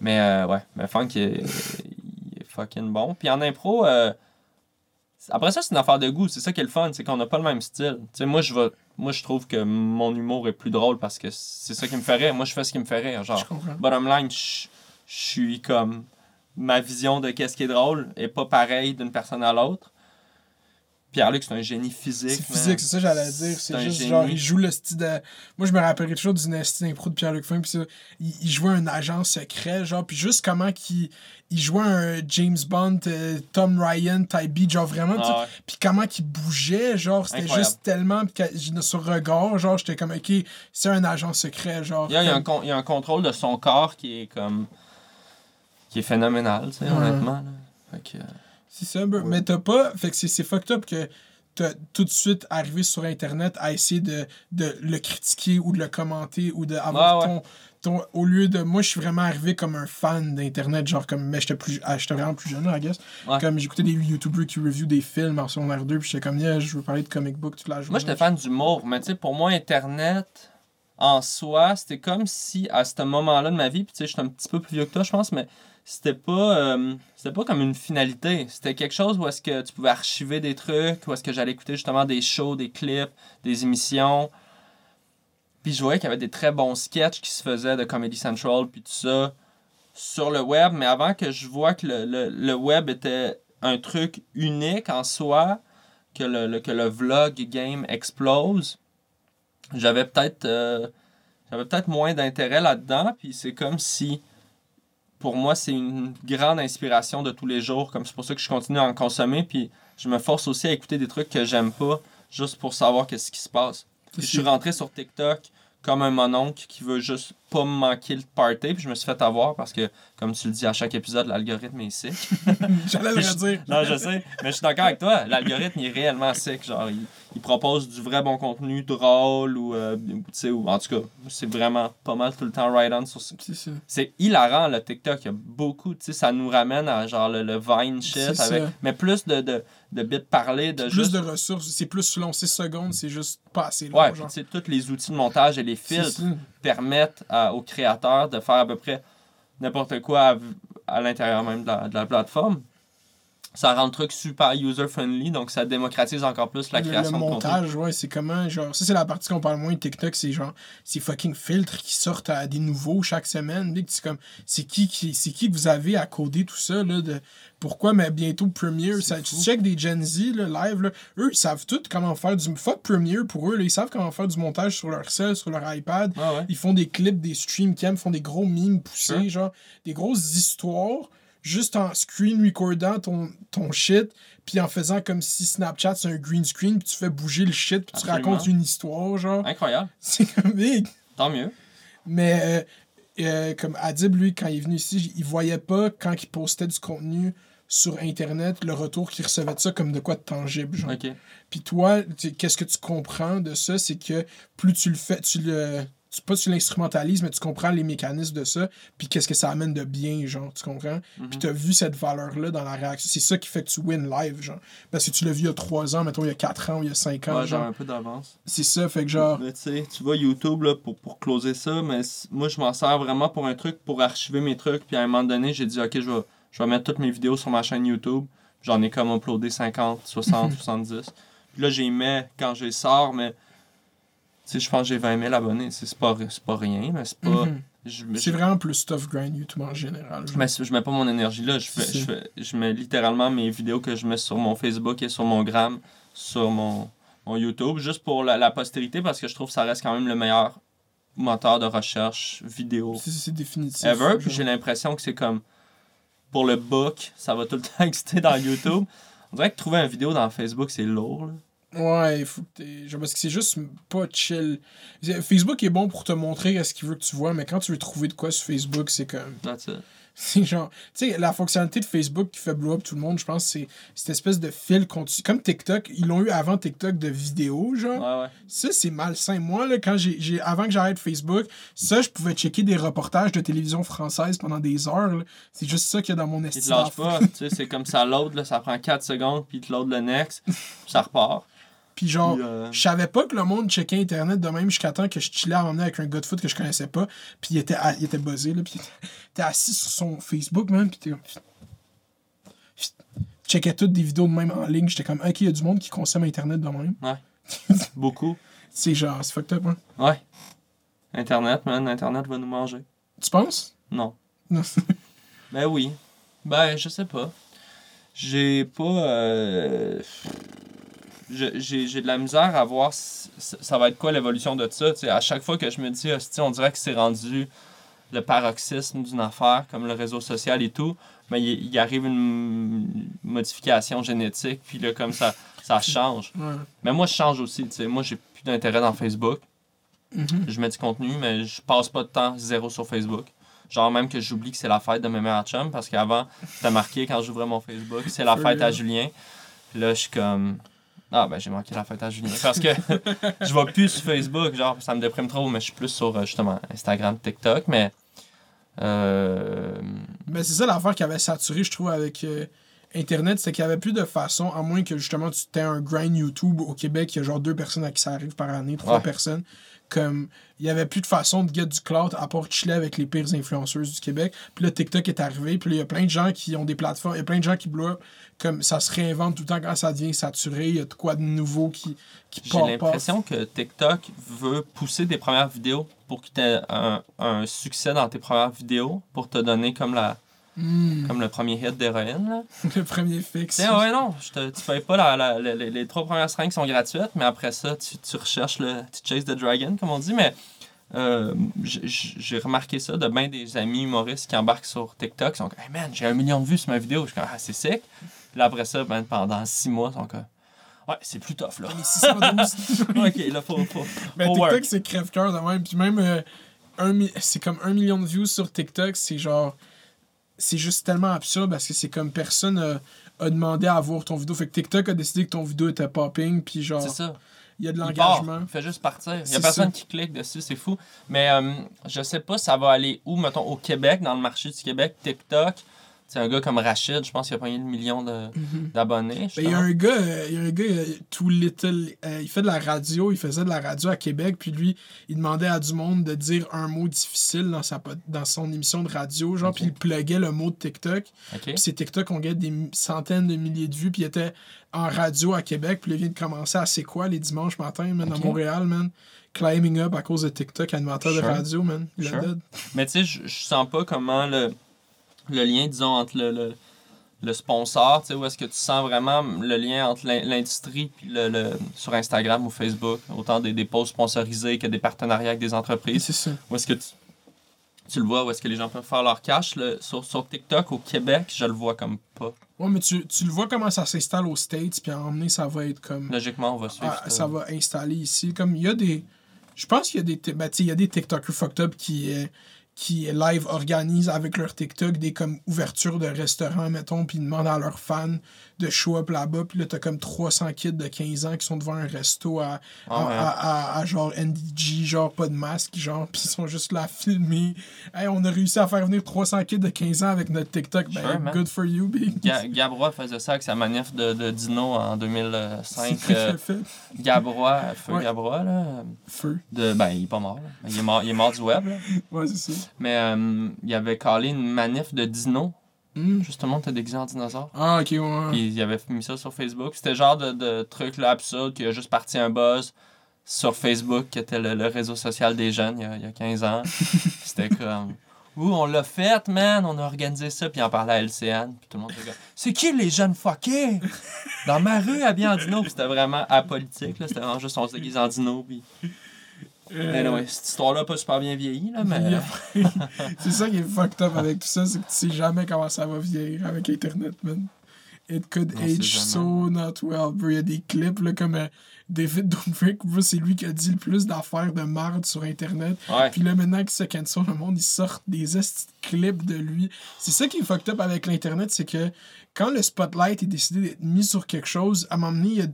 Mais euh, ouais, mais Funk, il est, il est fucking bon. Puis en impro, euh, après ça, c'est une affaire de goût. C'est ça qui est le fun. C'est qu'on n'a pas le même style. Moi, je vais. Moi, je trouve que mon humour est plus drôle parce que c'est ça qui me rire. Moi, je fais ce qui me rire. Genre, bottom line, je je suis comme. Ma vision de qu'est-ce qui est drôle est pas pareille d'une personne à l'autre. Pierre-Luc, c'est un génie physique. C'est physique, c'est ça que j'allais dire. C'est juste génie. genre, il joue le style de. Moi, je me rappellerai toujours d'une style d'impro de Pierre-Luc Funk, puis ça, il, il jouait un agent secret, genre, puis juste comment qu'il il jouait un James Bond, euh, Tom Ryan, type beat, genre vraiment, Ah ouais. puis comment qu'il bougeait, genre, c'était juste tellement. Puis que- j'ai- sur regard, genre, j'étais comme, ok, c'est un agent secret, genre. Il y, a, il y a un comme- con- il y a un contrôle de son corps qui est comme. qui est phénoménal, tu sais, honnêtement. là. Fait que, euh, C'est ça. Mais t'as pas. Fait que c'est fucked up que t'as tout de suite arrivé sur Internet à essayer de, de le critiquer ou de le commenter ou ouais. ton, ton. Au lieu de. Moi, je suis vraiment arrivé comme un fan d'Internet, genre comme. Mais j'étais plus. ah, j'étais vraiment plus jeune, là, I guess. Ouais. Comme j'écoutais des YouTubers qui review des films en secondaire 2, puis j'étais comme, yeah, je veux parler de comic book toute la journée. Moi, j'étais fan d'humour, mais tu sais, pour moi, Internet, en soi, c'était comme si, à ce moment-là de ma vie, puis tu sais, je un petit peu plus vieux que toi, je pense, mais c'était pas, euh, c'était pas comme une finalité. C'était quelque chose où est-ce que tu pouvais archiver des trucs, où est-ce que j'allais écouter justement des shows, des clips, des émissions. Puis je voyais qu'il y avait des très bons sketchs qui se faisaient de Comedy Central, puis tout ça, sur le web. Mais avant que je vois que le, web était un truc unique en soi, que le- que le vlog game explose, j'avais peut-être euh, j'avais peut-être moins d'intérêt là-dedans. Puis c'est comme si, pour moi, c'est une grande inspiration de tous les jours. Comme c'est pour ça que je continue à en consommer. Puis je me force aussi à écouter des trucs que j'aime pas, juste pour savoir qu'est-ce qui se passe. Puis je suis rentré sur TikTok comme un mononcle qui veut juste pas me manquer le party. Puis je me suis fait avoir parce que, comme tu le dis à chaque épisode, l'algorithme est sick. J'allais le Je- redire. Non, je sais, mais je suis d'accord avec toi. L'algorithme il est réellement sick. Genre, il, il propose du vrai bon contenu, drôle ou, euh, tu sais, ou en tout cas, c'est vraiment pas mal tout le temps right on sur ce- C'est ça. C'est hilarant le TikTok. Il y a beaucoup, tu sais, ça nous ramène à genre le, le Vine shit avec, ça. mais plus de, de, de bits parlés, de Plus juste. de ressources, c'est plus long, 6 secondes, c'est juste pas assez long. Ouais, puis genre. tous les outils de montage et les filtres permettent à- aux créateurs de faire à peu près n'importe quoi à, à l'intérieur même de la, de la plateforme. Ça rend le truc super user-friendly, donc ça démocratise encore plus la création le montage, ouais, c'est comment, genre, ça c'est la partie qu'on parle moins de TikTok, c'est genre, ces fucking filtres qui sortent à des nouveaux chaque semaine, c'est comme, c'est qui, qui, c'est qui que vous avez à coder tout ça, là, de, pourquoi, mais bientôt Premiere, ça, tu check des Gen Z, là, live, là, eux, ils savent tout comment faire du, fuck Premiere pour eux, là, ils savent comment faire du montage sur leur cell, sur leur iPad, Ouais, ouais. ils font des clips, des stream cams, font des gros memes poussés, Sure. genre, des grosses histoires, juste en screen recordant ton, ton shit, puis en faisant comme si Snapchat c'est un green screen, puis tu fais bouger le shit, puis tu racontes une histoire, genre. Incroyable. C'est comme. Tant mieux. Mais euh, euh, comme Adib, lui, quand il est venu ici, il voyait pas, quand il postait du contenu sur Internet, le retour qu'il recevait de ça comme de quoi de tangible, genre. Puis toi, qu'est-ce que tu comprends de ça? C'est que plus tu le fais, tu le. Tu, pas tu l'instrumentalises, mais tu comprends les mécanismes de ça, puis qu'est-ce que ça amène de bien, genre, tu comprends? Mhm. Puis t'as vu cette valeur-là dans la réaction. C'est ça qui fait que tu win live, genre. Parce que tu l'as vu il y a 3 ans, mettons, il y a 4 ans, ou il y a 5 ans, Ouais, genre un peu d'avance. C'est ça, fait que genre. Mais tu sais, tu vois YouTube là, pour, pour closer ça, mais moi je m'en sers vraiment pour un truc, pour archiver mes trucs. Puis à un moment donné, j'ai dit, ok, je vais, je vais mettre toutes mes vidéos sur ma chaîne YouTube. J'en ai comme uploadé 50, 60, 70. Puis là, j'y mets quand je les sors, mais sais, je pense que j'ai 20 000 abonnés. C'est pas, pas rien, mais c'est pas. Mhm. C'est vraiment plus tough grind YouTube en général. je mets, je mets pas mon énergie là. Je, fais, je, fais- je mets littéralement mes vidéos que je mets sur mon Facebook et sur mon Gram, sur mon, mon YouTube, juste pour la, la postérité, parce que je trouve que ça reste quand même le meilleur moteur de recherche vidéo C'est- définitif. ever. Puis j'ai l'impression que c'est comme pour le book, ça va tout le temps exister dans YouTube. On dirait que trouver une vidéo dans Facebook, c'est lourd. là. Ouais, il faut que genre, parce que c'est juste pas chill. Facebook est bon pour te montrer ce qu'il veut que tu vois, mais quand tu veux trouver de quoi sur Facebook, c'est comme. That's it. C'est genre. Tu sais, la fonctionnalité de Facebook qui fait blow up tout le monde, je pense, c'est cette espèce de fil continu. Comme TikTok, ils l'ont eu avant TikTok de vidéos, genre. Ouais, ouais. Ça, c'est malsain. Moi, là, quand j'ai, avant que j'arrête Facebook, ça, je pouvais checker des reportages de télévision française pendant des heures. C'est juste ça qu'il y a dans mon Il te estime. lâche pas. tu sais, c'est comme ça load, là, ça prend 4 secondes, puis il te load le next, puis ça repart. Puis genre, euh, je savais pas que le monde checkait Internet de même jusqu'à temps que je chillais à emmener avec un gars de foot que je connaissais pas. Puis il était, à- il était buzzé, là. Puis il était, il était assis sur son Facebook, man. Puis t'es comme. Checkais toutes des vidéos de même en ligne. J'étais comme, ok, il y a du monde qui consomme Internet de même. beaucoup. C'est genre, c'est fucked up, hein. Ouais. Internet, man, Internet va nous manger. Tu penses? Non. Non. Ben oui. Ben, je sais pas. J'ai pas. euh, J'ai de la misère à voir ça va être quoi l'évolution de ça. tu sais. à chaque fois que je me dis, Hostie, on dirait que c'est rendu le paroxysme d'une affaire, comme le réseau social et tout, mais il, il arrive une modification génétique, puis là, comme ça, ça change. Ouais. Mais moi, je change aussi. tu sais. Moi, j'ai plus d'intérêt dans Facebook. Mhm. Je mets du contenu, mais je passe pas de temps zéro sur Facebook. Genre même que j'oublie que c'est la fête de mes meilleurs chums parce qu'avant, c'était marqué quand j'ouvrais mon Facebook, c'est la fête à. Julien. Puis là, je suis comme. Ah, ben j'ai manqué la fête à Julien. Parce que je vais plus sur Facebook, genre, ça me déprime trop, mais je suis plus sur euh, justement Instagram, TikTok, mais. Euh, Mais c'est ça l'affaire qui avait saturé, je trouve, avec euh, Internet, c'est qu'il n'y avait plus de façon, à moins que justement tu aies un grind YouTube au Québec, il y a genre deux personnes à qui ça arrive par année, trois Ouais. personnes. Comme il n'y avait plus de façon de get du cloud à part chiller avec les pires influenceuses du Québec. Puis là, TikTok est arrivé, puis il y a plein de gens qui ont des plateformes, il y a plein de gens qui blow up, comme ça se réinvente tout le temps quand ça devient saturé, il y a de quoi de nouveau qui, qui J'ai l'impression que TikTok veut pousser des premières vidéos pour que tu aies un, un succès dans tes premières vidéos pour te donner comme la Hmm, comme le premier hit d'héroïne. le premier fixe. Tiens, ouais, non, je te, tu payes pas la, la- la- les, les trois premières seringues sont gratuites, mais après ça, tu, tu recherches le. Tu chase the dragon, comme on dit, mais euh, j'ai remarqué ça de bien des amis humoristes qui embarquent sur TikTok. Ils sont comme, hey man, j'ai un million de vues sur ma vidéo. Je suis comme, ah, c'est sick. Puis là, après ça, ben, pendant six mois, sont comme, ouais, c'est plus tough, là. Les 612. ok, là, faut. faut, faut TikTok, c'est crève-cœur de même. Puis même, euh, un c'est comme un million de views sur TikTok. C'est genre. C'est juste tellement absurde parce que c'est comme personne a, a demandé à voir ton vidéo. Fait que TikTok a décidé que ton vidéo était popping. Puis genre, C'est ça. il y a de l'engagement. il fait juste partir. Il n'y a personne ça. qui clique dessus, c'est fou. Mais euh, je sais pas, ça va aller où, mettons, au Québec, dans le marché du Québec, TikTok. C'est un gars comme Rachid, je pense qu'il a pogné le million de- d'abonnés. Il y a un gars, il y a un gars, Too Little, euh, il fait de la radio, il faisait de la radio à Québec, puis lui, il demandait à du monde de dire un mot difficile dans, sa, dans son émission de radio, genre, puis il pluguait le mot de TikTok. Ok. Puis ces TikTok ont gagné des centaines de milliers de vues, puis il était en radio à Québec, puis là, il vient de commencer à C'est quoi les dimanches matins, man, à Montréal, man? Climbing up à cause de TikTok, animateur de Sure. radio, man. Sure. dead. Mais tu sais, je je sens pas comment le, le lien, disons, entre le, le, le sponsor, tu sais, où est-ce que tu sens vraiment le lien entre l'in- l'industrie puis le, le- sur Instagram ou Facebook, autant des, des posts sponsorisés que des partenariats avec des entreprises. C'est ça. Où est-ce que tu, tu le vois, où est-ce que les gens peuvent faire leur cash. le- sur, sur TikTok, au Québec, je le vois comme pas. Ouais, mais tu, tu le vois comment ça s'installe aux States, puis à emmener, ça va être comme. Logiquement, on va suivre. Ah, ça. ça va installer ici. Comme il y a des. Je pense qu'il y a des. Ben, tu sais, il y a des TikTokers fucked up qui. euh, qui live organisent avec leur TikTok des comme ouvertures de restaurants, mettons, puis demandent à leurs fans de show up là-bas. Puis là, t'as comme 300 kids de 15 ans qui sont devant un resto à, Ah à, ouais. à- à- à genre NDG, genre pas de masque, genre, puis ils sont juste là à filmer. Hey, on a réussi à faire venir 300 kids de 15 ans avec notre TikTok. Ben, Sure, good for you, big. Ga- Gabrois faisait ça avec sa manif de, de Dino en 2005. C'est quoi qu'il euh, fait? Gabrois, Feu Ouais. Gabrois, là. Feu. De, ben, il est pas mort. là. Il est mort, il est mort du web. Là. Ouais, c'est ça. Mais euh, il avait calé une manif de Dino. Hmm. Justement, t'es déguisé en dinosaure. Ah, ok, ouais. Puis il avait mis ça sur Facebook. C'était le genre de, de truc là, absurde qui a juste parti un buzz sur Facebook, qui était le, le réseau social des jeunes il y a, il y a 15 ans. C'était comme. Ouh, on l'a fait, man, on a organisé ça, puis en parlait à LCN, puis tout le monde était comme C'est qui les jeunes fuckés? Dans ma rue, habillés en dino, puis c'était vraiment apolitique, là, c'était vraiment juste on se déguise en dino, puis. Euh, Anyway, cette histoire-là pas super bien vieilli, là, mais. c'est ça qui est fucked up avec tout ça, c'est que tu sais jamais comment ça va vieillir avec Internet, man. It could age so not well, bro. Il y a des clips, là, comme euh, David Dobrik, bro, c'est lui qui a dit le plus d'affaires de marde sur Internet. Ouais. Puis là, maintenant qu'il se cancel le monde, ils sortent des clips de lui. C'est ça qui est fucked up avec l'Internet, c'est que quand le spotlight est décidé d'être mis sur quelque chose, à un moment donné, il y a,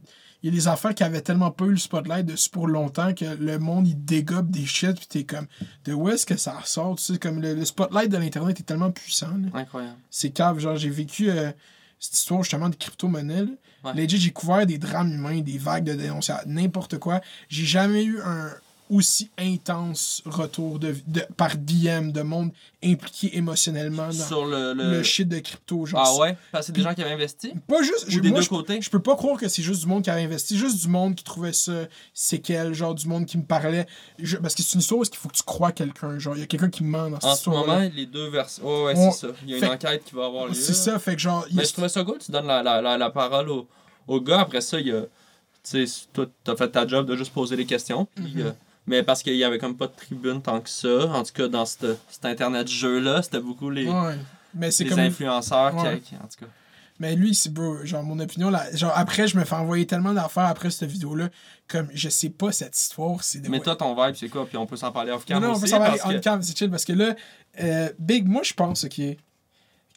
il y a des affaires qui avaient tellement pas eu le spotlight dessus pour longtemps que le monde, il dégobe des shit, puis t'es comme, de où est-ce que ça sort? Tu sais, comme le, le spotlight de l'Internet est tellement puissant, là. Incroyable. C'est cave. Genre, j'ai vécu euh, cette histoire justement de crypto-monnaie. Ouais. Legit, j'ai couvert des drames humains, des vagues de dénonciation, n'importe quoi. J'ai jamais eu un aussi intense retour de, de- par DM de monde impliqué émotionnellement dans Sur le. le, le... shit de crypto. Genre, Ah ouais? Parce que c'est des gens qui avaient investi? Pas juste. Ou je- des moi, deux je, côtés? je peux pas croire que c'est juste du monde qui avait investi, juste du monde qui trouvait ça séquel, genre du monde qui me parlait. Je- parce que c'est une histoire où il faut que tu crois quelqu'un. Genre, il y a quelqu'un qui me ment dans cette En ce histoire. moment, les deux versions. Ouais, ouais, On- c'est ça. Il y a une enquête qui va avoir lieu. C'est ça, fait que genre. Mais je trouvais ça cool, tu donnes la, la, la, la parole au, au gars. Après ça, il y a. Tu sais, toi, t'as fait ta job de juste poser les questions. puis, Mhm. euh, mais parce qu'il y avait comme pas de tribune tant que ça. En tout cas, dans cette- cet Internet-jeu-là, c'était beaucoup les, Ouais. Mais c'est les comme. influenceurs Ouais. qui- En tout cas. Mais lui, c'est bro, genre mon opinion, là, genre après, je me fais envoyer tellement d'affaires après cette vidéo-là, comme je sais pas cette histoire, c'est de Mais toi, ton vibe, c'est quoi? Puis on peut s'en parler off-cam Non, non, on peut s'en aller parce on que- c'est chill, parce que là, euh, Big, moi je pense, ok,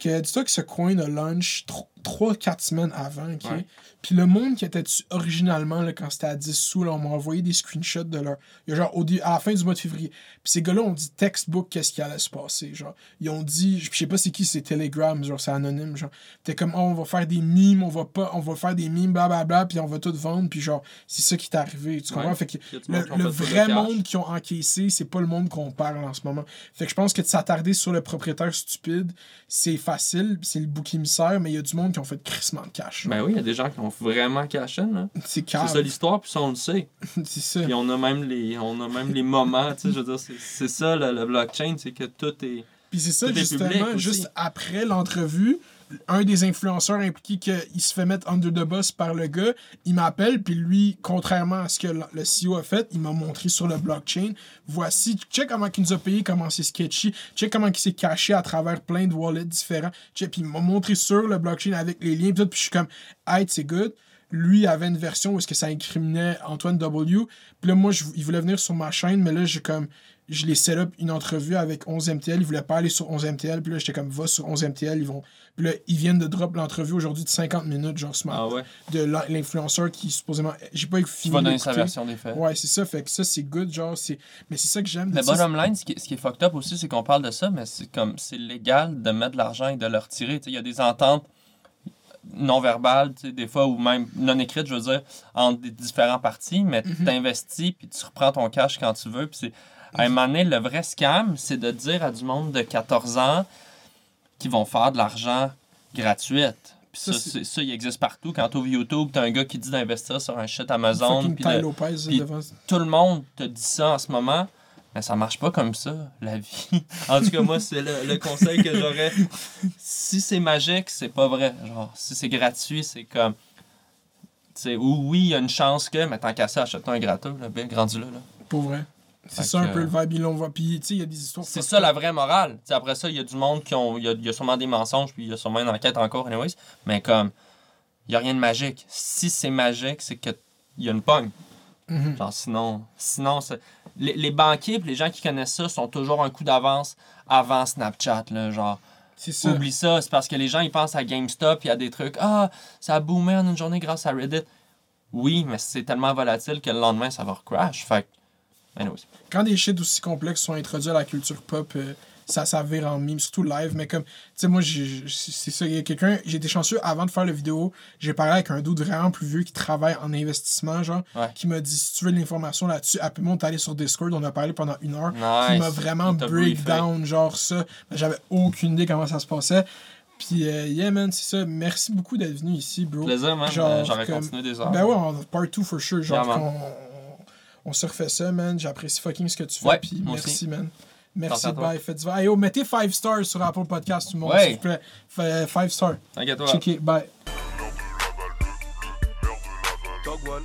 que dis-toi que ce coin a lunch 3-4 semaines avant, ok? Ouais. Puis le monde qui était dessus originalement, là, quand c'était à 10 sous, là, on m'a envoyé des screenshots de leur. Il y a genre au à la fin du mois de février. Puis ces gars-là ont dit textbook qu'est-ce qui allait se passer. Genre, ils ont dit, je sais pas c'est qui, c'est Telegram, genre c'est anonyme. Genre, t'es comme, oh, on va faire des mimes, on va pas, on va faire des mimes, blablabla, puis on va tout vendre. Puis genre, c'est ça qui est arrivé. Tu comprends? Ouais. Fait que le, vrai monde qui ont encaissé, c'est pas le monde qu'on parle en ce moment. Fait que je pense que de s'attarder sur le propriétaire stupide, c'est facile, c'est le bouc émissaire, mais il y a du monde qui ont fait crissement de cash. Ben oui, il y a des gens qui ont vraiment là. C'est ça l'histoire, puis ça, on le sait. C'est ça. Puis on a même les, on a même les moments, tu sais, je veux dire, c'est- ça le, le blockchain, c'est que tout est... Puis c'est ça, Tout justement, juste après l'entrevue, un des influenceurs impliqués qu'il se fait mettre under the bus par le gars, il m'appelle, puis lui, contrairement à ce que le CEO a fait, il m'a montré sur le blockchain, voici, check comment il nous a payé, comment c'est sketchy, check comment il s'est caché à travers plein de wallets différents, check, puis il m'a montré sur le blockchain avec les liens, puis je suis comme, hey, c'est good. lui avait une version où est-ce que ça incriminait Antoine W. Puis là, moi, il voulait venir sur ma chaîne, mais là, j'ai comme. Je l'ai set up une entrevue avec 11MTL. Il voulait pas aller sur 11MTL. Puis là, j'étais comme, va sur 11MTL. Ils vont. Puis là, ils viennent de drop l'entrevue aujourd'hui de 50 minutes, genre ce matin. Ah ouais? De l'in- l'influenceur qui supposément. J'ai pas fini. vas donner sa version des faits. Ouais, c'est ça. Fait que ça, c'est good. Genre, c'est. Mais c'est ça que j'aime. Le bottom line, ce qui, est- ce qui est fucked up aussi, c'est qu'on parle de ça, mais c'est comme c'est légal de mettre de l'argent et de le retirer. Il y a des ententes non verbales, des fois, ou même non écrites, je veux dire, entre des différents partis, mais Mhm. tu t'investis, puis tu reprends ton cash quand tu veux. Puis c'est, à un moment donné, le vrai scam, c'est de dire à du monde de 14 ans qu'ils vont faire de l'argent gratuite. Puis ça, Ça, ça, il existe partout. Quand tu ouvres YouTube, t'as un gars qui dit d'investir sur un shit Amazon, puis puis- tout le monde te dit ça en ce moment, mais ça marche pas comme ça, la vie. En tout cas, moi, c'est le, le conseil que j'aurais. Si c'est magique, c'est pas vrai. Genre, si c'est gratuit, c'est comme. Tu sais, ou oui, il y a une chance que, mais tant qu'à ça, achète-toi un gratteux, là, bien grandi là. là. Pour vrai. C'est ça un peu le vibe, ils l'ont voit. Puis, tu sais, il y a des histoires. C'est ça la vraie morale. Tu sais, après ça, il y a du monde qui ont. Il y a, il y a sûrement des mensonges, puis il y a sûrement une enquête encore, anyways. Mais comme, il y a rien de magique. Si c'est magique, c'est que il y a une pogne. Mhm. Genre, sinon, sinon les, les banquiers les gens qui connaissent ça sont toujours un coup d'avance avant Snapchat. Là, genre, C'est ça. oublie ça, c'est parce que les gens ils pensent à GameStop, il y a des trucs. Ah, ça a boomé en une journée grâce à Reddit. Oui, mais c'est tellement volatile que le lendemain ça va recrash. Fait que, anyways. Quand des shit aussi complexes sont introduits à la culture pop, euh, ça, ça vire en mime, surtout live. Mais comme, tu sais, moi, c'est ça. Il y a quelqu'un, j'ai été chanceux avant de faire la vidéo. J'ai parlé avec un dude vraiment plus vieux qui travaille en investissement, genre, Ouais. qui m'a dit si tu veux de l'information là-dessus, appelle-moi, on est allé sur Discord, on a parlé pendant une heure. Nice. m'a vraiment Il t'a break briefé. down, genre ça. J'avais aucune idée comment ça se passait. Puis, euh, yeah, man, c'est ça. Merci beaucoup d'être venu ici, bro. Plaisir, man. Euh, J'aurais comme- continué des heures. Ben ouais, on, part 2 for sure. Genre, Yeah, on, se refait ça, man. J'apprécie fucking ce que tu fais. Ouais, puis merci, aussi. man. Merci, toi. bye. Faites du Hey, yo, mettez 5 stars sur Apple Podcast, tout le monde, Ouais. s'il vous plaît. 5 stars. T'inquiète-toi. Check it, bye. Dog one.